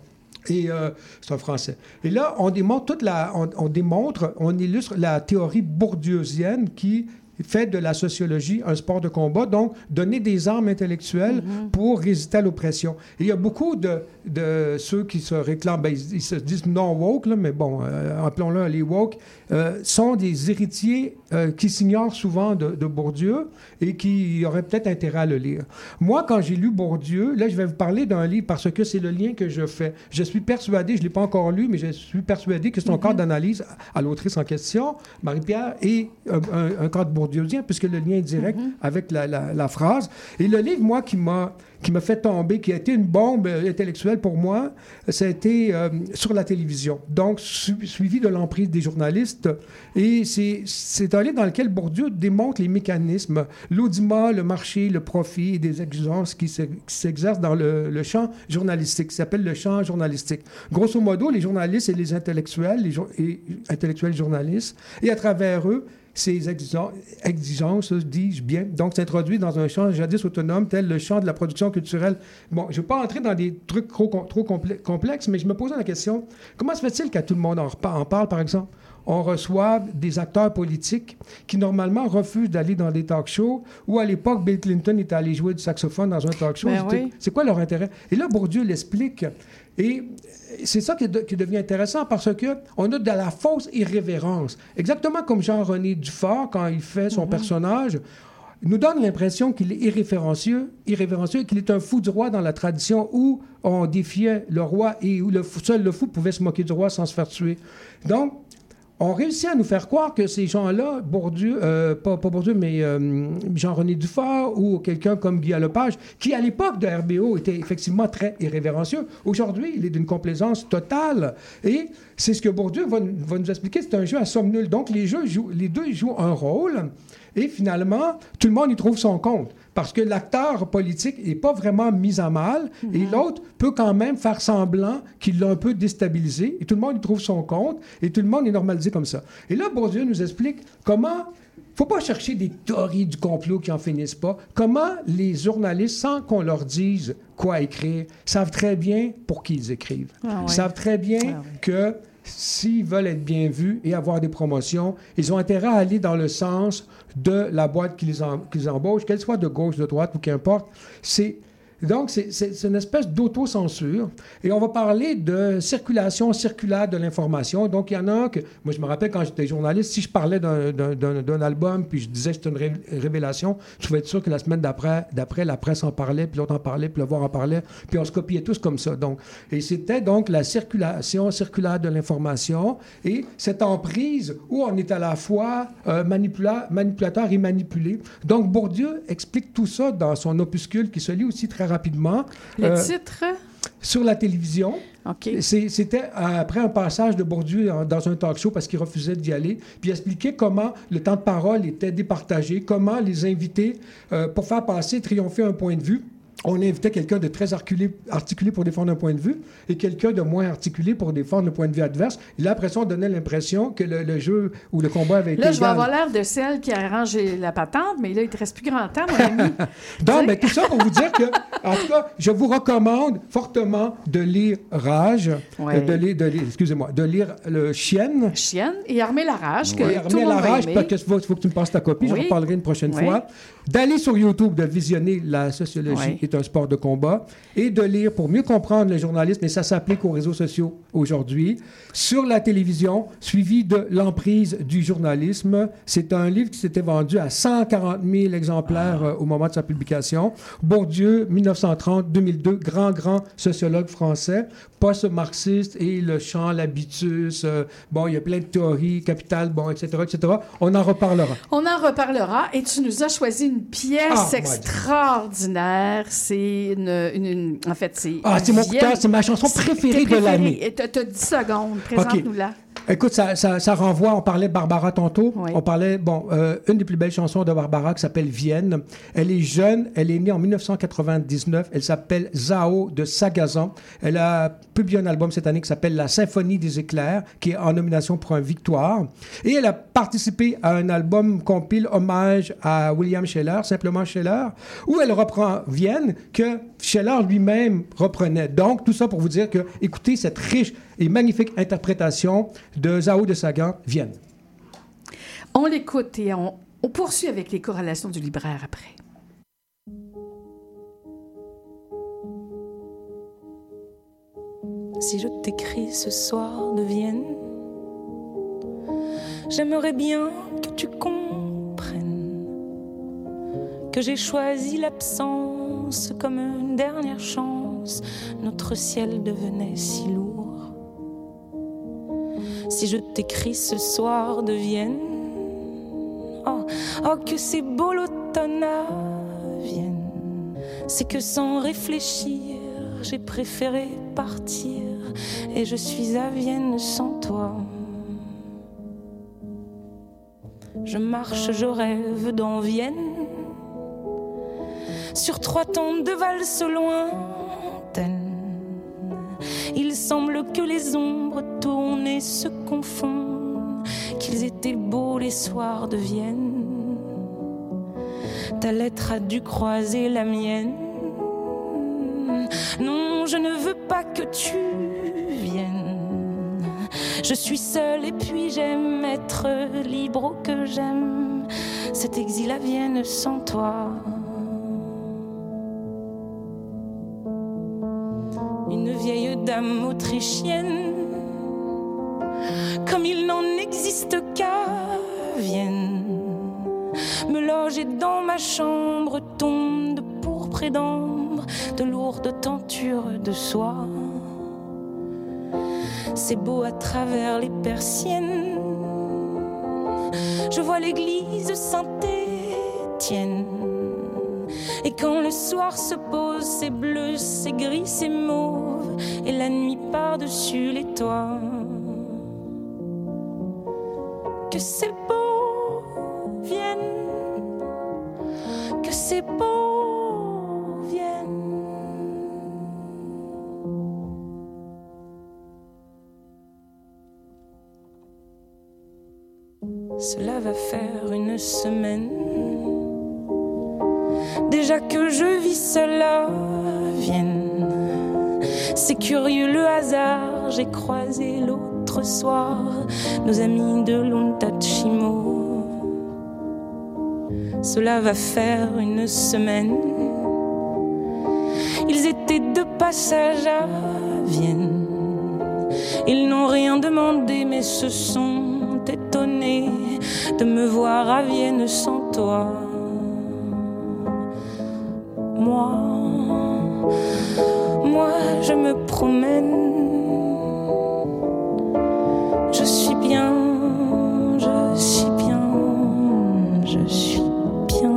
Et euh, c'est un français. Et là, on démontre toute la, on, on démontre, on illustre la théorie bourdieusienne qui fait de la sociologie un sport de combat, donc donner des armes intellectuelles pour résister à l'oppression. Il y a beaucoup de, de ceux qui se réclament, ben, ils, ils se disent non woke, là, mais bon, euh, appelons-le les woke, euh, sont des héritiers euh, qui s'ignorent souvent de, de Bourdieu et qui auraient peut-être intérêt à le lire. Moi, quand j'ai lu Bourdieu, là, je vais vous parler d'un livre parce que c'est le lien que je fais. Je suis persuadé, je ne l'ai pas encore lu, mais je suis persuadé que son cadre d'analyse à l'autrice en question, Marie-Pierre, est un, un- un cadre bourdieusien, puisque le lien est direct avec la, la- la phrase. Et le livre, moi, qui m'a qui m'a fait tomber, qui a été une bombe euh, intellectuelle pour moi, ça a été euh, sur la télévision. Donc, su- suivi de l'emprise des journalistes. Et c'est un livre dans lequel Bourdieu démontre les mécanismes, l'audimat, le marché, le profit et des exigences qui se- qui s'exercent dans le, champ journalistique, qui s'appelle le champ journalistique. Grosso modo, les journalistes et les intellectuels, les intellectuels journalistes, et à travers eux, ces exigen- exigences, dis-je bien, donc s'introduit dans un champ jadis autonome tel le champ de la production culturelle. Bon, je ne vais pas entrer dans des trucs trop, trop complexes, mais je me posais la question, comment se fait-il qu'à tout le monde en, parle, par exemple? On reçoit des acteurs politiques qui, normalement, refusent d'aller dans des talk shows, ou à l'époque, Bill Clinton était allé jouer du saxophone dans un talk show. Ben oui. C'est quoi leur intérêt? Et là, Bourdieu l'explique. Et c'est ça qui, de- qui devient intéressant parce que on a de la fausse irrévérence. Exactement comme Jean-René Dufort, quand il fait son personnage, nous donne l'impression qu'il est irrévérencieux, irrévérencieux, qu'il est un fou du roi dans la tradition où on défiait le roi et où le fou- seul le fou pouvait se moquer du roi sans se faire tuer. Donc, on réussit à nous faire croire que ces gens-là, Bourdieu, euh, pas, pas Bourdieu, mais euh, Jean-René Dufort ou quelqu'un comme Guy Lepage, qui à l'époque de RBO était effectivement très irrévérencieux, aujourd'hui, il est d'une complaisance totale. Et c'est ce que Bourdieu va, va nous expliquer, c'est un jeu à somme nulle. Donc les, jeux jouent, les deux jouent un rôle et finalement, tout le monde y trouve son compte. Parce que l'acteur politique n'est pas vraiment mis à mal et l'autre peut quand même faire semblant qu'il l'a un peu déstabilisé et tout le monde y trouve son compte et tout le monde est normalisé comme ça. Et là, Bourdieu nous explique comment faut pas chercher des théories du complot qui en finissent pas. Comment les journalistes, sans qu'on leur dise quoi écrire, savent très bien pour qui ils écrivent. Ah ouais. Ils savent très bien Ah ouais. que s'ils veulent être bien vus et avoir des promotions, ils ont intérêt à aller dans le sens de la boîte qu'ils en- qu'ils embauchent, qu'elle soit de gauche, de droite ou qu'importe. C'est donc, c'est- une espèce d'autocensure. Et on va parler de circulation circulaire de l'information. Donc, il y en a que, moi, je me rappelle quand j'étais journaliste, si je parlais d'un- album, puis je disais que c'était une ré- révélation, je pouvais être sûr que la semaine d'après, la presse en parlait, puis l'autre en parlait, puis le voir en parlait, puis on se copiait tous comme ça. Donc, et c'était donc la circulation circulaire de l'information et cette emprise où on est à la fois euh, manipula- manipulateur et manipulé. Donc, Bourdieu explique tout ça dans son opuscule qui se lit aussi très rapidement. Le Euh, titre? sur la télévision. C'était après un passage de Bourdieu dans un talk show parce qu'il refusait d'y aller, puis il expliquait comment le temps de parole était départagé, comment les invités, euh, pour faire passer, triompher un point de vue, on invitait quelqu'un de très articulé, articulé pour défendre un point de vue et quelqu'un de moins articulé pour défendre le point de vue adverse. Et là, après ça, on donnait l'impression que le, le jeu ou le combat avait été Là, je vais avoir l'air de celle qui a arrangé la patente, mais là, il te reste plus grand temps, mon ami. Donc, ben, tout ça pour vous dire que, en tout cas, je vous recommande fortement de lire Rage, Ouais. euh, de lire, de lire- excusez-moi, de lire le Chienne. Chienne et Armée la rage, que tout monde la rage, parce qu'il faut, faut que tu me passes ta copie, je Oui. reparlerai une prochaine Oui. fois. D'aller sur YouTube, de visionner La sociologie est un sport de combat, et de lire pour mieux comprendre le journalisme, mais ça s'applique aux réseaux sociaux aujourd'hui, sur la télévision, suivi de L'emprise du journalisme. C'est un livre qui s'était vendu à 140 000 exemplaires Ah. euh, au moment de sa publication. Bourdieu, 1930-2002, grand, grand sociologue français, post-marxiste et le champ, l'habitus, euh, bon, il y a plein de théories, capital, bon, etc., etc. On en reparlera. On en reparlera et tu nous as choisi une pièce Ah, extraordinaire. C'est une, une- une- En fait, c'est. Ah, c'est mon vieille- c'est ma chanson préférée de l'année. T'as t'as 10 secondes. Présente-nous-la. Écoute, ça, ça, ça renvoie, on parlait de Barbara tantôt, on parlait, bon, euh, une des plus belles chansons de Barbara qui s'appelle Vienne. Elle est jeune, elle est née en 1999, elle s'appelle Zao de Sagazan. Elle a publié un album cette année qui s'appelle La Symphonie des éclairs, qui est en nomination pour un Victoire. Et elle a participé à un album compile hommage à William Scheller, simplement Scheller, où elle reprend Vienne, que Scheller lui-même reprenait. Donc, tout ça pour vous dire que, écoutez cette riche et magnifique interprétation de Zao de Sagan, Vienne. On l'écoute et on, on poursuit avec les corrélations du libraire après. Si je t'écris ce soir de Vienne, j'aimerais bien que tu comprennes que j'ai choisi l'absence comme une dernière chance. Notre ciel devenait si lourd. Si je t'écris ce soir de Vienne, oh, oh que c'est beau l'automne à Vienne. C'est que sans réfléchir, j'ai préféré partir et je suis à Vienne sans toi. Je marche, je rêve dans Vienne sur trois temps de valse lointaines. Il semble que les ombres tournent et se confondent, qu'ils étaient beaux les soirs de Vienne. Ta lettre a dû croiser la mienne. Non, je ne veux pas que tu viennes. Je suis seule et puis j'aime être libre oh que j'aime cet exil à Vienne sans toi. Une vieille dame autrichienne, comme il n'en existe qu'à Vienne, me logeait dans ma chambre tombe de pourpre de lourdes tentures de soie. C'est beau à travers les persiennes. Je vois l'église Saint-Étienne. Et quand le soir se pose, c'est bleu, c'est gris, c'est mauve, et la nuit par-dessus les toits. Que c'est beau, vienne, que c'est beau, Cela va faire une semaine déjà que je vis cela vienne. C'est curieux le hasard, j'ai croisé l'autre soir nos amis de l'Ontachimo. Cela va faire une semaine. Ils étaient de passage à Vienne. Ils n'ont rien demandé, mais se sont étonnés de me voir à Vienne sans toi moi, moi je me promène. Je suis bien, je suis bien, je suis bien.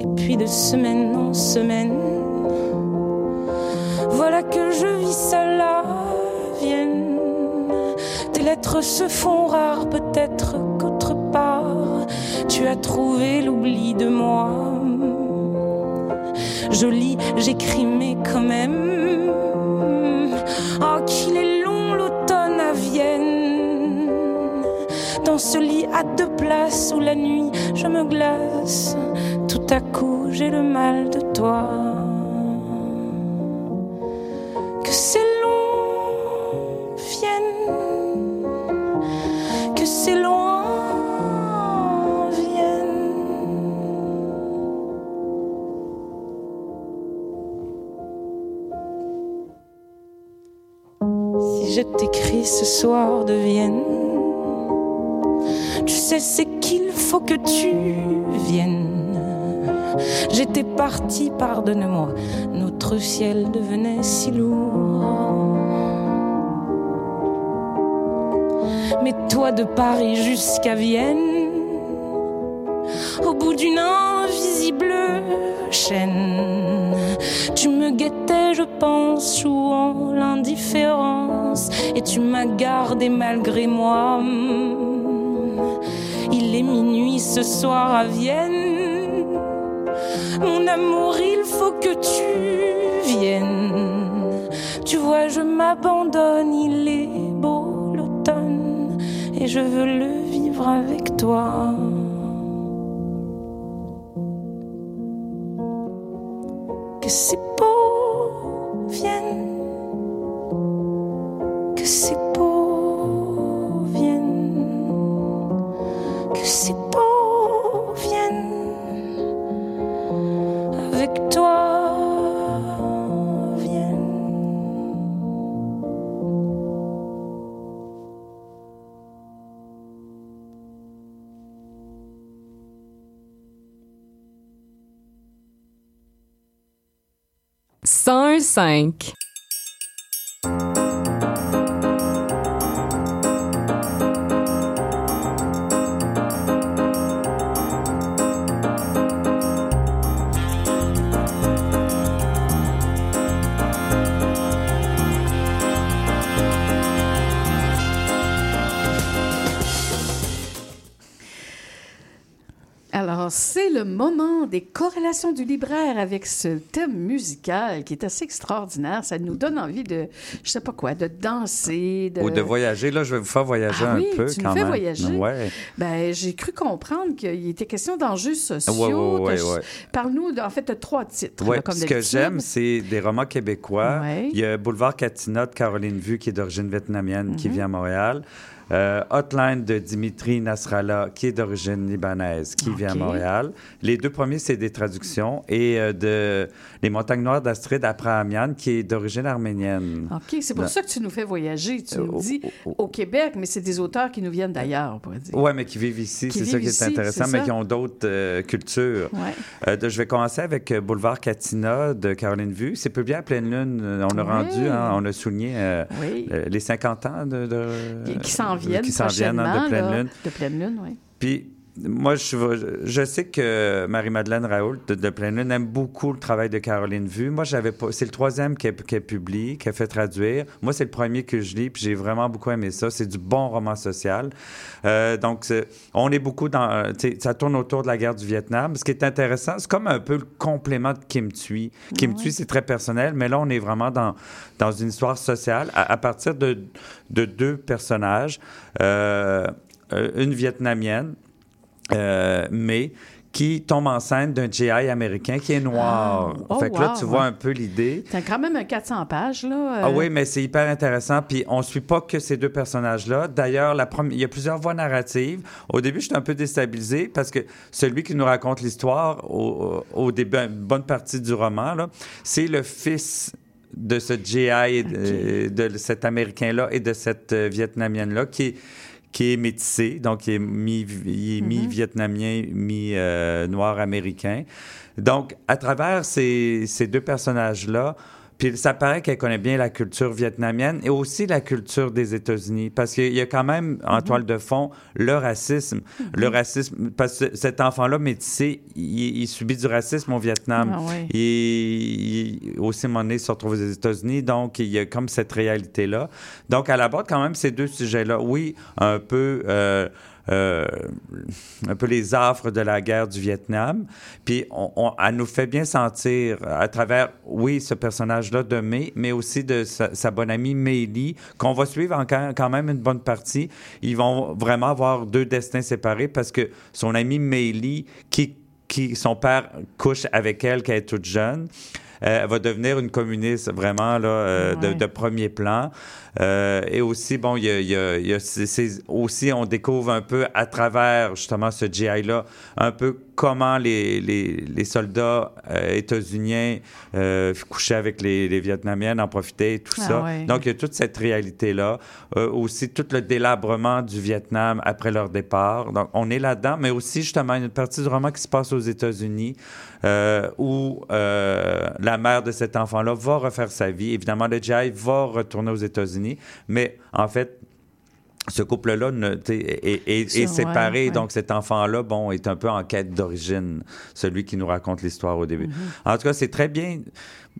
Et puis de semaine en semaine, voilà que je vis seule à Vienne. Tes lettres se font rares, peut-être qu'autre part, tu as trouvé l'oubli de moi. Je lis, j'écris, mais quand même. Oh, qu'il est long l'automne à Vienne. Dans ce lit à deux places où la nuit je me glace, tout à coup j'ai le mal de toi. C'est long, Vienne que c'est loin vienne. Si je t'écris ce soir de Vienne, tu sais c'est qu'il faut que tu viennes. J'étais partie, pardonne-moi, notre ciel devenait si lourd. Mais toi de Paris jusqu'à Vienne, au bout d'une invisible chaîne, tu me guettais, je pense, jouant l'indifférence, et tu m'as gardé malgré moi. Il est minuit ce soir à Vienne, mon amour, il faut que tu viennes. Tu vois, je m'abandonne, il est beau l'automne et je veux le vivre avec toi. Que c'est beau, vienne. Que c'est un Alors, c'est le moment des corrélations du libraire avec ce thème musical qui est assez extraordinaire. Ça nous donne envie de, je sais pas quoi, de danser, de... Ou de voyager. Là, je vais vous faire voyager Ah un oui, peu tu quand nous fais même. voyager. Ouais. Ben, j'ai cru comprendre qu'il était question d'enjeux sociaux. Ouais, ouais. Parle-nous, en fait, de trois titres. Ouais, là, comme ce que j'aime, c'est des romans québécois. Il y a Boulevard Catina de Caroline Vue, qui est d'origine vietnamienne, qui Mhm. vient à Montréal. Euh, Hotline de Dimitri Nasrallah, qui est d'origine libanaise, qui vit à. Montréal. Les deux premiers, c'est des traductions. Et euh, de Les Montagnes Noires d'Astrid Aprahamian, qui est d'origine arménienne. OK, c'est pour Là. ça que tu nous fais voyager. Tu nous Oh, dis au Québec, mais c'est des auteurs qui nous viennent d'ailleurs, on pourrait dire. Oui, mais qui vivent ici, c'est ça qui est intéressant, mais qui ont d'autres euh, cultures. Ouais. Euh, de- je vais commencer avec euh, Boulevard Katina de Caroline Vue. C'est publié à pleine lune. Euh, On a Oui. rendu, hein, on a souligné euh, Oui. euh, les 50 ans de, de- Qui, qui s'en viennent qui s'en viennent, hein, de pleine là. lune. De pleine lune, oui. Puis, moi, je, sais que Marie-Madeleine Raoult de, de Pleine Lune aime beaucoup le travail de Caroline Vue. Moi, j'avais pas. C'est le troisième qu'elle qu'elle publie, qu'elle fait traduire. Moi, c'est le premier que je lis, puis j'ai vraiment beaucoup aimé ça. C'est du bon roman social. Euh, donc, on est beaucoup dans. Ça tourne autour de la guerre du Vietnam. Ce qui est intéressant, c'est comme un peu le complément de Kim Thuy. Kim Thuy, c'est très personnel, mais là, on est vraiment dans, dans une histoire sociale à, à partir de, de deux personnages. Euh, euh, une Vietnamienne, euh, mais qui tombe enceinte d'un GI américain qui est noir. Ah. Oh, fait que là, tu vois ouais. un peu l'idée. T'as quand même un 400 pages, là. euh, Ah oui, mais c'est hyper intéressant. Puis on suit pas que ces deux personnages-là. D'ailleurs, la il y a plusieurs voies narratives. Au début, j'étais un peu déstabilisé parce que celui qui nous raconte l'histoire au, au début, une bonne partie du roman, là, c'est le fils de ce GI, euh, de cet Américain-là et de cette Vietnamienne-là qui est qui est métissé, donc il est mi- il est mi-vietnamien, mi-noir américain. Donc, à travers ces, ces deux personnages-là, puis ça paraît qu'elle connaît bien la culture vietnamienne et aussi la culture des États-Unis, parce qu'il y a quand même en toile de fond le racisme. Le racisme, parce que cet enfant-là métissé, il, il subit du racisme au Vietnam. Ah ouais. Il, il- aussi, à un moment donné, il se retrouve aux États-Unis, donc il y a comme cette réalité-là. Donc, elle aborde quand même ces deux sujets-là. Oui, un peu... euh, euh, un peu les affres de la guerre du Vietnam. Puis on, on- elle nous fait bien sentir à travers, oui, ce personnage-là de May, mais aussi de sa, sa bonne amie Meili, qu'on va suivre en quand, même une bonne partie. Ils vont vraiment avoir deux destins séparés parce que son amie Meili, qui, qui son père couche avec elle quand elle est toute jeune, euh, elle va devenir une communiste vraiment là, euh, de premier plan. Euh, et aussi, bon, il y a, y y aussi, on découvre un peu à travers justement ce GI-là, un peu comment les, les, les soldats euh, états-uniens euh, couchaient avec les, les Vietnamiennes, en profitaient tout Ah ça. ouais. Donc, il y a toute cette réalité-là. Euh, aussi, tout le délabrement du Vietnam après leur départ. Donc, on est là-dedans, mais aussi, justement, une partie du roman qui se passe aux États-Unis où la mère de cet enfant-là va refaire sa vie. Évidemment, le GI va retourner aux États-Unis, mais en fait, ce couple-là est, est- est Ça, ouais, séparé, ouais. donc cet enfant-là, bon, est un peu en quête d'origine, celui qui nous raconte l'histoire au début. Mm-hmm. En tout cas, c'est très bien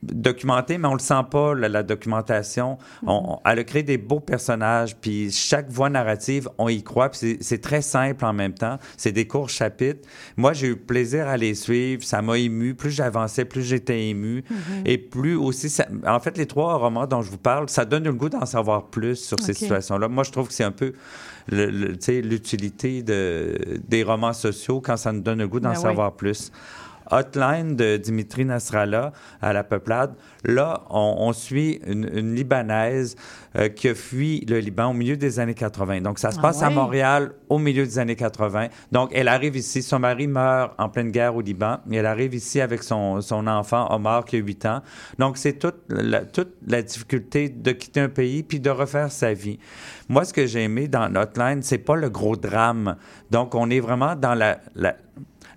documenté, mais on le sent pas, la, la documentation. On- on- elle a créé des beaux personnages, puis chaque voie narrative, on y croit, puis c'est- très simple en même temps. C'est des courts chapitres. Moi, j'ai eu plaisir à les suivre, ça m'a ému. Plus j'avançais, plus j'étais ému. Et plus aussi, ça- en fait, les trois romans dont je vous parle, ça donne le goût d'en savoir plus sur ces situations-là. Moi, je trouve que c'est un peu le- le- l'utilité de, des romans sociaux quand ça nous donne le goût d'en Ben oui. savoir plus. Hotline de Dimitri Nasrallah à la peuplade. Là, on, on suit une, une Libanaise euh, qui a fui le Liban au milieu des années 80. Donc, ça se Ah passe à? Montréal au milieu des années 80. Donc, elle arrive ici. Son mari meurt en pleine guerre au Liban. Et elle arrive ici avec son, son enfant, Omar, qui a 8 ans. Donc, c'est toute la, toute la difficulté de quitter un pays puis de refaire sa vie. Moi, ce que j'ai aimé dans Hotline, c'est pas le gros drame. Donc, on est vraiment dans la, la,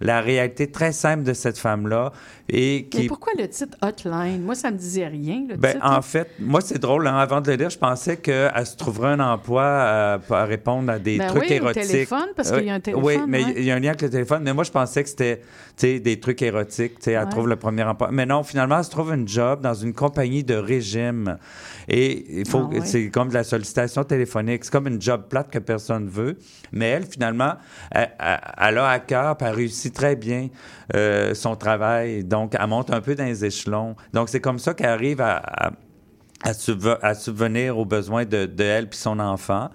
la réalité très simple de cette femme-là et Mais qui pourquoi le titre Hotline? Moi, ça me disait rien, le ben, titre. en fait, moi, c'est drôle. hein, avant de le lire, je pensais qu'elle se trouverait un emploi euh, à répondre à des Ben trucs oui, au érotiques. téléphone, parce qu'il y a un téléphone, Oui, mais ouais. il y a un lien avec le téléphone. Mais moi, je pensais que c'était des trucs érotiques. tu sais, Elle Ouais. trouve le premier emploi. Mais non, finalement, elle se trouve un job dans une compagnie de régime. Et il faut, Ah ouais. c'est comme de la sollicitation téléphonique. C'est comme une job plate que personne veut. Mais elle, finalement, elle, elle- elle a à cœur, puis elle réussit très bien euh, son travail. Donc, elle monte un peu dans les échelons. Donc, c'est comme ça qu'elle arrive à- à à, subve- à subvenir aux besoins de, de elle puis son enfant.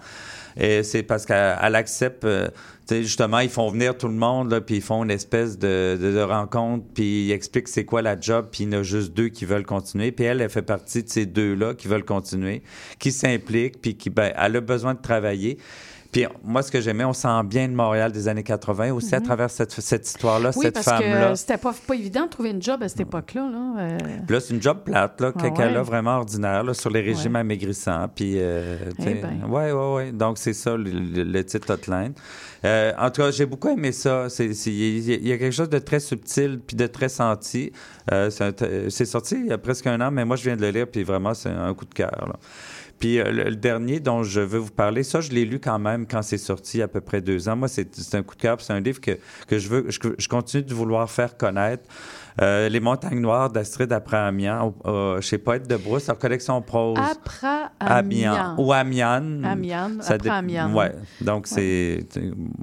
Et c'est parce qu'elle elle accepte, euh, justement, ils font venir tout le monde, puis ils font une espèce de, de, de rencontre, puis ils expliquent c'est quoi la job, puis il y en a juste deux qui veulent continuer. Puis elle, elle fait partie de ces deux-là qui veulent continuer, qui s'impliquent, puis qui, ben, elle a besoin de travailler. Puis moi, ce que j'aimais, on sent bien de Montréal des années 80, aussi à Mhm. travers cette, cette histoire-là, Oui, cette parce femme-là. que c'était pas, pas évident de trouver une job à cette époque-là. Là. Euh, là, c'est une job plate, là, Ah qu'elle ouais. a vraiment ordinaire, là, sur les régimes amaigrissants. Puis, euh, Eh ben. ouais, ouais, ouais. Donc, c'est ça, le, le- le titre Hotline. Euh, en tout cas, j'ai beaucoup aimé ça. Il y, a- quelque chose de très subtil puis de très senti. Euh, c'est sorti il y a presque un an, mais moi, je viens de le lire, puis vraiment, c'est un coup de cœur. Puis euh, le, dernier dont je veux vous parler, ça, je l'ai lu quand même quand c'est sorti il y a à peu près deux ans. Moi, c'est un coup de cœur. C'est un livre que, que je veux, je, je continue de vouloir faire connaître. Euh, Les Montagnes Noires d'Astrid Après-Amiens, au- au- chez Poète de Brousse, en collection prose. Après Amiens. Amiens. Ou Amiens. Amiens, Ça après dé- Amiens. Ouais. Donc, c'est.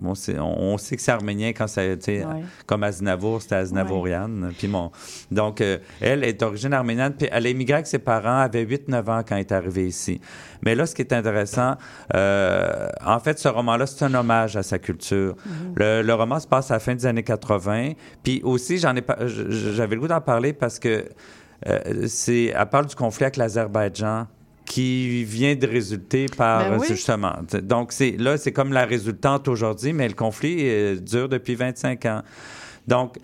On, sait- on- on sait que c'est arménien quand ça. Ouais. Comme Aznavour, c'était Aznavourian. Puis mon. Donc, euh, elle est d'origine arménienne. Puis elle a immigré avec ses parents, avait 8-9 ans quand elle est arrivée ici. Mais là, ce qui est intéressant, euh, en fait, ce roman-là, c'est un hommage à sa culture. le, le roman se passe à la fin des années 80. Puis aussi, j'en ai pas, j- j- j'avais le goût d'en parler parce que euh, c'est, elle parle du conflit avec l'Azerbaïdjan qui vient de résulter par Ben oui. justement. Donc c'est là c'est comme la résultante aujourd'hui, mais le conflit euh, dure depuis 25 ans. Donc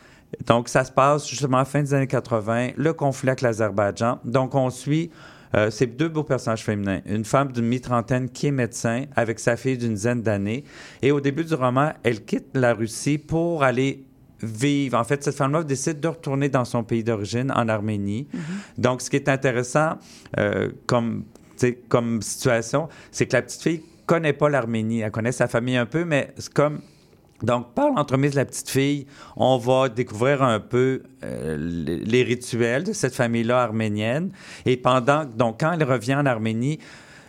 donc ça se passe justement à la fin des années 80, le conflit avec l'Azerbaïdjan. Donc on suit euh, ces deux beaux personnages féminins. Une femme d'une mi-trentaine qui est médecin avec sa fille d'une dizaine d'années. Et au début du roman, elle quitte la Russie pour aller vivre. En fait, cette femme-là décide de retourner dans son pays d'origine, en Arménie. Donc, ce qui est intéressant euh, comme, situation, c'est que la petite fille connaît pas l'Arménie. Elle connaît sa famille un peu, mais c'est comme donc, par l'entremise de la petite fille, on va découvrir un peu euh, les les rituels de cette famille-là arménienne. Et pendant, donc, quand elle revient en Arménie,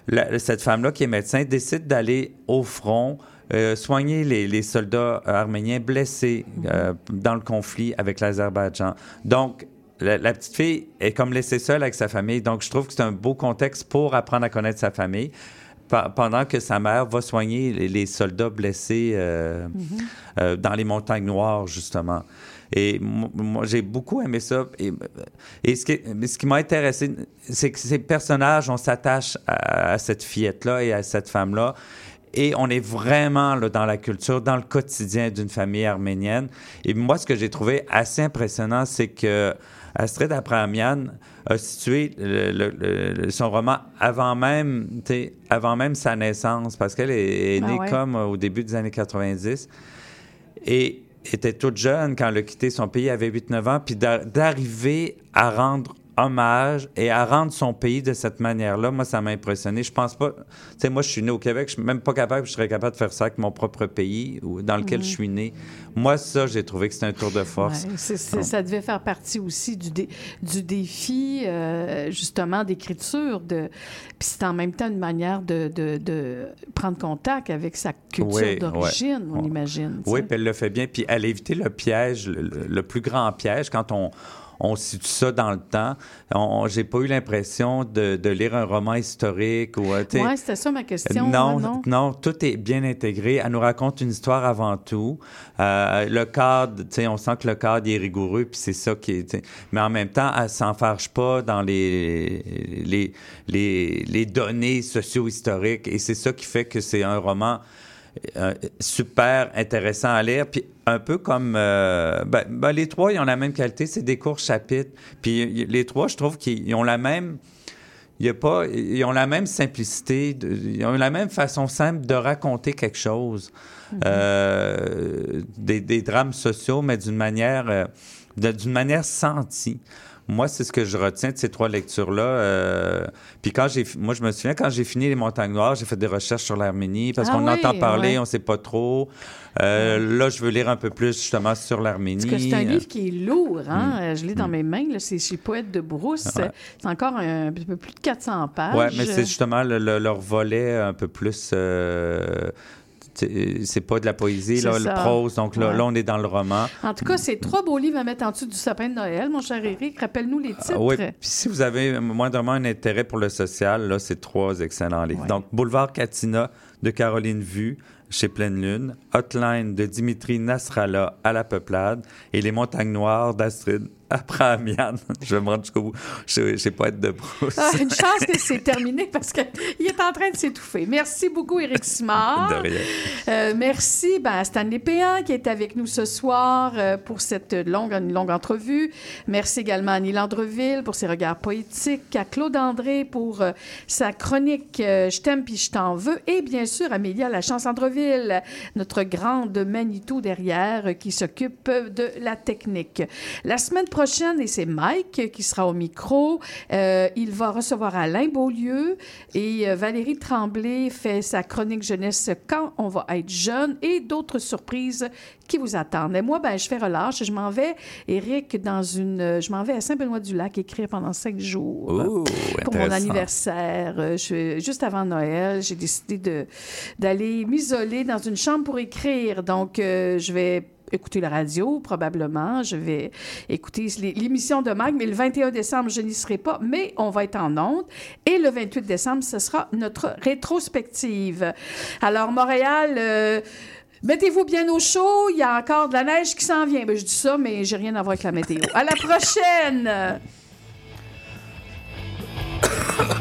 la- cette femme-là qui est médecin décide d'aller au front. Euh, soigner les, les soldats euh, arméniens blessés euh, dans le conflit avec l'Azerbaïdjan. Donc, la, la petite fille est comme laissée seule avec sa famille. Donc, je trouve que c'est un beau contexte pour apprendre à connaître sa famille pendant que sa mère va soigner les, les soldats blessés euh, euh, dans les montagnes noires, justement. Et mo- moi, j'ai beaucoup aimé ça. Et, et ce qui, m'a intéressé, c'est que ces personnages, on s'attache à, à cette fillette-là et à cette femme-là. Et on est vraiment là, dans la culture, dans le quotidien d'une famille arménienne. Et moi, ce que j'ai trouvé assez impressionnant, c'est que Astrid Apramian a situé le- le- le- son roman avant même, avant sa naissance, parce qu'elle est, est Ah née ouais. comme euh, au début des années 90 et était toute jeune quand elle a quitté son pays, elle avait 8-9 ans, puis d'a- d'arriver à rendre hommage et à rendre son pays de cette manière-là, moi, ça m'a impressionné. Je pense pas... Tu sais, moi, je suis né au Québec, je suis même pas capable, je serais capable de faire ça avec mon propre pays ou dans lequel je suis né. Moi, ça, j'ai trouvé que c'était un tour de force. Ouais, ça devait faire partie aussi du, dé- du défi, euh, justement, d'écriture. De... Puis c'est en même temps une manière de, de- de prendre contact avec sa culture Oui, d'origine, ouais. on imagine. Oui, puis elle le fait bien. Puis elle a évité le piège, le plus grand piège, quand on, on situe ça dans le temps. J'ai pas eu l'impression de, de lire un roman historique ou... euh, c'était ça ma question. non, non? non, tout est bien intégré. Elle nous raconte une histoire avant tout. Euh, le cadre, tu sais, on sent que le cadre est rigoureux, puis c'est ça qui est. Mais en même temps, elle s'enfarge pas dans les, les, les, les données socio-historiques, et c'est ça qui fait que c'est un roman euh, super intéressant à lire. Puis un peu comme euh, ben, ben, les trois, ils ont la même qualité, c'est des courts chapitres. Puis les trois, je trouve qu'ils ont la même. Il y a pas, ils ont la même simplicité, de- ils ont la même façon simple de raconter quelque chose. Euh, des, des drames sociaux, mais d'une manière, d'une manière sentie. Moi, c'est ce que je retiens de ces trois lectures-là. Euh, puis quand j'ai, moi, je me souviens quand j'ai fini les Montagnes Noires, j'ai fait des recherches sur l'Arménie parce Ah qu'on oui, entend parler, ouais. on sait pas trop. Euh, Là, je veux lire un peu plus justement sur l'Arménie. Parce que c'est un livre qui est lourd, hein? Mm. Je l'ai dans mes mains, là. c'est chez Poète de Brousse. Ouais. C'est encore un, peu plus de 400 pages. Oui, mais c'est justement le- le- leur volet un peu plus. euh, c'est pas de la poésie, là, le prose. Donc là, Ouais. là, on est dans le roman. En tout cas, c'est trois beaux livres à mettre en dessous du sapin de Noël, mon cher Eric. Rappelle-nous les titres. Ah oui, puis si vous avez moindrement un intérêt pour le social, là, c'est trois excellents livres. Donc, Boulevard Katina de Caroline Vue chez Pleine Lune, Hotline de Dimitri Nasrallah à la Peuplade et Les Montagnes Noires d'Astrid Abrahamian. Je vais me rendre jusqu'au bout. Je ne sais pas être de brousse. Ah, une chance que c'est terminé parce qu'il est en train de s'étouffer. Merci beaucoup, Éric Simard. De rien. Euh, merci ben, à Stanley Péan qui est avec nous ce soir euh, pour cette longue, une longue entrevue. Merci également à Annie Landreville pour ses regards poétiques, à Claude André pour euh, sa chronique Je t'aime puis je t'en veux et bien sûr Amélia Lachance-Andreville, notre grande Manitou derrière qui s'occupe de la technique. La semaine prochaine, et c'est Mike qui sera au micro, euh, il va recevoir Alain Beaulieu et euh, Valérie Tremblay fait sa chronique jeunesse quand on va être jeune et d'autres surprises qui vous attendent. Et moi, ben, je fais relâche. Je m'en vais, Eric, dans une. Je m'en vais à Saint-Benoît-du-Lac écrire pendant cinq jours Oh, pour mon anniversaire. Euh, je- juste avant Noël, j'ai décidé d'aller m'isoler dans une chambre pour écrire. Donc, euh, je vais écouter la radio, probablement. Je vais écouter l'é- l'émission de Mag, mais le 21 décembre, je n'y serai pas, mais on va être en ondes. Et le 28 décembre, ce sera notre rétrospective. Alors, Montréal... euh, Mettez-vous bien au chaud, il y a encore de la neige qui s'en vient. Ben, je dis ça, mais j'ai rien à voir avec la météo. À la prochaine!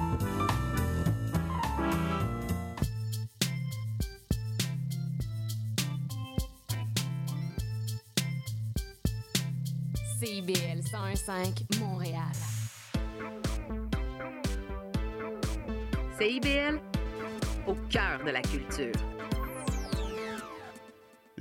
CIBL 105 Montréal. CIBL, au cœur de la culture.